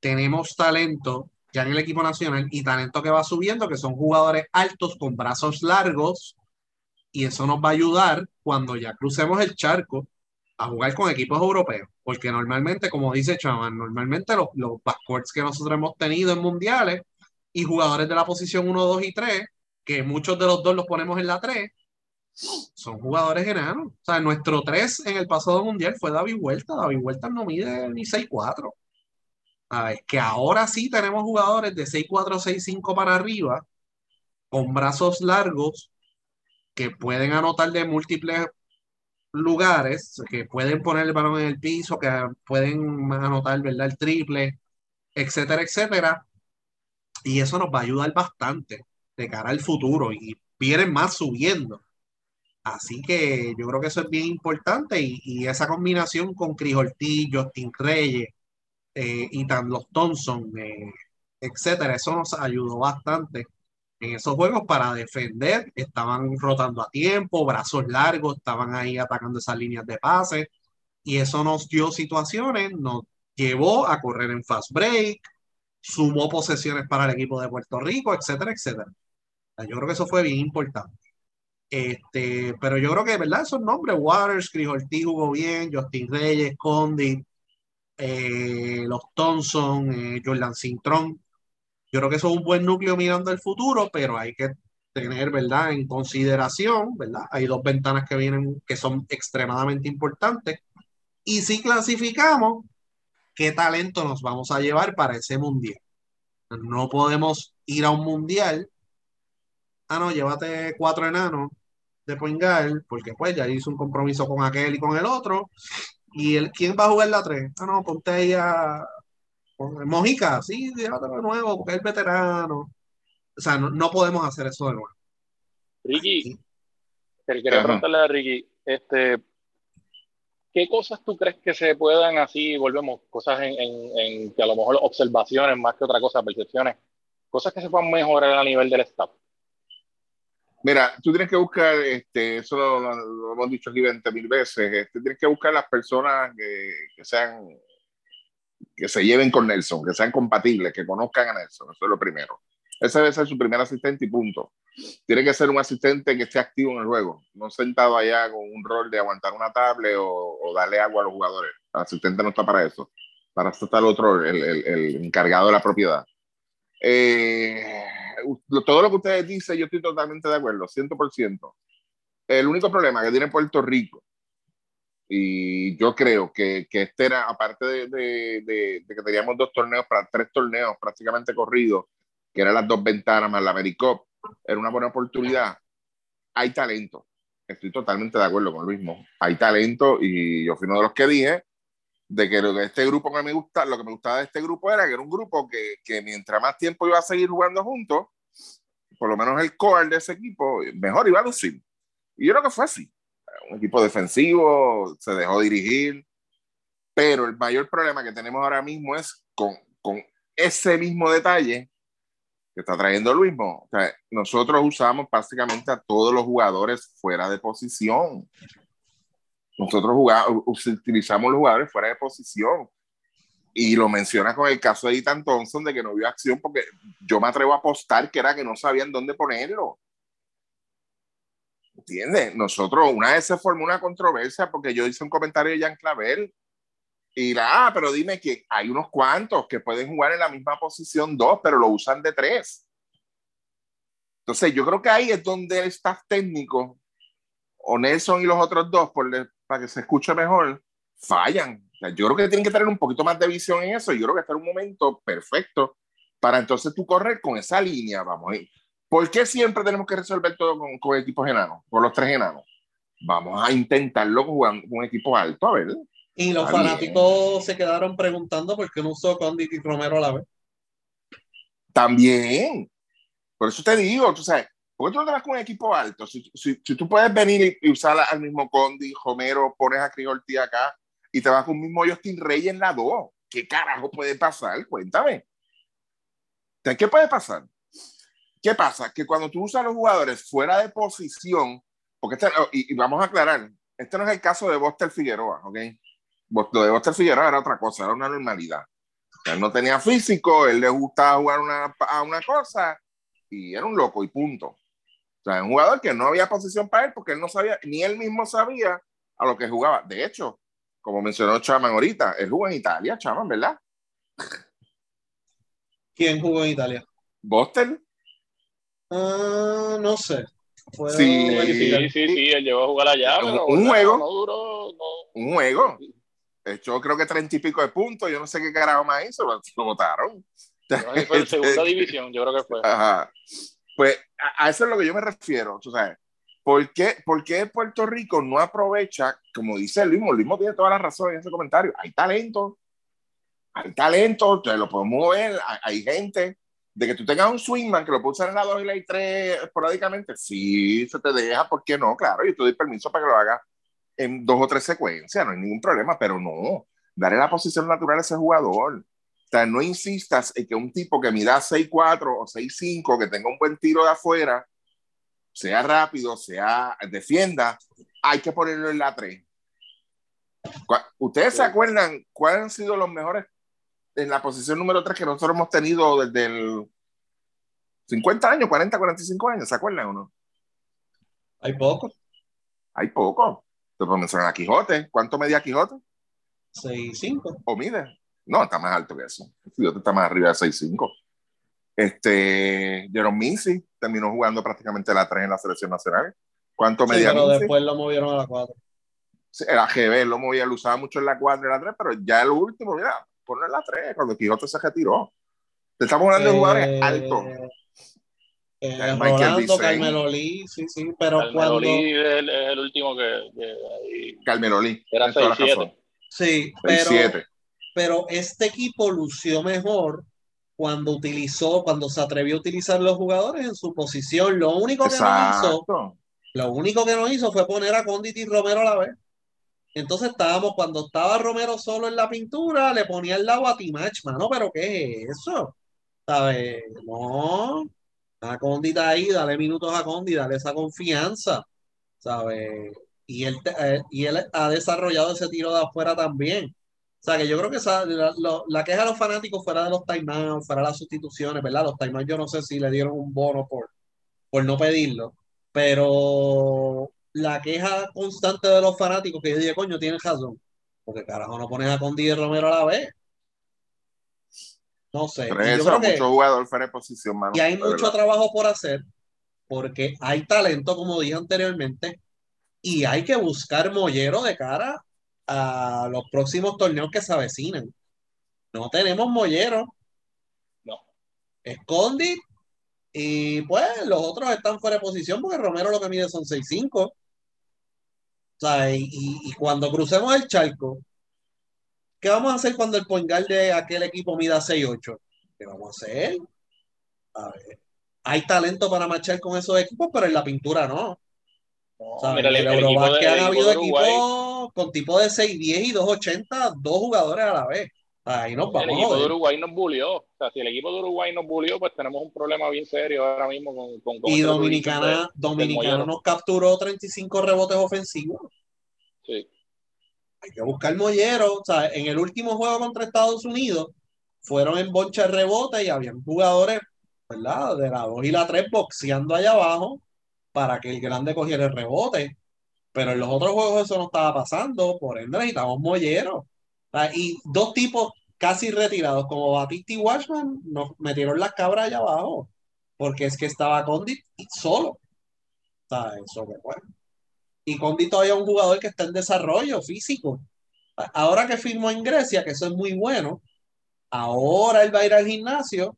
tenemos talento ya en el equipo nacional y talento que va subiendo, que son jugadores altos con brazos largos, y eso nos va a ayudar cuando ya crucemos el charco a jugar con equipos europeos, porque normalmente, como dice Chaman, normalmente los, los backcourts que nosotros hemos tenido en mundiales y jugadores de la posición 1, 2 y 3, que muchos de los dos los ponemos en la 3, son jugadores enanos. O sea, nuestro 3 en el pasado mundial fue David Huerta. David Huerta no mide ni 6'4. A ver, que ahora sí tenemos jugadores de 6'4, 6'5 para arriba, con brazos largos, que pueden anotar de múltiples lugares, que pueden poner el balón en el piso, que pueden anotar, ¿verdad? El triple, etcétera, etcétera. Y eso nos va a ayudar bastante de cara al futuro y vienen más subiendo. Así que yo creo que eso es bien importante y, esa combinación con Chris Ortiz, Justin Reyes eh, y tan los Thompson, eh, etcétera, eso nos ayudó bastante en esos juegos para defender. Estaban rotando a tiempo, brazos largos, estaban ahí atacando esas líneas de pase y eso nos dio situaciones, nos llevó a correr en fast break, sumó posesiones para el equipo de Puerto Rico, etcétera, etcétera. Yo creo que eso fue bien importante. Este, pero yo creo que, ¿verdad? Esos nombres, Waters, Chris Ortiz bien, Justin Reyes, Condi, eh, los Thompson, eh, Jordan Cintrón. Yo creo que eso es un buen núcleo mirando el futuro, pero hay que tener, ¿verdad? En consideración, ¿verdad? Hay dos ventanas que vienen que son extremadamente importantes. Y si clasificamos, ¿qué talento nos vamos a llevar para ese mundial? No podemos ir a un mundial ah, no, llévate cuatro enanos de Poingal, porque pues ya hizo un compromiso con aquel y con el otro. ¿Y el, quién va a jugar la tres? Ah, no, ponte ahí a Mojica, sí, llévatelo de nuevo, porque es veterano. O sea, no, podemos hacer eso de nuevo. Ricky, quería preguntarle a Ricky, este, ¿qué cosas tú crees que se puedan así, volvemos, cosas en, en, que a lo mejor observaciones más que otra cosa, percepciones, cosas que se puedan mejorar a nivel del staff? Mira, tú tienes que buscar, este, eso lo, hemos dicho aquí 20 mil veces, este, tienes que buscar las personas que, que, sean, que se lleven con Nelson, que sean compatibles, que conozcan a Nelson, eso es lo primero. Ese debe ser su primer asistente y punto. Tiene que ser un asistente que esté activo en el juego, no sentado allá con un rol de aguantar una tablet o, o darle agua a los jugadores. El asistente no está para eso, para eso está el otro, el, el, el encargado de la propiedad. Eh, todo lo que ustedes dicen, yo estoy totalmente de acuerdo, 100%. El único problema que tiene Puerto Rico, y yo creo que, que este era, aparte de, de, que teníamos dos torneos, tres torneos prácticamente corridos, que eran las dos ventanas más la AmeriCup, era una buena oportunidad. Hay talento. Estoy totalmente de acuerdo con lo mismo. Hay talento y yo fui uno de los que dije de que lo que este grupo me gusta, lo que me gustaba de este grupo era que era un grupo que, que mientras más tiempo iba a seguir jugando juntos, por lo menos el core de ese equipo, mejor iba a lucir. Y yo creo que fue así. Un equipo defensivo, se dejó dirigir, pero el mayor problema que tenemos ahora mismo es con, con ese mismo detalle que está trayendo Luis. O sea, nosotros usamos básicamente a todos los jugadores fuera de posición. Nosotros jugamos, utilizamos los jugadores fuera de posición. Y lo menciona con el caso de Ethan Thompson de que no vio acción porque yo me atrevo a apostar que era que no sabían dónde ponerlo. ¿Entiendes? Nosotros, una vez se formó una controversia porque yo hice un comentario de Jean Clavel y la, ah, pero dime que hay unos cuantos que pueden jugar en la misma posición dos, pero lo usan de tres. Entonces, yo creo que ahí es donde el staff técnico, o Nelson y los otros dos, por, para que se escuche mejor, fallan. yo creo que tienen que tener un poquito más de visión en eso. Yo creo que está en un momento perfecto para entonces tú correr con esa línea. Vamos a ir. ¿Por qué siempre tenemos que resolver todo con, equipos enanos, con los tres enanos? Vamos a intentarlo con, un equipo alto, a ver. Y los fanáticos se quedaron preguntando por qué no usó Condit y Romero a la vez. También. Por eso te digo, tú sabes, ¿Por qué tú no vas con un equipo alto? Si, si, si tú puedes venir y, usar al mismo Condi, Homero, pones a Criolti acá y te vas con un mismo Justin Rey en la 2, ¿qué carajo puede pasar? Cuéntame. ¿Qué puede pasar? ¿Qué pasa? Que cuando tú usas a los jugadores fuera de posición, porque este, oh, y, vamos a aclarar, este no es el caso de Buster Figueroa, ¿ok? Lo de Buster Figueroa era otra cosa, era una normalidad. Él no tenía físico, él le gustaba jugar una, a una cosa y era un loco y punto. O sea, un jugador que no había posición para él porque él no sabía, ni él mismo sabía a lo que jugaba. De hecho, como mencionó Chaman ahorita, él jugó en Italia, Chaman, ¿verdad? ¿Quién jugó en Italia? ¿Boston? Ah, no sé. Puedo Sí. Sí, sí, sí, él llegó a jugar allá, Un- pero un juego. no duró, no. Un juego. Echó creo que treinta y pico de puntos. Yo no sé qué carajo más hizo, pero lo votaron. Fue en segunda división, yo creo que fue. Ajá. Pues a, a eso es lo que yo me refiero, tú sabes. ¿Por qué, por qué Puerto Rico no aprovecha, como dice el mismo tiene toda la razón en ese comentario, hay talento, hay talento, te lo podemos ver, hay, hay gente, de que tú tengas un swingman que lo puedes usar en la 2 y la 3 esporádicamente, sí, se te deja, ¿por qué no? Claro, yo te doy permiso para que lo hagas en dos o tres secuencias, no hay ningún problema, pero no, darle la posición natural a ese jugador. O sea, no insistas en que un tipo que mida 6'4 o 6'5, que tenga un buen tiro de afuera, sea rápido, sea defienda, hay que ponerlo en la 3. Cu- ¿Ustedes se acuerdan cuáles han sido los mejores en la posición número 3 que nosotros hemos tenido desde el 50 años, 40, 45 años? ¿Se acuerdan o no? Hay pocos. Hay poco. Te puedo mencionar a Quijote. ¿Cuánto medía Quijote? 6, 5. ¿O mide? No, está más alto que eso. Quijote está más arriba de 6'5". Este, Jerome Mincy terminó jugando prácticamente la 3 en la selección nacional. ¿Cuánto Sí, medía pero Mincy? después lo movieron a la 4. Sí, el AGB lo movía, lo usaba mucho en la 4 y la 3, pero ya el último, mira, ponlo en la 3, cuando Quijote se retiró. Te estamos hablando de jugadores altos. Eh, Ya, Rolando. Carmelo Lee, sí, sí, pero Carmelo cuando... Lee es el, último que, que ahí Carmelo Lee. era tienes toda la 6-7. razón. Sí, pero, 6'7". Pero este equipo lució mejor cuando utilizó, cuando se atrevió a utilizar los jugadores en su posición. Lo único que no hizo, lo único que no hizo fue poner a Condit y Romero a la vez. Entonces estábamos, cuando estaba Romero solo en la pintura, le ponía al lado a Timach, mano, pero ¿qué es eso? ¿Sabes? No, a Condit ahí, dale minutos a Condit, dale esa confianza, ¿sabes? Y él, eh, y él ha desarrollado ese tiro de afuera también. O sea, que yo creo que esa- la, queja de los fanáticos fuera de los timeouts, fuera de las sustituciones, ¿verdad? Los timeouts yo no sé si le dieron un bono por, por no pedirlo, pero la queja constante de los fanáticos que yo dije, coño, tienes razón, porque carajo no pones a Condi y Romero a la vez. No sé, Pero y yo eso, creo que mucho jugador fuera de posición, mano. y hay mucho verdad. trabajo por hacer, porque hay talento, como dije anteriormente, y hay que buscar mollero de cara a los próximos torneos que se avecinan. No tenemos mollero. No. Escondi y pues los otros están fuera de posición porque Romero lo que mide son 6'5". O sea, y, cuando crucemos el charco, ¿qué vamos a hacer cuando el point guard de aquel equipo mida 6'8"? ¿Qué vamos a hacer? A ver, hay talento para marchar con esos equipos, pero en la pintura no. El, el el equipo de, el han equipo habido de Uruguay, equipos con tipo de 6'10 y 2'80, dos jugadores a la vez. Ahí nos el vamos a equipo de joder. Uruguay nos bulió. O sea, si el equipo de Uruguay nos bulió, pues tenemos un problema bien serio ahora mismo con, con, con Y tú Dominicana, Dominicana nos capturó 35 rebotes ofensivos. Sí. Hay que buscar mollero. O sea, en el último juego contra Estados Unidos fueron en boncha de rebote y habían jugadores, ¿verdad? De la 2 y la 3 boxeando allá abajo para que el grande cogiera el rebote. Pero en los otros juegos eso no estaba pasando, por ende necesitamos molleros. Y dos tipos casi retirados como Batista y Washman nos metieron las cabras allá abajo, porque es que estaba Condit solo. Sea, eso que. Y Condit todavía es un jugador que está en desarrollo físico. Ahora que firmó en Grecia, que eso es muy bueno, ahora él va a ir al gimnasio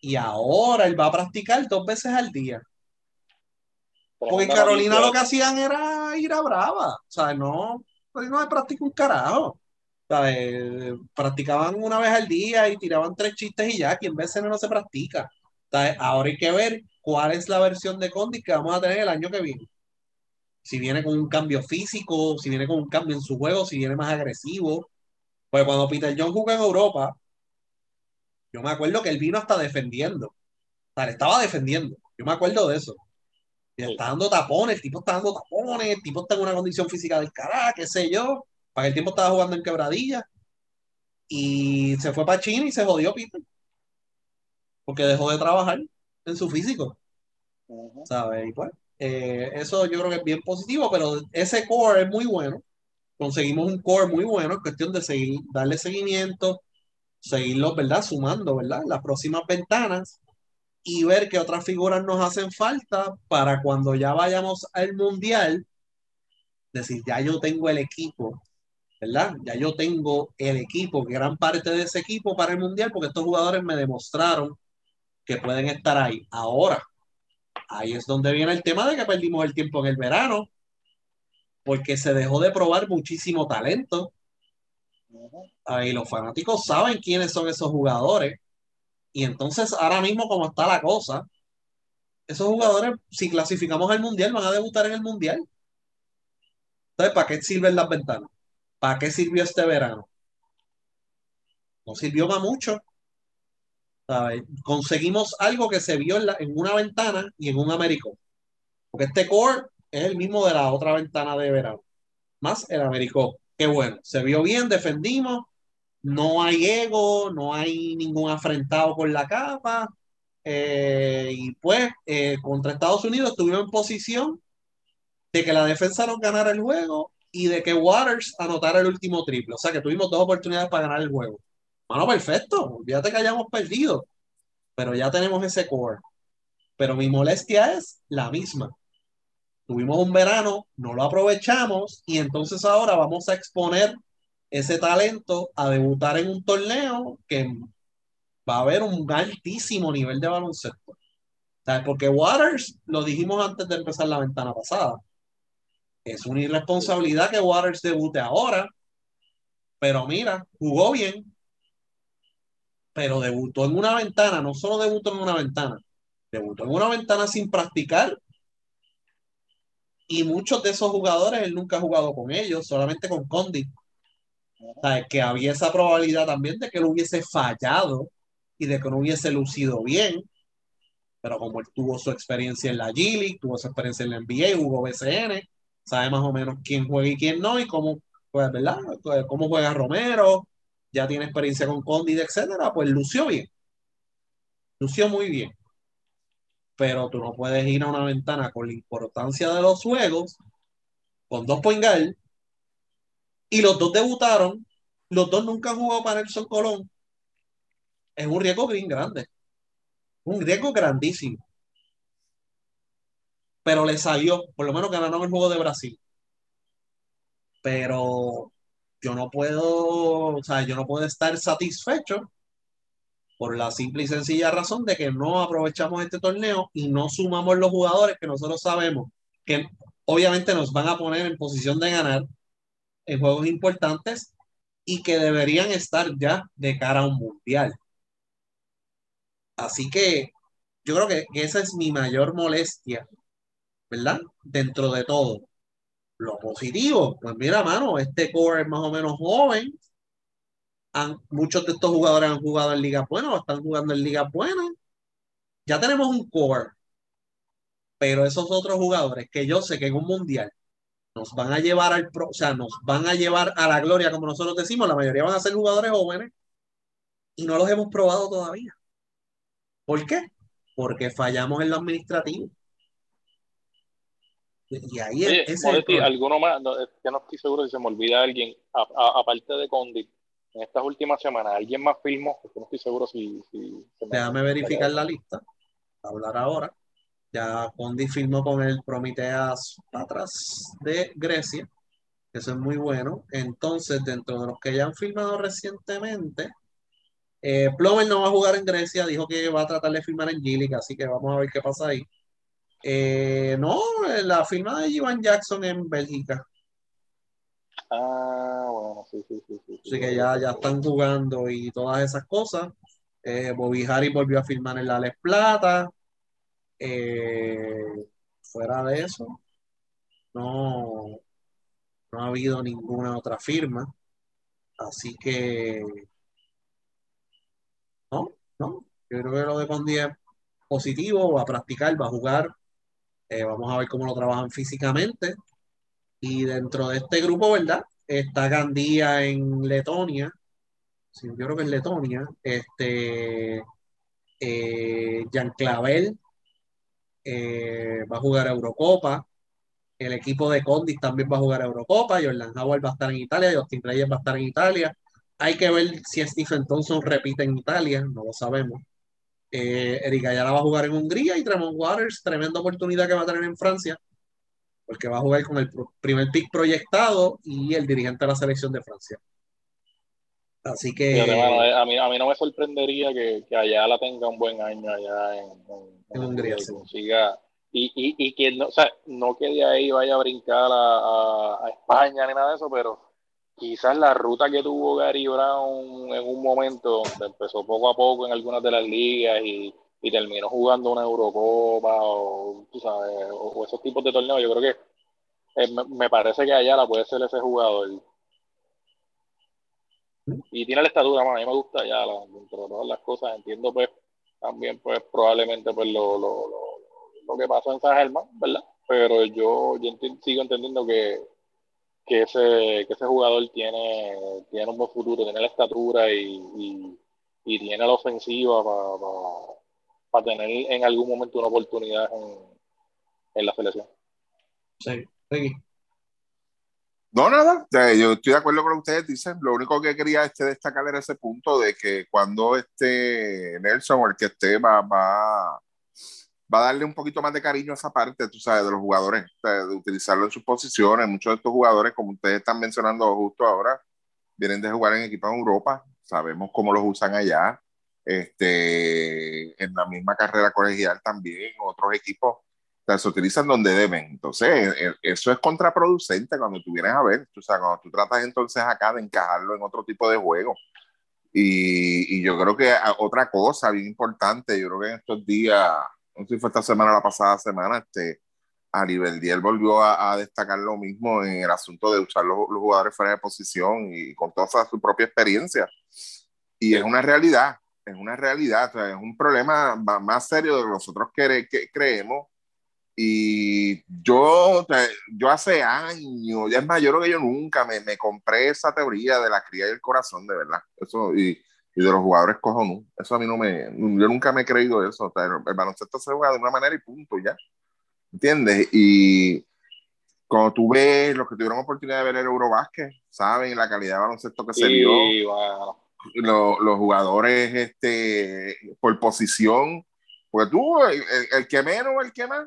y ahora él va a practicar dos veces al día. Porque en Carolina lo que hacían era ir a brava. O sea, no, no se practica un carajo. O sea, eh, practicaban una vez al día y tiraban tres chistes y ya, aquí en veces no se practica. Sea, ahora hay que ver cuál es la versión de Condi que vamos a tener el año que viene. Si viene con un cambio físico, si viene con un cambio en su juego, si viene más agresivo. Pues cuando Peter John jugó en Europa, yo me acuerdo que él vino hasta defendiendo. O sea, le estaba defendiendo. Yo me acuerdo de eso. Está dando tapones, el tipo está dando tapones, el tipo está en una condición física del carajo, qué sé yo. Para el tiempo estaba jugando en quebradilla. Y se fue para China y se jodió Peter. Porque dejó de trabajar en su físico. ¿sabes? Y pues, eh, eso yo creo que es bien positivo, pero ese core es muy bueno. Conseguimos un core muy bueno, es cuestión de seguir, darle seguimiento, seguirlos, ¿verdad? Sumando, ¿verdad? Las próximas ventanas y ver qué otras figuras nos hacen falta para cuando ya vayamos al mundial, decir, ya yo tengo el equipo, ¿verdad? Ya yo tengo el equipo, gran parte de ese equipo para el mundial, porque estos jugadores me demostraron que pueden estar ahí. Ahora, ahí es donde viene el tema de que perdimos el tiempo en el verano, porque se dejó de probar muchísimo talento. Ahí los fanáticos saben quiénes son esos jugadores. Y entonces, ahora mismo, como está la cosa, esos jugadores, si clasificamos al mundial, van a debutar en el mundial. Entonces, ¿para qué sirven las ventanas? ¿Para qué sirvió este verano? No sirvió para mucho. Conseguimos algo que se vio en, una ventana y en un Américo. Porque este core es el mismo de la otra ventana de verano. Más el Américo. Qué bueno. Se vio bien, defendimos. No hay ego, no hay ningún afrentado con la capa. Eh, y pues eh, contra Estados Unidos estuvimos en posición de que la defensa nos ganara el juego y de que Waters anotara el último triple. O sea que tuvimos dos oportunidades para ganar el juego. Bueno, perfecto. Olvídate que hayamos perdido. Pero ya tenemos ese core. Pero mi molestia es la misma. Tuvimos un verano, no lo aprovechamos y entonces ahora vamos a exponer ese talento a debutar en un torneo que va a haber un altísimo nivel de baloncesto. Porque Waters, lo dijimos antes de empezar la ventana pasada, es una irresponsabilidad que Waters debute ahora, pero mira, jugó bien, pero debutó en una ventana, no solo debutó en una ventana, debutó en una ventana sin practicar. Y muchos de esos jugadores él nunca ha jugado con ellos, solamente con Condi. O que había esa probabilidad también de que él hubiese fallado y de que no hubiese lucido bien. Pero como él tuvo su experiencia en la G League, tuvo su experiencia en la NBA, jugó BCN, sabe más o menos quién juega y quién no, y cómo, pues, ¿verdad? Cómo juega Romero, ya tiene experiencia con Condit, etcétera, pues lució bien. Lució muy bien. Pero tú no puedes ir a una ventana con la importancia de los juegos, con dos point y los dos debutaron, los dos nunca han jugado para Nelson Colón. Es un riesgo bien grande. Un riesgo grandísimo pero le salió, por lo menos ganaron el juego de Brasil. Pero yo no puedo, o sea, yo no puedo estar satisfecho por la simple y sencilla razón de que no aprovechamos este torneo y no sumamos los jugadores que nosotros sabemos que obviamente nos van a poner en posición de ganar en juegos importantes y que deberían estar ya de cara a un mundial. Así que yo creo que esa es mi mayor molestia ¿verdad? Dentro de todo. Lo positivo, pues mira, mano, este core es más o menos joven. muchos de estos jugadores han jugado en ligas buenas o están jugando en ligas buenas. Ya tenemos un core. Pero esos otros jugadores que yo sé que en un mundial nos van a llevar al pro, o sea, nos van a llevar a la gloria, como nosotros decimos, la mayoría van a ser jugadores jóvenes y no los hemos probado todavía. ¿Por qué? Porque fallamos en lo administrativo. Y ahí es, alguno más, no, que no estoy seguro si se me olvida alguien, aparte de Condit, en estas últimas semanas, ¿alguien más filmó? no estoy seguro si... Déjame verificar la lista, hablar ahora. Ya Condit filmó con el Prometeas atrás de Grecia, eso es muy bueno. Entonces, dentro de los que ya han filmado recientemente, eh, Plomer no va a jugar en Grecia, dijo que va a tratar de filmar en Gillick, así que vamos a ver qué pasa ahí. Eh, no, la firma de Ivan Jackson en Bélgica. Ah, bueno, sí, sí, sí. sí Así que ya, ya están jugando y todas esas cosas. Eh, Bobby Harry volvió a firmar en la Les Plata. Eh, fuera de eso, no, no ha habido ninguna otra firma. Así que, no, no. Yo creo que lo de Condi es positivo, va a practicar, va a jugar eh, vamos a ver cómo lo trabajan físicamente. Y dentro de este grupo, ¿verdad? Está Gandía en Letonia. Yo creo que en Letonia. Este, eh, Jean Clavel eh, va a jugar a Eurocopa. El equipo de Condis también va a jugar a Eurocopa. Jordan Howard va a estar en Italia. Justin Reyes va a estar en Italia. Hay que ver si Stephen Thompson repite en Italia. No lo sabemos. Eh, Eric Ayala va a jugar en Hungría y Tremont Waters, tremenda oportunidad que va a tener en Francia, porque va a jugar con el primer pick proyectado y el dirigente de la selección de Francia. Así que. Eh, a, mí, a mí no me sorprendería que, que Ayala tenga un buen año allá en, en, Hungría. y, y, y, que no, o sea, no que de ahí vaya a brincar a, a España ni nada de eso, pero quizás la ruta que tuvo Gary Brown en un momento donde empezó poco a poco en algunas de las ligas y, terminó jugando una Eurocopa o, tú sabes, o, esos tipos de torneos, yo creo que eh, me, parece que Ayala puede ser ese jugador. Y tiene la estatura, a mí me gusta Ayala, dentro de todas las cosas, entiendo pues también pues probablemente pues lo, lo, lo, que pasó en San Germán, ¿verdad? Pero yo, yo sigo entendiendo que que ese, que ese jugador tiene, tiene un buen futuro, tiene la estatura y, tiene la ofensiva para tener en algún momento una oportunidad en, la selección. Sí, No, nada, yo estoy de acuerdo con lo que ustedes dicen. Lo único que quería este destacar era ese punto de que cuando este Nelson o el que esté va, va, va a darle un poquito más de cariño a esa parte, tú sabes, de los jugadores, de utilizarlo en sus posiciones. Muchos de estos jugadores, como ustedes están mencionando justo ahora, vienen de jugar en equipos en Europa, sabemos cómo los usan allá, este, en la misma carrera colegial también, otros equipos, se utilizan donde deben. Entonces, e, eso es contraproducente cuando tú vienes a ver, tú sabes, cuando tú tratas entonces acá de encajarlo en otro tipo de juego. Y, y yo creo que otra cosa bien importante, yo creo que en estos días no sé si fue esta semana o la pasada semana, este, Diel volvió a, destacar lo mismo en el asunto de usar los, jugadores fuera de posición y con toda su propia experiencia. Y es una realidad, es una realidad, es un problema más serio de lo que nosotros que creemos. Y yo, yo hace años, ya es mayor que yo nunca me, me, compré esa teoría de la cría y el corazón, de verdad. Eso, y, y de los jugadores cojones. Eso a mí no me, yo nunca me he creído eso. O sea, el, baloncesto se juega de una manera y punto, ya. ¿Entiendes? Y cuando tú ves los que tuvieron oportunidad de ver el Eurobásquet, saben la calidad de baloncesto que se dio. Los, jugadores este, por posición, porque tú, el, que menos el que más,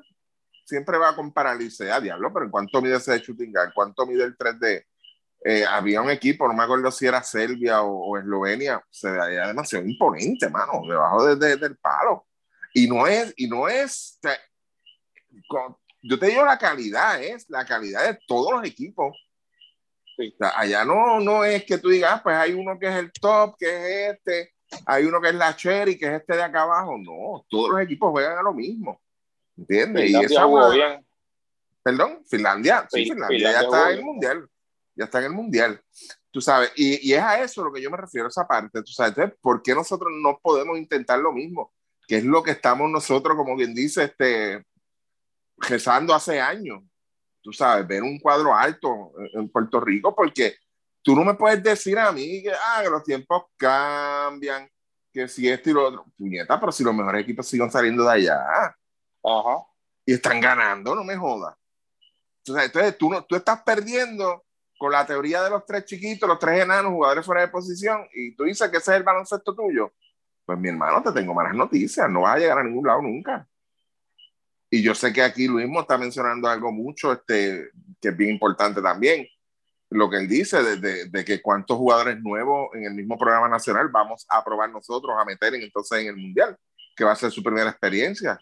siempre va a comparar y dice, ah, diablo, pero ¿en cuánto mide ese shooting guard? ¿Cuánto mide el 3D? Eh, había un equipo, no me acuerdo si era Serbia o, Eslovenia, se veía demasiado imponente, mano, debajo de, del palo. Y no es, y no es, yo te digo la calidad, es la calidad de todos los equipos. allá no, no es que tú digas, ah, pues hay uno que es el top, que es este, hay uno que es la Cherry, que es este de acá abajo. No, todos los equipos juegan a lo mismo. ¿Entiendes? y esa, Perdón, Finlandia, sí, Finlandia, ya está en el mundial ya está en el mundial, tú sabes, y, y, es a eso lo que yo me refiero, esa parte, tú sabes, entonces, ¿por qué nosotros no podemos intentar lo mismo? Que es lo que estamos nosotros, como bien dice, este, rezando hace años, tú sabes, ver un cuadro alto en Puerto Rico, porque tú no me puedes decir a mí que, ah, que los tiempos cambian, que si esto y lo otro, puñeta, pero si los mejores equipos siguen saliendo de allá, Ajá. y están ganando, no me jodas. Entonces, tú, no, tú estás perdiendo con la teoría de los tres chiquitos, los tres enanos, jugadores fuera de posición, y tú dices que ese es el baloncesto tuyo, pues mi hermano, te tengo malas noticias, no vas a llegar a ningún lado nunca. Y yo sé que aquí Luis está mencionando algo mucho, este, que es bien importante también, lo que él dice de, de, que cuántos jugadores nuevos en el mismo programa nacional vamos a probar nosotros a meter en, entonces en el mundial, que va a ser su primera experiencia.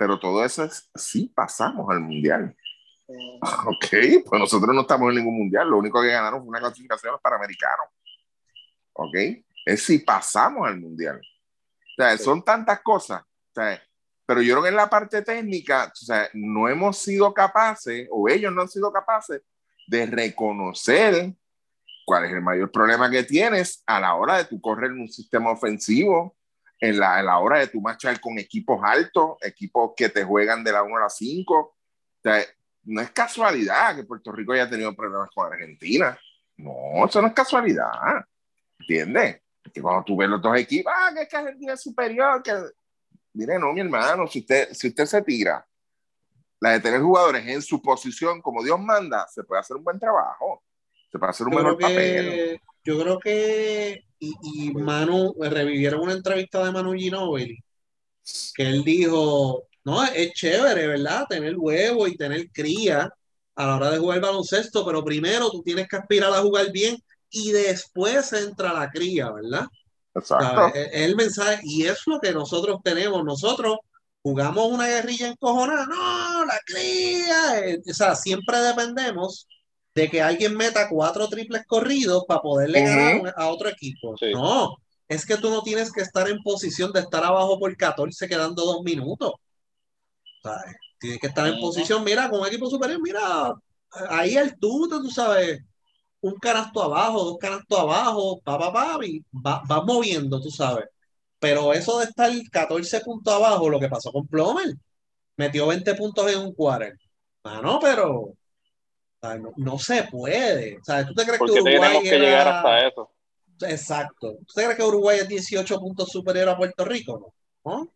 Pero todo eso es sí pasamos al mundial. Ok, pues nosotros no estamos en ningún mundial, lo único que ganaron fue una clasificación para americanos. Ok, es si pasamos al mundial. O sea, son tantas cosas. O sea, pero yo creo que en la parte técnica, o sea, no hemos sido capaces, o ellos no han sido capaces, de reconocer cuál es el mayor problema que tienes a la hora de tu correr en un sistema ofensivo, en la, a la hora de tu marchar con equipos altos, equipos que te juegan de la 1 a la 5. O sea, no es casualidad que Puerto Rico haya tenido problemas con Argentina. No, eso no es casualidad. ¿Entiendes? Que cuando tú ves los dos equipos, ah, que es que Argentina es superior, que... Mire, no, mi hermano, si usted, si usted se tira la de tener jugadores en su posición como Dios manda, se puede hacer un buen trabajo. Se puede hacer un mejor papel. Yo creo que, y, y Manu, revivieron una entrevista de Manu Ginobili, que él dijo, no, es chévere, ¿verdad? Tener huevo y tener cría a la hora de jugar baloncesto, pero primero tú tienes que aspirar a jugar bien y después entra la cría, ¿verdad? Exacto. Es el mensaje, y es lo que nosotros tenemos. Nosotros jugamos una guerrilla encojonada, no, la cría. eh, O sea, siempre dependemos de que alguien meta cuatro triples corridos para poderle ganar a un- a otro equipo. Sí. No, es que tú no tienes que estar en posición de estar abajo por 14 quedando dos minutos. ¿Sabes? Tienes que estar en Ujú. posición, mira, con un equipo superior, mira, ahí el tuto, tú sabes, un canasto abajo, dos canastos abajo, pa, pa, pa, y va, vas moviendo, tú sabes. Pero eso de estar 14 puntos abajo, lo que pasó con Plomer, metió 20 puntos en un quarter. Ah, no, pero no, no se puede. O sea, ¿tú te crees Porque que Uruguay tenemos que era- llegar hasta eso. Exacto. ¿Tú te crees que Uruguay es 18 puntos superior a Puerto Rico? No. ¿No?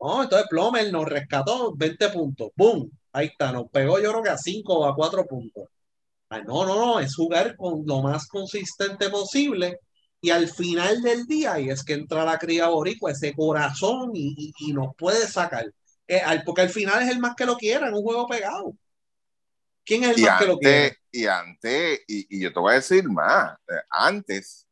No, entonces Plomer nos rescató 20 puntos. ¡Boom! Ahí está, nos pegó yo creo que a 5 o a 4 puntos. Ay, no, no, no, es jugar con lo más consistente posible y al final del día, y es que entra la cría boricua, ese corazón y, y- y nos puede sacar. Eh, al- porque al final es el más que lo quiera en un juego pegado. ¿Quién es el Y más que lo quiere? antes, y antes, y, y yo te voy a decir más, eh, antes,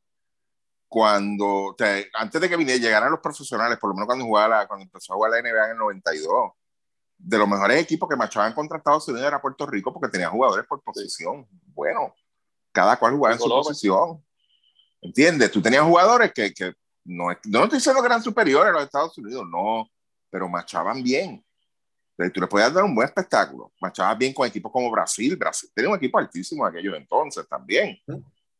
cuando, o sea, antes de que viniera, llegaran los profesionales, por lo menos cuando jugaba la- cuando empezó a jugar la NBA en el 92, de los mejores equipos que marchaban contra Estados Unidos era Puerto Rico porque tenía jugadores por posición. Bueno, cada cual jugaba en su posición. ¿Entiendes? Tú tenías jugadores que, que no, no estoy diciendo que eran superiores a los Estados Unidos, no, pero marchaban bien. Tú le podías dar un buen espectáculo. Marchabas bien con equipos como Brasil. Brasil tenía un equipo altísimo en aquellos entonces también.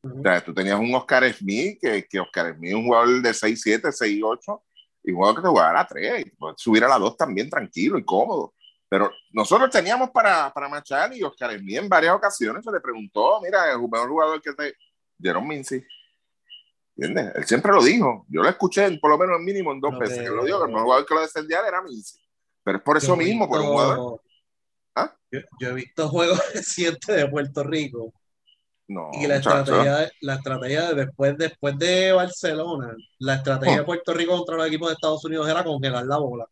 O sea, tú tenías un Oscar Smith, que, que Oscar Smith es un jugador de 6'7, 6'8, y un jugador que te jugaba a la 3, y puedes subir a la 2 también tranquilo y cómodo. Pero nosotros teníamos para, para marchar y Oscar Smith en varias ocasiones se le preguntó, mira, el mejor jugador que te... Jerome Mincy. ¿Entiendes? Él siempre lo dijo. Yo lo escuché por lo menos mínimo en dos veces. que- Que lo dijo, que el mejor jugador que lo descendía era Mincy. Pero es por eso Yo mismo, por un jugador... ¿Ah? Yo, yo he visto juegos recientes de Puerto Rico No, y la muchacho. estrategia, de- la estrategia de después, después de Barcelona, la estrategia de. Puerto Rico contra los equipos de Estados Unidos era congelar la bola.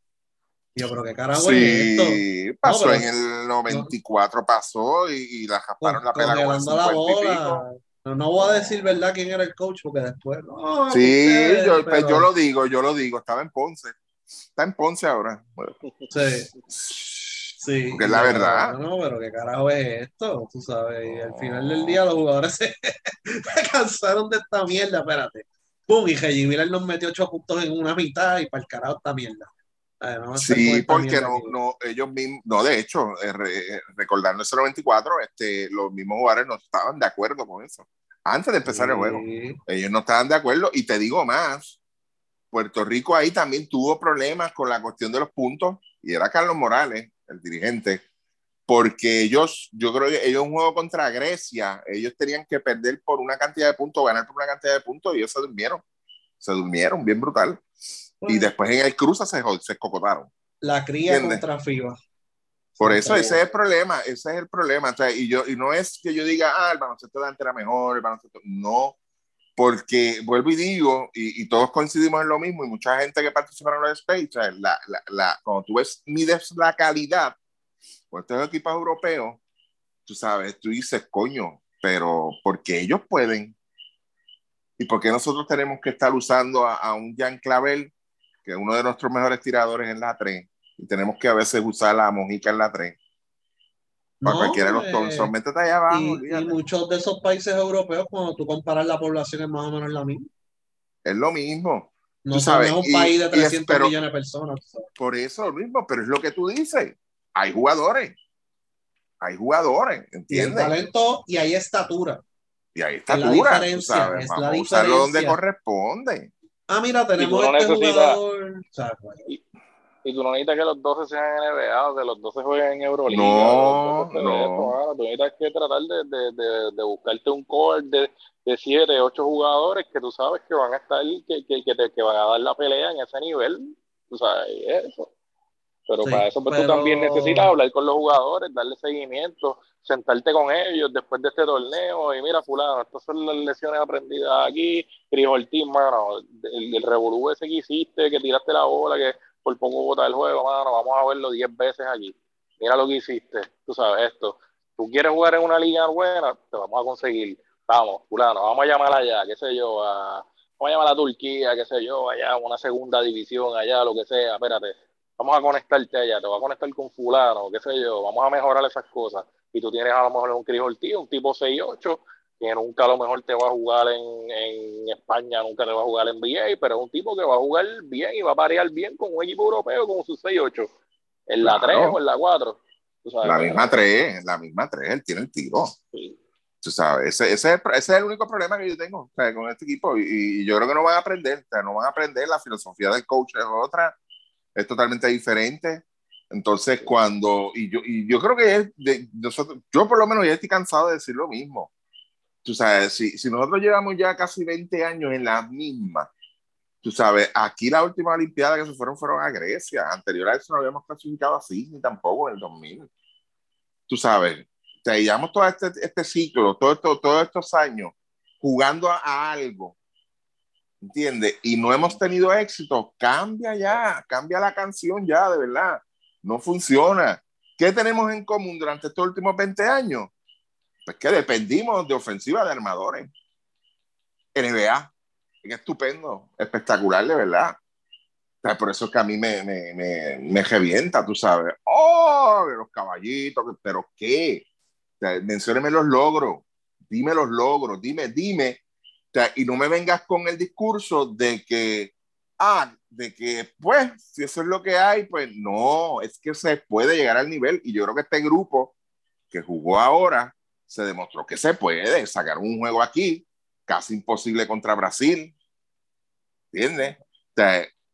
Yo, pero qué carajo es esto. Sí, pasó pero- en el 94, pasó y, y la rasparon Con- la pela congelando la 50 y pico. bola. No, no voy a decir verdad quién era el coach porque después. No, Sí, ustedes, yo, pues yo lo digo, yo lo digo, estaba en Ponce. Está en Ponce ahora. Bueno, Sí, sí. Porque es la verdad. No, pero qué carajo es esto, tú sabes. Y al final del día los jugadores se, se cansaron de esta mierda, espérate. Pum, y Reggie Miller nos metió ocho puntos en una mitad y para el carajo esta mierda. Sí, porque no, no, ellos mismos, no, de hecho, eh, re- recordando ese 94, este, los mismos jugadores no estaban de acuerdo con eso. Antes de empezar el juego, Sí. ellos no estaban de acuerdo. Y te digo más, Puerto Rico ahí también tuvo problemas con la cuestión de los puntos, y era Carlos Morales, el dirigente, porque ellos, yo creo que ellos un juego contra Grecia, ellos tenían que perder por una cantidad de puntos, ganar por una cantidad de puntos, y ellos se durmieron, se durmieron, bien brutal. Y después en el cruza se, se cocotaron. La cría ¿Entiendes? contra FIBA. Por eso ese es el problema, ese es el problema. O sea, y, yo, y no es que yo diga, ah, el baloncesto de antes era mejor, el baloncesto. No, porque vuelvo y digo, y, todos coincidimos en lo mismo, y mucha gente que participa en los Space, la, la, la, cuando tú ves, mides la calidad por estos equipos europeos, tú sabes, tú dices, coño, pero porque ellos pueden, y porque nosotros tenemos que estar usando a, a un Jan Clavel, que es uno de nuestros mejores tiradores en la 3, y tenemos que a veces usar la mojica en la 3. Para No, cualquiera de los eh, Thompson, métete allá abajo. y, y muchos de esos países europeos, cuando tú comparas la población, es más o menos la misma. Es lo mismo. No sabes, no es un y- país de y es- 300 pero- millones de personas. Por eso lo mismo, pero es lo que tú dices. Hay jugadores. Hay jugadores, Y hay ¿entiendes? talento y hay estatura. Y ahí Es está la tú diferencia, sabes. es la Vamos a usarlo donde diferencia. corresponde. Ah, mira, tenemos este necesitas- jugador. O sea, pues, Y tú no necesitas que los 12 sean NBA o que los 12 jueguen en Euroliga. No, Los 12 no. esto, mano. Tú necesitas que tratar de, de, de, de buscarte un core de, de 7, 8 jugadores que tú sabes que van a estar, que, que, que, te, que van a dar la pelea en ese nivel. Tú sabes, eso. Pero para eso pues, tú también necesitas hablar con los jugadores, darle seguimiento, sentarte con ellos después de este torneo y mira, fulano, estas son las lecciones aprendidas aquí, Cris Ortiz, mano, el, el revolú ese que hiciste, que tiraste la bola, que por poco botar el juego, mano, vamos a verlo 10 veces aquí. Mira lo que hiciste, tú sabes esto. Tú quieres jugar en una liga buena, te vamos a conseguir. Vamos, fulano, vamos a llamar allá, qué sé yo, a, vamos a llamar a Turquía, qué sé yo, allá, una segunda división, allá, lo que sea, espérate, vamos a conectarte allá, te voy a conectar con fulano, qué sé yo, vamos a mejorar esas cosas. Y tú tienes a lo mejor un Cris tío, un tipo 6-8, que nunca a lo mejor te va a jugar en, en, España, nunca te va a jugar en NBA, pero es un tipo que va a jugar bien y va a parear bien con un equipo europeo como su 6-8, en la 3 o en la 4. la misma 3, la misma 3, él tiene el tiro. Tú sabes, ese, ese, es el único problema que yo tengo con este equipo y, y, yo creo que no van a aprender, o sea, no van a aprender, la filosofía del coach es otra, es totalmente diferente. Entonces, cuando, y yo, y yo creo que de, nosotros, yo por lo menos ya estoy cansado de decir lo mismo. Tú sabes, si, si nosotros llevamos ya casi 20 años en la misma, tú sabes, aquí la última Olimpiada que se fueron fueron a Grecia. Anterior a eso no habíamos clasificado así, ni tampoco en el 2000. Tú sabes, te llevamos todo este, este ciclo, todo esto, todos estos años jugando a, a algo ¿entiendes? Y no hemos tenido éxito, cambia ya, cambia la canción ya, de verdad. No funciona. ¿Qué tenemos en común durante estos últimos 20 años? Pues que dependimos de ofensiva de armadores. NBA, es estupendo, espectacular, de verdad. por eso es que a mí me, me, me, me revienta, tú sabes. ¡Oh! Los caballitos, pero ¿qué? mencióneme los logros, dime los logros, dime, dime y no me vengas con el discurso de que, ah, de que, pues, si eso es lo que hay, pues no, es que se puede llegar al nivel. Y yo creo que este grupo que jugó ahora se demostró que se puede sacar un juego aquí, casi imposible contra Brasil. ¿Entiendes?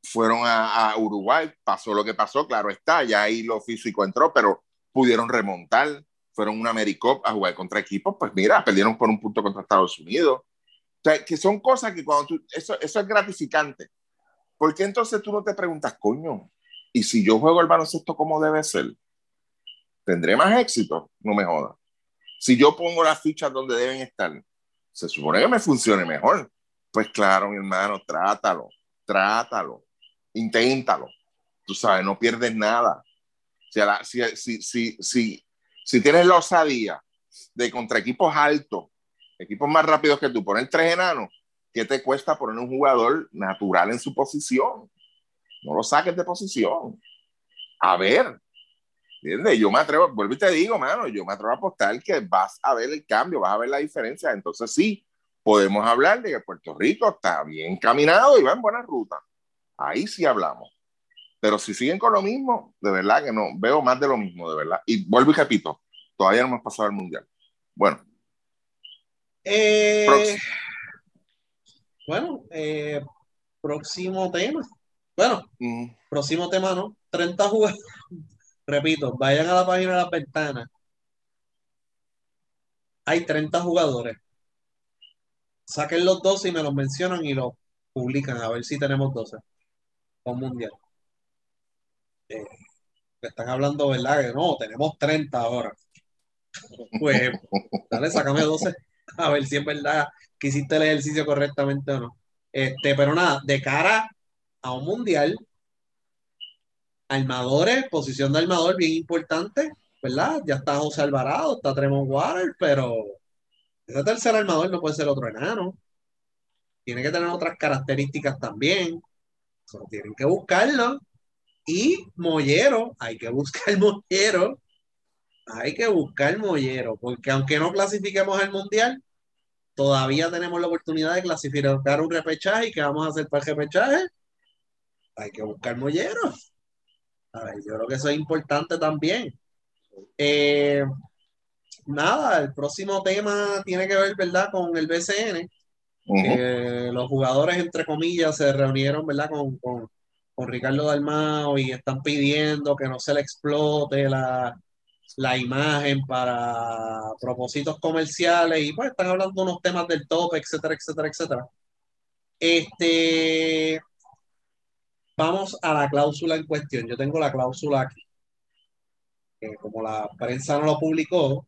fueron a, Uruguay, pasó lo que pasó, claro está, ya ahí lo físico entró, pero pudieron remontar, fueron una Americop a jugar contra equipos, pues mira, perdieron por un punto contra Estados Unidos, o sea, que son cosas que cuando tú, eso, eso es gratificante. ¿Por qué entonces tú no te preguntas, coño, y si yo juego el baloncesto como debe ser, tendré más éxito? No me jodas. Si yo pongo las fichas donde deben estar, se supone que me funcione mejor. Pues claro, mi hermano, trátalo, trátalo, inténtalo. Tú sabes, no pierdes nada. Si, si, si, si, si, si tienes la osadía de contra equipos altos equipos más rápidos que tú, poner tres enanos, ¿qué te cuesta poner un jugador natural en su posición? No lo saques de posición. A ver, ¿entiendes? Yo me atrevo, vuelvo y te digo, mano, yo me atrevo a apostar que vas a ver el cambio, vas a ver la diferencia. Entonces sí, podemos hablar de que Puerto Rico está bien caminado y va en buena ruta. Ahí sí hablamos. Pero si siguen con lo mismo, de verdad que no, veo más de lo mismo, de verdad. Y vuelvo y repito, todavía no hemos pasado al mundial. Bueno, eh, bueno, eh, próximo tema. Bueno, próximo tema, ¿no? 30 jugadores. Repito, vayan a la página de las ventanas. Hay 30 jugadores. Saquen los 12 y me los mencionan y los publican a ver si tenemos 12 con mundial. Eh, están hablando, ¿verdad? Que no, tenemos 30 ahora. Pues, dale, sácame 12. a ver si es verdad que hiciste el ejercicio correctamente o no. Este, pero nada, de cara a un mundial, armadores, posición de armador bien importante, ¿verdad? Ya está José Alvarado, está Tremont Water, pero ese tercer armador no puede ser otro enano. Tiene que tener otras características también. tienen que buscarlo. Y Mollero, hay que buscar Mollero hay que buscar mollero, porque aunque no clasifiquemos al mundial, todavía tenemos la oportunidad de clasificar un repechaje y que vamos a hacer para el repechaje. Hay que buscar mollero. Yo creo que eso es importante también. Eh, nada, el próximo tema tiene que ver, ¿verdad?, con el BCN. los jugadores, entre comillas, se reunieron, ¿verdad?, con, con, con Ricardo Dalmao y están pidiendo que no se le explote la, la imagen para propósitos comerciales y pues están hablando de unos temas del top, etcétera, etcétera, etcétera. Este, vamos a la cláusula en cuestión. Yo tengo la cláusula aquí. como la prensa no lo publicó,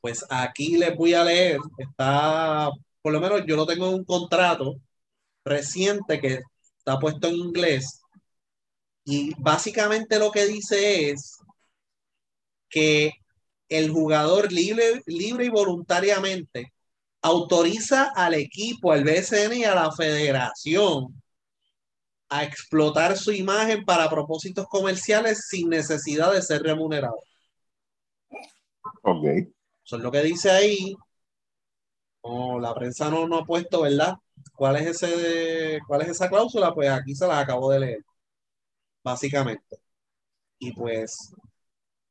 pues aquí les voy a leer. Está, por lo menos yo lo tengo en un contrato reciente que está puesto en inglés. Y básicamente lo que dice es que el jugador libre, libre y voluntariamente autoriza al equipo, al BSN y a la federación a explotar su imagen para propósitos comerciales sin necesidad de ser remunerado. Ok. Eso es lo que dice ahí. la prensa no, no ha puesto, ¿verdad? ¿Cuál es, ese, ¿Cuál es esa cláusula? Pues aquí se la acabo de leer, básicamente. Y pues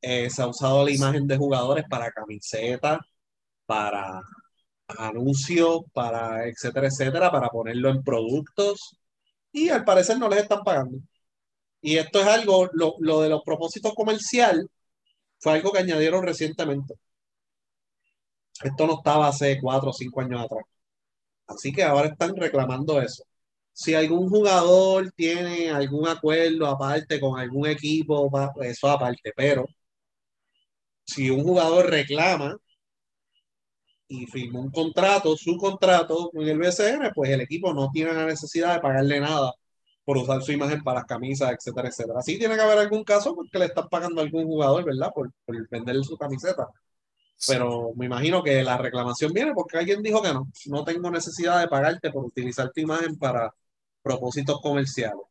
eh, se ha usado la imagen de jugadores para camisetas, para anuncios, para etcétera, etcétera, para ponerlo en productos y al parecer no les están pagando. Y esto es algo, lo, lo de los propósitos comercial fue algo que añadieron recientemente. Esto no estaba hace cuatro o cinco años atrás. Así que ahora están reclamando eso. Si algún jugador tiene algún acuerdo aparte con algún equipo, eso aparte, pero si un jugador reclama y firmó un contrato, su contrato con el BCN, pues el equipo no tiene la necesidad de pagarle nada por usar su imagen para las camisas, etcétera, etcétera. Así tiene que haber algún caso porque le están pagando a algún jugador, ¿verdad? Por, por venderle su camiseta. Pero me imagino que la reclamación viene porque alguien dijo que no, no tengo necesidad de pagarte por utilizar tu imagen para propósitos comerciales.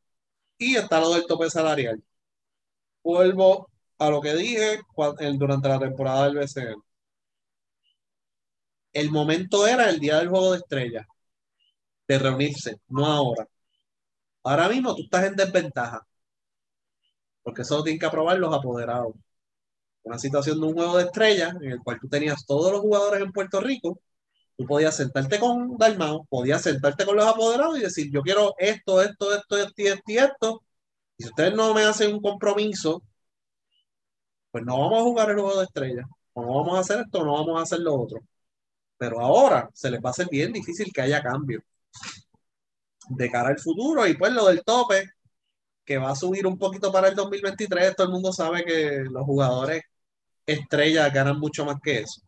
Y está lo del tope salarial. Vuelvo a lo que dije durante la temporada del BCN el momento era el día del juego de estrellas, de reunirse, no ahora. Ahora mismo tú estás en desventaja, porque eso tienen que aprobar los apoderados. Una situación de un juego de estrellas en el cual tú tenías todos los jugadores en Puerto Rico, tú podías sentarte con Dalmao, podías sentarte con los apoderados y decir, yo quiero esto, esto, esto, esto y esto y esto. Y si ustedes no me hacen un compromiso, pues no vamos a jugar el juego de estrellas. O no vamos a hacer esto, o no vamos a hacer lo otro. Pero ahora se les va a hacer bien difícil que haya cambio de cara al futuro. Y pues lo del tope, que va a subir un poquito para el 2023, todo el mundo sabe que los jugadores estrellas ganan mucho más que eso.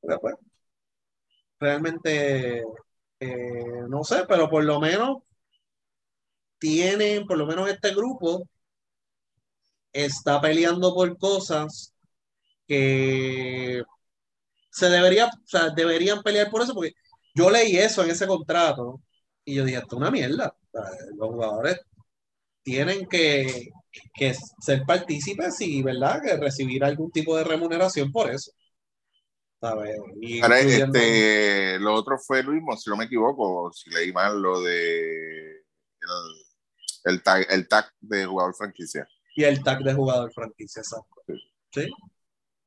Pues, realmente, eh, no sé, pero por lo menos tienen, por lo menos este grupo está peleando por cosas que se debería, o sea, deberían pelear por eso, porque yo leí eso en ese contrato y yo dije, esto es una mierda. los jugadores tienen que, que, ser partícipes y, ¿verdad?, que recibir algún tipo de remuneración por eso. ¿sabes? este, lo otro fue, Luis, si no me equivoco, si leí mal lo de el, el, tag, el tag de jugador franquicia. Y el tag de jugador franquicia, exacto. ¿Sí?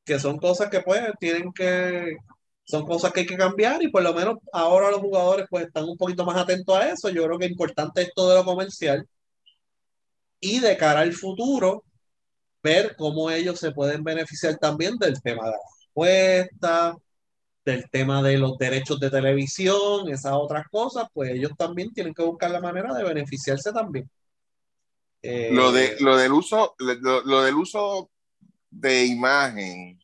Que son cosas que pues tienen que, son cosas que hay que cambiar y por lo menos ahora los jugadores pues están un poquito más atentos a eso. Yo creo que es importante esto de lo comercial y de cara al futuro ver cómo ellos se pueden beneficiar también del tema de la apuesta, del tema de los derechos de televisión, esas otras cosas, pues ellos también tienen que buscar la manera de beneficiarse también. lo, de, eh, lo del uso, lo del uso de imagen,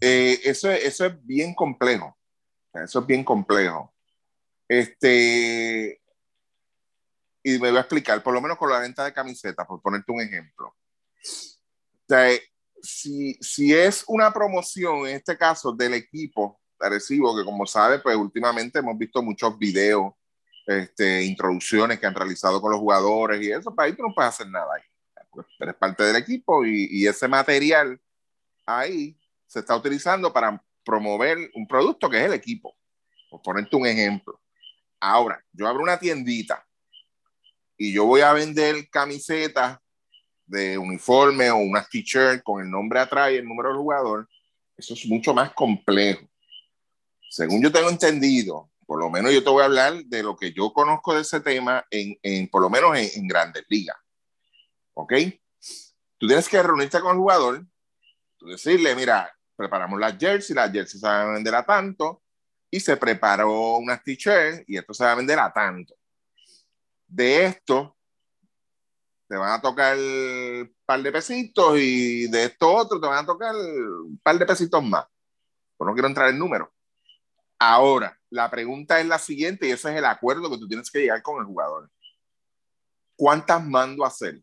eh, eso, eso es bien complejo. Eso es bien complejo. Este, y me voy a explicar, por lo menos con la venta de camisetas, por ponerte un ejemplo. O sea, si, si es una promoción, en este caso, del equipo Arecibo, que como sabe, pues últimamente hemos visto muchos videos, este, introducciones que han realizado con los jugadores y eso, para pues ahí tú no puedes hacer nada ahí eres parte del equipo y, ese material ahí se está utilizando para promover un producto que es el equipo. Por ponerte un ejemplo. Ahora, yo abro una tiendita y yo voy a vender camisetas de uniforme o unas t-shirts con el nombre atrás y el número del jugador. Eso es mucho más complejo. Según yo tengo entendido, por lo menos yo te voy a hablar de lo que yo conozco de ese tema en, en por lo menos en, en grandes ligas. ¿Ok? Tú tienes que reunirte con el jugador, tú decirle, mira, preparamos las jerseys, las jerseys se van a vender a tanto, y se preparó unas t-shirts y esto se va a vender a tanto. De esto, te van a tocar un par de pesitos y de esto otro te van a tocar un par de pesitos más. Pues no quiero entrar en números. Ahora, la pregunta es la siguiente y ese es el acuerdo que tú tienes que llegar con el jugador. ¿Cuántas mando a hacer?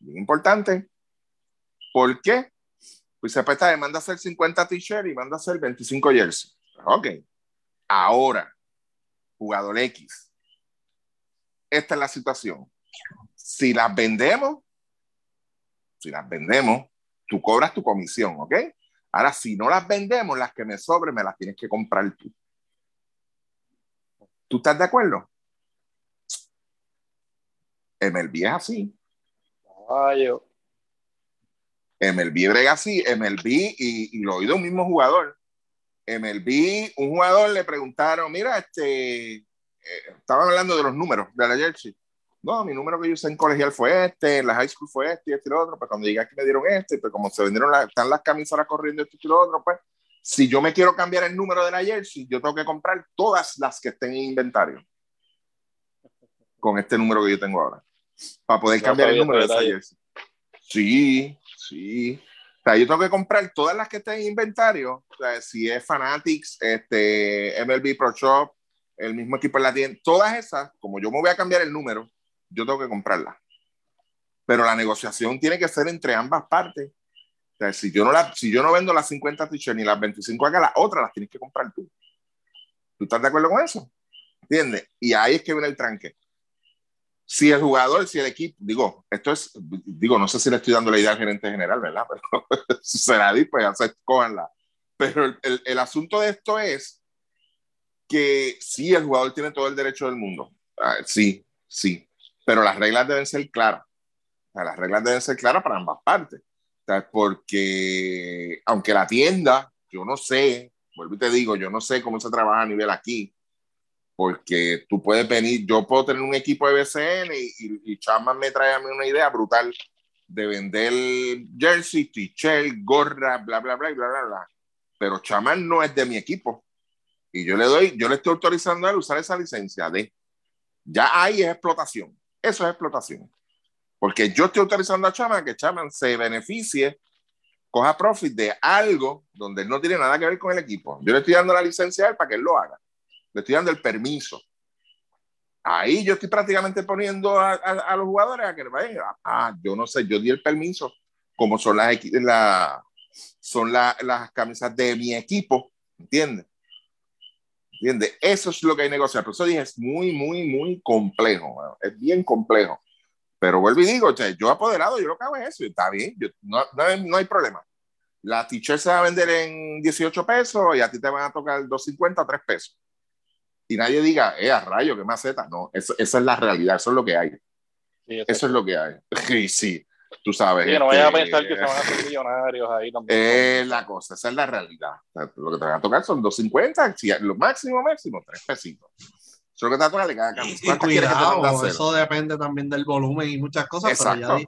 Bien importante. ¿Por qué? Pues se presta manda a hacer 50 t-shirts y manda a hacer 25 jerseys. Ok. Ahora, jugador X. Esta es la situación. Si las vendemos, si las vendemos, tú cobras tu comisión, ¿ok? Ahora, si no las vendemos, las que me sobren, me las tienes que comprar tú. ¿Tú estás de acuerdo? MLB es así. Ay, MLB brega así, MLB, y, y lo oí de un mismo jugador. MLB, un jugador le preguntaron, mira, este, eh, estaban hablando de los números de la jersey. No, mi número que yo usé en colegial fue este, en la high school fue este y este y lo otro. Pues cuando llegué aquí me dieron este, pues como se vendieron, están las camisolas corriendo este y lo otro, pues si yo me quiero cambiar el número de la jersey, yo tengo que comprar todas las que estén en inventario con este número que yo tengo ahora para poder cambiar el número de esa jersey. Sí, sí. O sea, yo tengo que comprar todas las que estén en inventario. O sea, si es Fanatics, este, MLB Pro Shop, el mismo equipo en la tienda, todas esas, como yo me voy a cambiar el número, yo tengo que comprarlas. Pero la negociación tiene que ser entre ambas partes. O sea, si yo no, la, si yo no vendo las 50 t-shirts ni las 25 acá, las otras las tienes que comprar tú. ¿Tú estás de acuerdo con eso? ¿Entiendes? Y ahí es que viene el tranque si el jugador, si el equipo, digo, esto es, digo, no sé si le estoy dando la idea al gerente general, ¿verdad? Pero será pues ya se cójanla. Pero el, el, el, asunto de esto es que sí, el jugador tiene todo el derecho del mundo. Ah, sí, sí. Pero las reglas deben ser claras. O sea, las reglas deben ser claras para ambas partes. O sea, porque aunque la tienda, yo no sé, vuelvo y te digo, yo no sé cómo se trabaja a nivel aquí, porque tú puedes venir, yo puedo tener un equipo de BCN y, y, y me trae a mí una idea brutal de vender jersey, t-shirt, gorra, bla, bla, bla, bla, bla, bla. Pero Chapman no es de mi equipo. Y yo le doy, yo le estoy autorizando a él usar esa licencia de, ya ahí es explotación. Eso es explotación. Porque yo estoy autorizando a Chapman que Chapman se beneficie, coja profit de algo donde él no tiene nada que ver con el equipo. Yo le estoy dando la licencia a él para que él lo haga le estoy dando el permiso. Ahí yo estoy prácticamente poniendo a, a, los jugadores a que vayan. Ah, yo no sé, yo di el permiso, como son las, la, son la, las camisas de mi equipo, ¿entiendes? ¿Entiendes? Eso es lo que hay que negociar. Por eso dije, es muy, muy, muy complejo. Es bien complejo. Pero vuelvo y digo, o sea, yo apoderado, yo lo que hago es eso. Está bien, no, no, hay, no hay problema. La t-shirt se va a vender en 18 pesos y a ti te van a tocar 2.50 o 3 pesos y nadie diga, eh, a rayo, qué maceta. No, eso, esa es la realidad, eso es lo que hay. Sí, eso es lo que hay. Y sí, tú sabes. Sí, no este, vayas a pensar que se van a hacer millonarios ahí también. Es la cosa, esa es la realidad. Lo que te van a tocar son 250, si, lo máximo, máximo, tres pesitos. Eso es lo que te va a tocar de cada camisa. Y, y cuidado, eso depende también del volumen y muchas cosas, Exacto. pero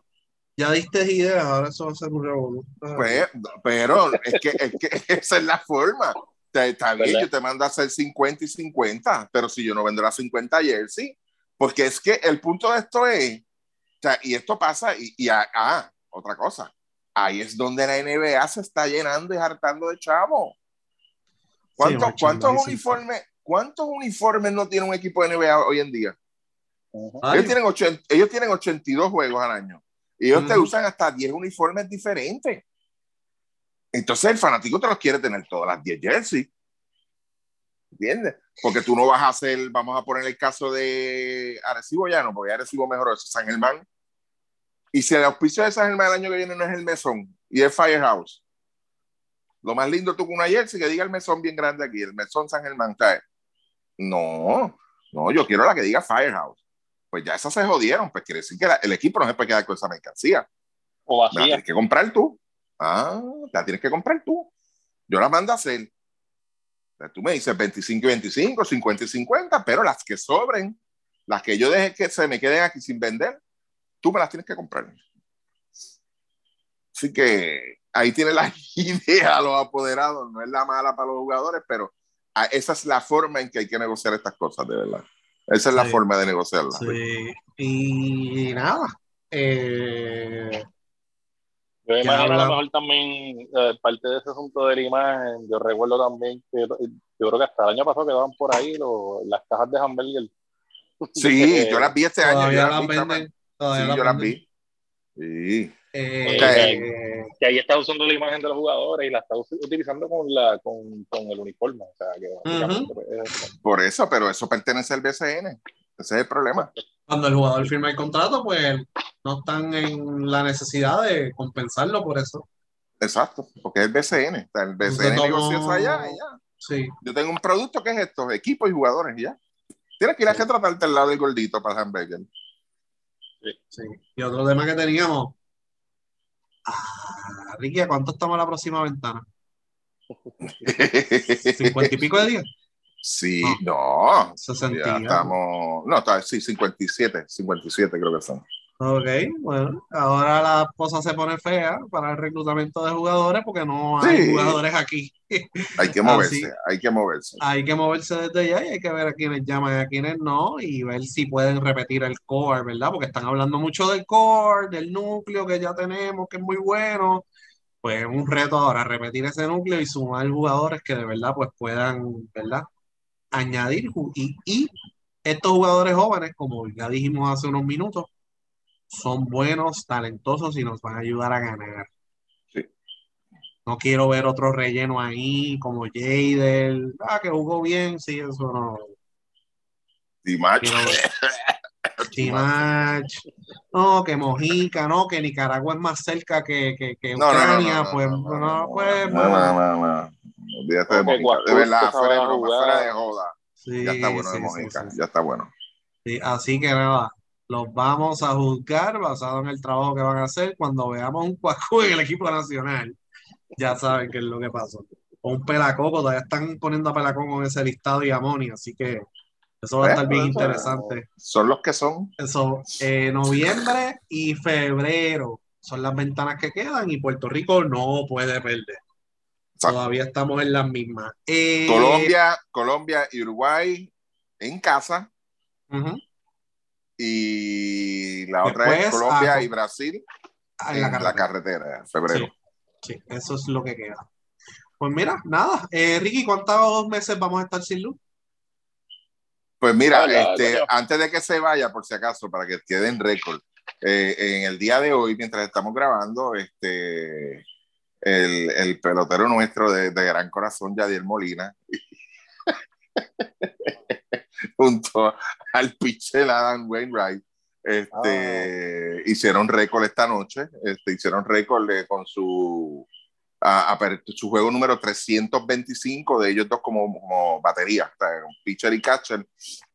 ya, ya diste ideas, ahora eso va a ser un revolución. Pues, pero es que, es que esa es la forma. Está bien, yo te mando a hacer 50 y 50, pero si yo no vendo las 50 jersey, porque es que el punto de esto es, o sea, y esto pasa, y, y ah, otra cosa, ahí es donde la NBA se está llenando y hartando de chavo. ¿Cuántos, sí, ¿cuántos uniformes, ¿Cuántos uniformes no tiene un equipo de NBA hoy en día? Uh -huh. ellos, tienen 80, ellos tienen 82 juegos al año. Y ellos uh -huh. te usan hasta 10 uniformes diferentes. Entonces el fanático te los quiere tener todas las 10 jerseys. ¿Entiendes? Porque tú no vas a hacer, vamos a poner el caso de Arecibo ya no, porque Arecibo mejoró eso, San Germán. Y si el auspicio de San Germán el año que viene no es el mesón y es Firehouse, lo más lindo tú con una jersey que diga el mesón bien grande aquí, el mesón San Germán, ¿sabes? No, no, yo quiero la que diga Firehouse. Pues ya esas se jodieron, pues quiere decir que la, el equipo no se puede quedar con esa mercancía. O vacía. Tienes que comprar tú. Ah, la tienes que comprar tú. Yo la mando a hacer. Tú me dices 25 y 25, 50 y 50, pero las que sobren, las que yo deje que se me queden aquí sin vender, tú me las tienes que comprar. Así que ahí tiene la idea los apoderados. No es la mala para los jugadores, pero esa es la forma en que hay que negociar estas cosas, de verdad. Esa es la Sí. forma de negociarla. Sí. Y nada. eh, Yo imagino a lo mejor también eh, parte de ese asunto de la imagen. Yo recuerdo también que yo creo que hasta el año pasado quedaban por ahí las cajas de hamburger. Sí, yo las vi este año. todavía Yo las las vi, chama. venden. Todavía Sí, las yo las vi. Sí. Eh, que ahí está usando la imagen de los jugadores y la está utilizando con la con, con el uniforme. O sea, que básicamente, pues, es- Por eso, pero eso pertenece al BCN. Ese es el problema. Cuando el jugador firma el contrato, pues no están en la necesidad de compensarlo por eso. Exacto, porque es el BCN. El BCN Entonces, negocia ¿cómo- eso allá y ya. Sí. Yo tengo un producto que es esto, equipos y jugadores y ya. Tienes que ir a retratarte al lado del gordito para el hamburger. Sí. Y otro tema que teníamos. Ah, Ricky, ¿a cuánto estamos en la próxima ventana? ¿50 y pico de días? Sí, no. 60 Ya estamos. No, está, sí, 57, 57 creo que son. Ok, bueno, ahora la cosa se pone fea para el reclutamiento de jugadores porque no hay Sí. jugadores aquí. Hay que moverse, hay que moverse. Hay que moverse desde ya y hay que ver a quienes llaman y a quienes no y ver si pueden repetir el core, ¿verdad? Porque están hablando mucho del core, del núcleo que ya tenemos, que es muy bueno. Pues es un reto ahora repetir ese núcleo y sumar jugadores que de verdad pues puedan, ¿verdad? Añadir y, y estos jugadores jóvenes, como ya dijimos hace unos minutos, son buenos, talentosos y nos van a ayudar a ganar. Sí. No quiero ver otro relleno ahí, como Jadel, ah, que jugó bien, sí, eso no. Ver. Timach, no, que Mojica, no, que Nicaragua es más cerca que, que, que No, no, no, no, Ucrania, pues, no, no, no, pues, no, no, no, no. Olvídate de Mojica. De verdad, fuera de broma, fuera de joda. sí, Ya está bueno de sí, sí, Mojica, sí. ya está bueno. Sí, así que nada, los vamos a juzgar basado en el trabajo que van a hacer cuando veamos un Cuacú en el equipo nacional. Ya saben qué es lo que pasó. O un Pelacoco, todavía están poniendo a Pelacón con ese listado y amonio, así que eso va a Eh, estar bien eso- interesante. Son los que son. Eso, eh, noviembre y febrero son las ventanas que quedan y Puerto Rico no puede perder. Todavía estamos en las mismas. Eh, Colombia, Colombia y Uruguay en casa. Y la otra es Colombia ah, y Brasil en en la la carretera. en febrero. Sí, sí, eso es lo que queda. Pues mira, nada. Eh, Ricky, ¿cuántos meses vamos a estar sin luz? Pues mira, Ah, este, antes de que se vaya, por si acaso, para que quede en récord, eh, en el día de hoy, mientras estamos grabando, este, el, el pelotero nuestro de, de gran corazón, Yadier Molina, junto al pitcher Adam Wainwright, este, hicieron récord esta noche, este, hicieron récord de- con su, a- a- su juego número 325 de ellos dos como, como batería, un pitcher y catcher,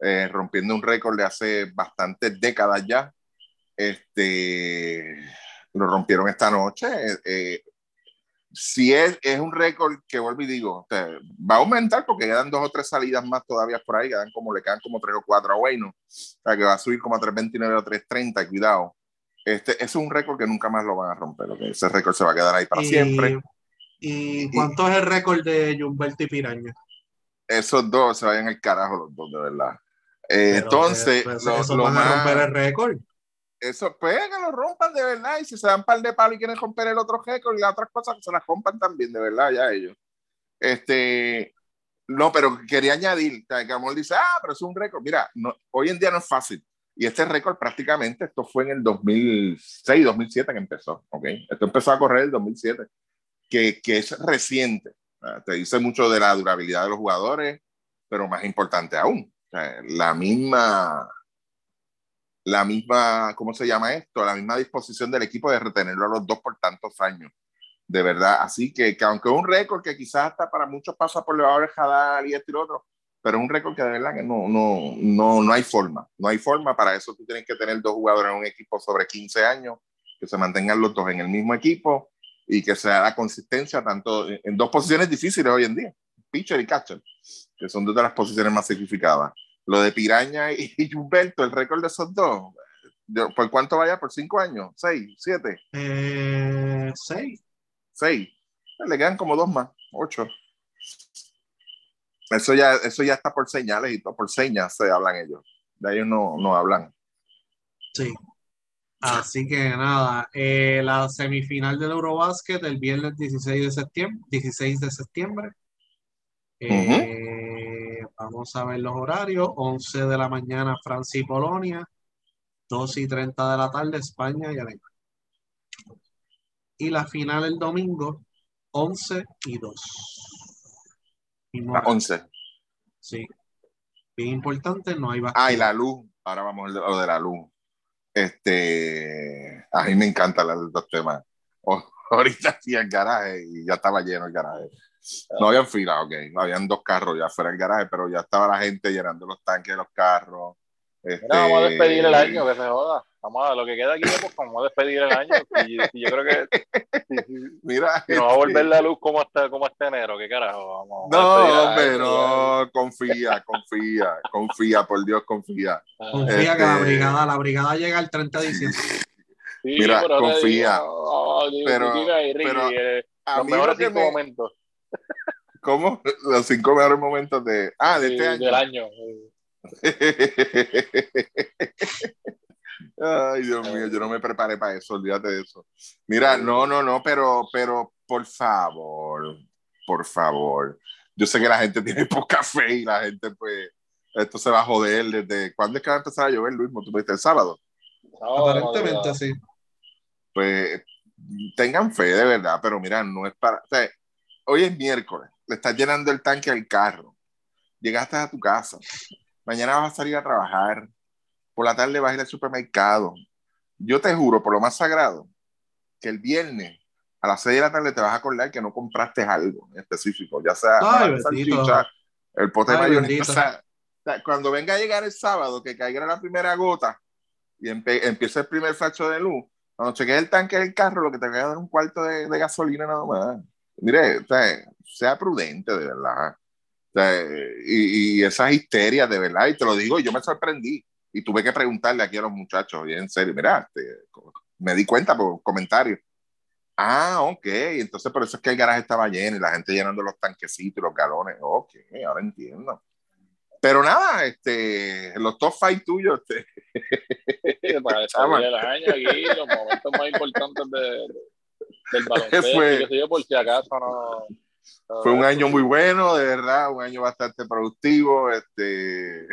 eh, rompiendo un récord de hace bastantes décadas ya. Este, lo rompieron esta noche. eh, eh, si es, es un récord que vuelvo y digo, o sea, va a aumentar porque quedan dos o tres salidas más todavía por ahí, quedan como, le quedan como tres o cuatro a Wayno, o sea, que va a subir como a 329 o 330, cuidado. Este, es un récord que nunca más lo van a romper, ok, ese récord se va a quedar ahí para Y- siempre. ¿Y cuánto es el récord de Jumberto y Piraña? Esos dos se vayan al carajo los dos, de verdad. Eh, Pero, entonces, eh, pues, lo- esos lo van a más- romper el récord. Eso, pues que lo rompan de verdad. Y si se dan par de palos y quieren romper el otro récord y las otras cosas, que se las rompan también, de verdad, ya ellos. Este, no, pero quería añadir, Amor dice, ah, pero es un récord. Mira, no, hoy en día no es fácil. Y este récord prácticamente, esto fue en el 2006, 2007 que empezó, ¿ok? Esto empezó a correr en el 2007, que, que es reciente. Te dice mucho de la durabilidad de los jugadores, pero más importante aún, la misma la misma, ¿cómo se llama esto? La misma disposición del equipo de retenerlo a los dos por tantos años. De verdad. Así que, que aunque un récord que quizás hasta para muchos pasa por el Jadal y esto y otro, pero es un récord que de verdad que no, no, no, no hay forma. No hay forma. Para eso tú tienes que tener dos jugadores en un equipo sobre 15 años, que se mantengan los dos en el mismo equipo y que sea la consistencia tanto en, en dos posiciones difíciles hoy en día, pitcher y catcher, que son dos de las posiciones más sacrificadas. Lo de Piraña y, y Humberto, el récord de esos dos, ¿por cuánto vaya? ¿Por cinco años? ¿Seis? ¿Siete? Eh, seis. ¿Seis? Le quedan como dos más, ocho. Eso ya, eso ya está por señales y todo, por señas se hablan ellos. De ellos no, no hablan. Sí. Así que nada, eh, la semifinal del Eurobasket el viernes 16 de septiembre. 16 de septiembre. Eh, vamos a ver los horarios. 11 de la mañana Francia y Polonia. 2 y 30 de la tarde España y Alemania. Y la final el domingo 11 y 2. A 11. Sí. Bien importante, no hay Ah, y la luz. Ahora vamos a lo de la luz. Este, a mí me encantan los dos temas. ahorita hacía el garaje y ya estaba lleno el garaje. No habían fila, ok. No habían dos carros ya fuera del garaje, pero ya estaba la gente llenando los tanques de los carros. Este... vamos a despedir el año, que se joda. Vamos a lo que queda aquí, pues vamos a despedir el año. Y, yo creo que Mira, no va a volver la luz como este, como este enero, ¿qué carajo? Vamos no, hombre, no, confía, confía, confía, por Dios, confía. Confía que la este, brigada, la brigada llega el 30 de diciembre. Sí, Mira, confía. pero, pero eh, los mejores cinco momentos. ¿Cómo? Los cinco mejores momentos de. Ah, de este año. Del año. Ay, Dios mío, yo no me preparé para eso, olvídate de eso. Mira, no, no, no, pero, pero por favor, por favor. Yo sé que la gente tiene poca fe y la gente, pues, esto se va a joder desde. ¿Cuándo es que va a empezar a llover, Luis? ¿Tú viste el sábado? Aparentemente, sí. Pues tengan fe de verdad, pero mira, no es para. O sea, hoy es miércoles, le estás llenando el tanque al carro, llegaste a tu casa, mañana vas a salir a trabajar, por la tarde vas a ir al supermercado. Yo te juro, por lo más sagrado, que el viernes a las 6 de la tarde te vas a acordar que no compraste algo específico, ya sea el pote de mayonesa. cuando venga a llegar el sábado, que caiga la primera gota y empiece el primer facho de luz, cuando cheques el tanque del carro, lo que te va a dar un cuarto de, de gasolina nada más. Mire, sea prudente, de verdad. y, y, esas histerias, de verdad, y te lo digo, yo me sorprendí y tuve que preguntarle aquí a los muchachos, y en serio, mira, me di cuenta por comentarios. Ah, ok, entonces por eso es que el garaje estaba lleno y la gente llenando los tanquecitos y los galones. Ok, ahora entiendo. Pero nada, este, los top five tuyos. Este. Para el año aquí, los momentos más importantes de, del baloncesto. Fue, yo, por si acaso no fue un año muy bueno, de verdad, un año bastante productivo. Este...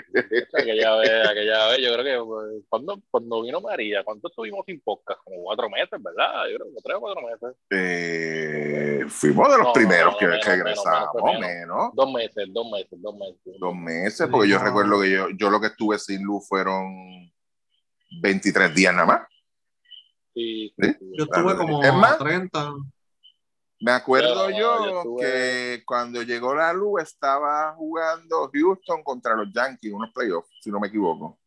aquella, vez, aquella vez, yo creo que pues, cuando, cuando vino María, ¿cuánto estuvimos sin podcast? Como cuatro meses, ¿verdad? Yo creo que tres o cuatro meses. Eh, fuimos de los primeros que, regresamos, menos, Dos meses, dos meses, dos meses. Dos meses, porque yo recuerdo que yo, yo lo que estuve sin luz fueron 23 días nada más. Sí, Yo estuve como 30. Me acuerdo yo, que cuando llegó la luz estaba jugando Houston contra los Yankees, unos playoffs, si no me equivoco.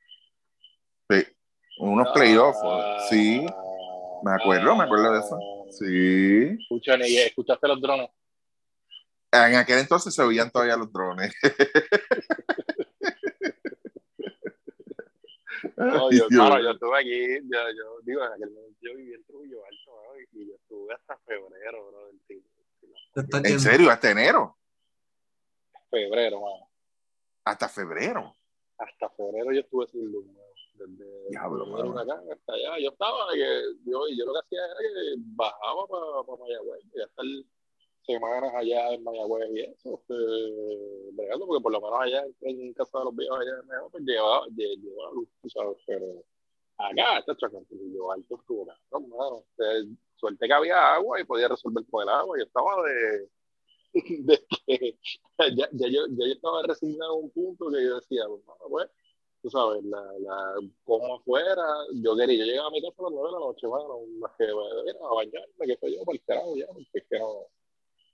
Sí, unos playoffs, sí. Me acuerdo, me acuerdo de eso. Sí. ¿y escuchaste los drones? En aquel entonces se oían todavía los drones. No, yo, yo estuve aquí, yo, yo digo, en aquel momento yo viví en Trujillo Alto, ¿no? y yo estuve hasta febrero, bro. ¿En serio? ¿Hasta enero? Febrero, mano. ¿Hasta febrero? Hasta febrero yo estuve sin luz, Desde Diablo, acá hasta allá. Yo estaba, que, yo, yo lo que hacía era que bajaba para pa Mayagüez y hasta el semanas allá en Mayagüez y eso, eh, porque por lo menos allá en casa de los viejos allá en Mayagüez, pues llevaba, llevaba luz, sabes, pero acá, está yo alto estuvo, no, suerte que había agua y podía resolver con el agua, y estaba de, de que ya, ya, yo, ya yo estaba resignado a un punto que yo decía, bueno, pues, tú sabes, la, la, como afuera, yo quería, yo llegaba a mi casa a las nueve de la noche, bueno, más que, bueno, a bañarme, que fue yo para el carajo ya, porque es que no,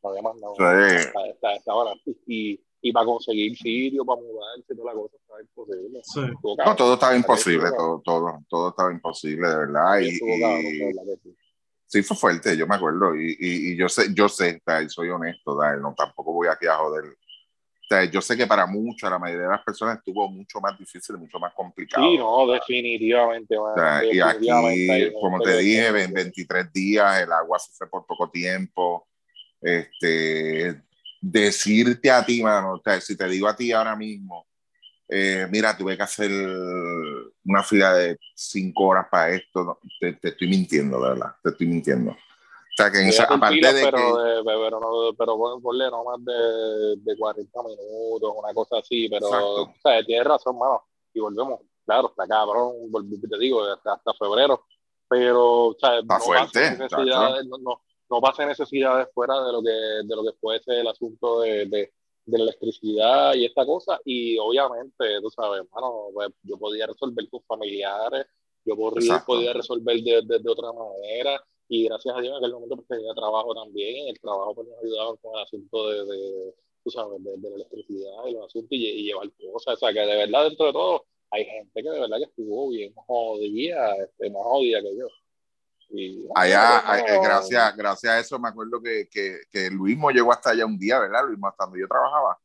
no había más nada. estaba y, y para conseguir sitio, para mudarse, toda la cosa estaba imposible. Sí. No, todo estaba imposible, todo, todo, todo estaba imposible, de verdad. Y, sí, fue fuerte, yo me acuerdo. Y, y, yo sé, yo sé, soy honesto, no, tampoco voy aquí a joder. yo sé que para muchos, la mayoría de las personas estuvo mucho más difícil, mucho más complicado. Sí, no, definitivamente. y aquí, como te dije, en 23 días, el agua se fue por poco tiempo este, decirte a ti, mano, si te digo a ti ahora mismo, eh, mira, tuve que hacer una fila de cinco horas para esto, te, estoy mintiendo, ¿verdad? Te estoy mintiendo. O sea, que en esa, aparte de pero, que... pero, no, pero ponle no más de, de 40 minutos, una cosa así, pero, o sea, tienes razón, mano, y volvemos, claro, está cabrón, te digo, hasta, hasta febrero, pero, o sea, está no fuerte, necesidades, no, no, no pase necesidades fuera de lo que, de lo que fuese el asunto de, de de la electricidad y esta cosa, y obviamente, tú sabes, mano, pues, yo podía resolver con familiares, yo podía, podía resolver de, de, otra manera, y gracias a Dios en aquel momento pues, tenía trabajo también, el trabajo pues, nos ayudaba con el asunto de, de tú sabes, de, la electricidad y los asuntos y, llevar cosas, o sea, que de verdad dentro de todo hay gente que de verdad que estuvo bien jodida, este, más jodida que yo. Allá, eh, gracias, gracias a eso me acuerdo que, que, que Luismo llegó hasta allá un día, ¿verdad? Luismo, hasta donde yo trabajaba.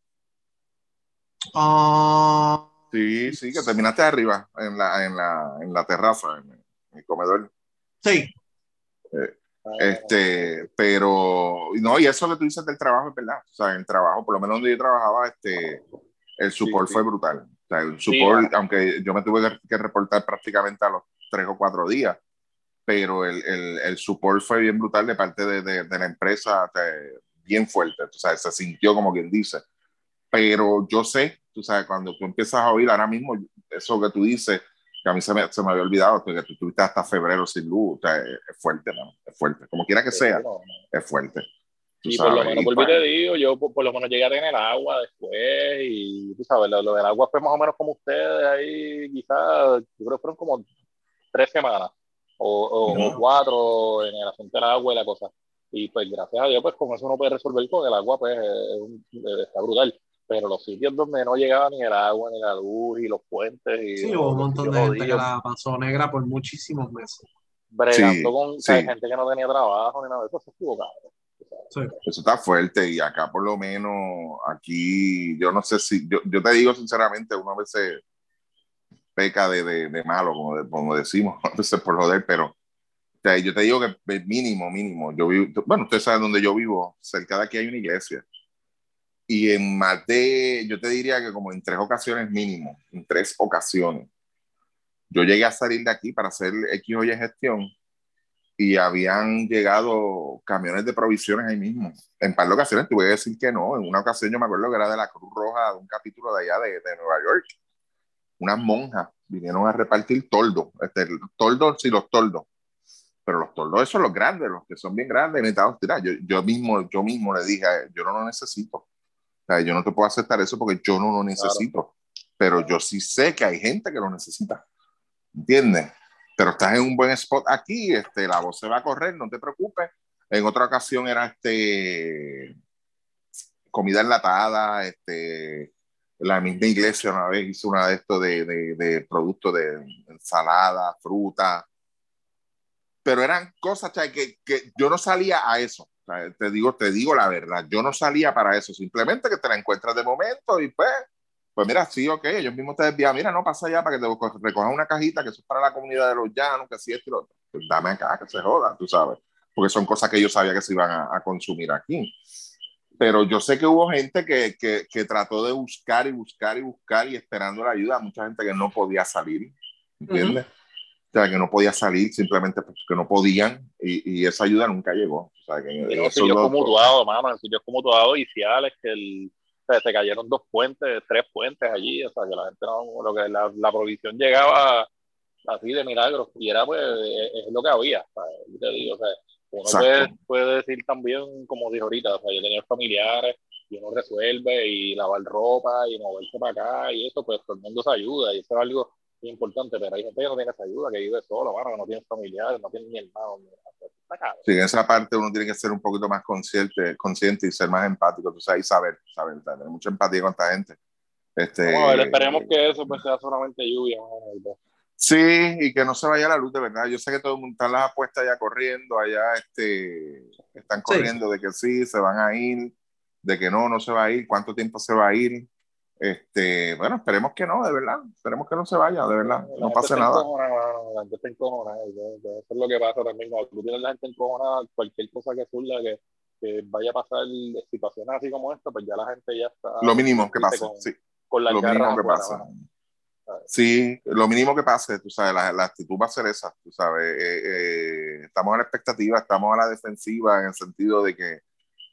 Ah. sí, sí, que terminaste arriba, en la, en la, en la terraza, en, el comedor. Sí. Eh, este, pero, no, y eso que tú dices del trabajo es verdad. O sea, el trabajo, por lo menos donde yo trabajaba, este, el support fue brutal. O sea, el support, aunque yo me tuve que reportar prácticamente a los tres o cuatro días, pero el, el, el support fue bien brutal de parte de, de, la empresa, bien fuerte, o sea, se sintió como quien dice. Pero yo sé, tú sabes, cuando tú empiezas a oír ahora mismo, eso que tú dices, que a mí se me, se me había olvidado, que tú estuviste hasta febrero sin luz, o sea, es fuerte, ¿no? Es fuerte, como quiera que sea, es fuerte. Y por lo menos, por te digo, yo por, lo menos llegué a tener agua después y tú sabes, lo, lo, del agua fue más o menos como ustedes ahí, quizás, yo creo que fueron como tres semanas o, o, cuatro en el asunto del agua y la cosa. Y pues gracias a Dios, pues con eso uno puede resolver con el agua, pues está brutal. Pero los sitios donde no llegaba ni el agua, ni la luz, y los puentes. Y sí, hubo un montón de gente que la pasó negra por muchísimos meses. Bregando con gente que no tenía trabajo ni nada de eso, se estuvo Sí. Eso está fuerte y acá por lo menos, aquí, yo no sé si, yo, yo te digo sinceramente, uno a veces peca de, de, de malo, como, como, decimos, a veces por joder, pero o sea, yo te digo que mínimo, mínimo, yo vivo, bueno, ustedes saben dónde yo vivo, cerca de aquí hay una iglesia. Y en más de, yo te diría que como en tres ocasiones mínimo, en tres ocasiones, yo llegué a salir de aquí para hacer X o Y gestión y habían llegado camiones de provisiones ahí mismo. En par de ocasiones tuve que decir que no. En una ocasión yo me acuerdo que era de la Cruz Roja, de un capítulo de allá de, de Nueva York unas monjas vinieron a repartir toldos, este, toldos y los toldos. Pero los toldos, esos son los grandes, los que son bien grandes, necesitamos Yo, yo, mismo, yo mismo le dije, yo no lo necesito. O sea, yo no te puedo aceptar eso porque yo no lo necesito. Pero yo sí sé que hay gente que lo necesita. ¿Entiendes? Pero estás en un buen spot aquí, este, la voz se va a correr, no te preocupes. En otra ocasión era este comida enlatada, este, la misma iglesia una vez hizo una de estos de, de, de productos de ensalada, fruta, pero eran cosas que, que, yo no salía a eso. te digo, te digo la verdad, yo no salía para eso, simplemente que te la encuentras de momento y pues, pues mira, sí, ok, ellos mismos te desvían, mira, no pasa allá para que te recojan una cajita, que eso es para la comunidad de los llanos, que así esto y lo. Pues dame acá, que se joda, tú sabes, porque son cosas que yo sabía que se iban a consumir aquí pero yo sé que hubo gente que, que, que, trató de buscar y buscar y buscar y esperando la ayuda, mucha gente que no podía salir, ¿entiendes? O sea, que no podía salir simplemente porque no podían y, y esa ayuda nunca llegó. O sea, que no, sitios como mutuados, mano, sitios como mutuados iniciales que el, o sea, se cayeron dos puentes, tres puentes allí, o sea, que la gente no, lo que la, la provisión llegaba así de milagros y era pues, es, es lo que había, o sea, yo te digo, o sea, uno puede, puede, decir también, como dijo ahorita, o sea, yo tenía familiares y uno resuelve y lavar ropa y moverse para acá y eso, pues todo el mundo se ayuda y eso es algo importante, pero hay gente que no tiene esa ayuda, que vive solo, bueno, que no tiene familiares, no tiene ni hermano. Sí, en esa parte uno tiene que ser un poquito más consciente, consciente y ser más empático, tú sabes, y saber, saber, tener mucha empatía con esta gente. Este, Vamos a ver, esperemos que eso pues, sea solamente lluvia. Sí, y que no se vaya la luz de verdad. Yo sé que todo el mundo está las apuestas ya corriendo, allá este, están corriendo de que sí, se van a ir, de que no, no se va a ir, cuánto tiempo se va a ir. Este, bueno, esperemos que no, de verdad, esperemos que no se vaya, de verdad, no pase nada. la gente está encojonada, eso es lo que pasa también, cuando tú tienes la gente encojonada, cualquier cosa que surja que, que vaya a pasar situaciones así como esta, pues ya la gente ya está... Lo mínimo que pasa, sí con la lo mínimo que pasa. Sí, lo mínimo que pase, tú sabes, la, la actitud va a ser esa, tú sabes. Eh, eh, estamos a la expectativa, estamos a la defensiva en el sentido de que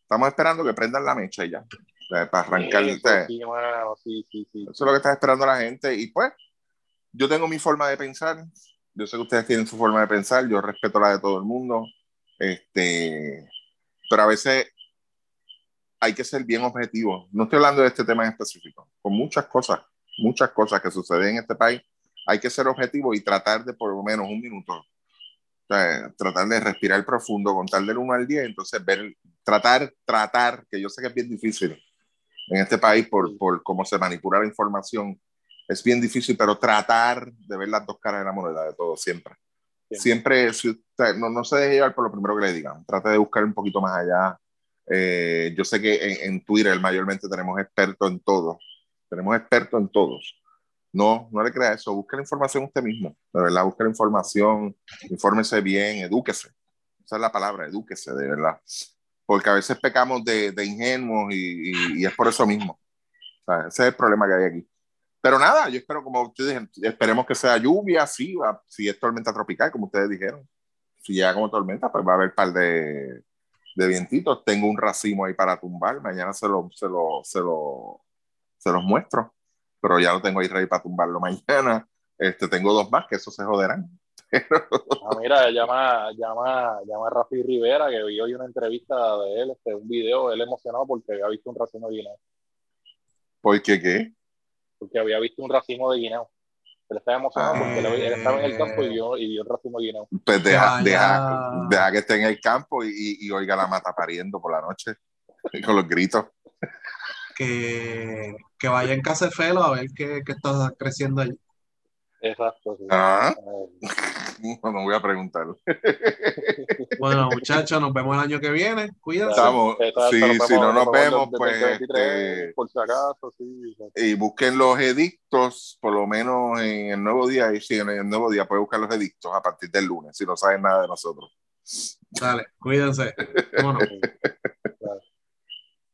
estamos esperando que prendan la mecha y ya, para arrancar. Sí, sí, sí, sí. Eso es lo que está esperando la gente. Y pues, yo tengo mi forma de pensar. Yo sé que ustedes tienen su forma de pensar. Yo respeto la de todo el mundo. Este, pero a veces hay que ser bien objetivo. No estoy hablando de este tema en específico. Con muchas cosas, muchas cosas que suceden en este país, hay que ser objetivo y tratar de por lo menos un minuto. O sea, tratar de respirar profundo, contar del 1 al 10, entonces ver, tratar, tratar, que yo sé que es bien difícil en este país por, por cómo se manipula la información, es bien difícil, pero tratar de ver las dos caras de la moneda de todo siempre. Siempre, si usted, no, no se deje llevar por lo primero que le digan, trate de buscar un poquito más allá. Eh, yo sé que en, en, Twitter mayormente tenemos expertos en todo, tenemos expertos en todos. No, no le crea eso, busque la información usted mismo, de verdad, busque la información, infórmese bien, edúquese. Esa es la palabra, edúquese, de verdad. Porque a veces pecamos de, de ingenuos y, y, y, es por eso mismo. O sea, ese es el problema que hay aquí. Pero nada, yo espero, como ustedes dijeron, esperemos que sea lluvia, sí, va, si es tormenta tropical, como ustedes dijeron. Si llega como tormenta, pues va a haber par de, de vientitos. Tengo un racimo ahí para tumbar. Mañana se lo, se lo, se lo, se los muestro. Pero ya lo tengo ahí ready para tumbarlo mañana. Este, tengo dos más que eso se joderán. Ah, mira, llama, llama, llama a Rafi Rivera, que vi hoy una entrevista de él, este, un video, él emocionado porque había visto un racimo de guineo. ¿Por qué qué? Porque había visto un racimo de guineo. Él estaba emocionado porque él, él estaba en el campo y vio, y vio un racimo de guineo. Pues deja, deja, deja, que esté en el campo y, y, oiga la mata pariendo por la noche con los gritos. Que, que vaya en casa de Felo a ver qué, qué está creciendo allí. Exacto. Sí. Ah, no, no voy a preguntar. Bueno, muchachos, nos vemos el año que viene. Cuídense. Estamos, sí, vemos- si no nos nos vemos, pues. el 23, este, por si acaso, sí. y busquen los edictos, por lo menos en el nuevo día, y sí, en el nuevo día pueden buscar los edictos a partir del lunes, si no saben nada de nosotros. Dale, cuídense. Vámonos.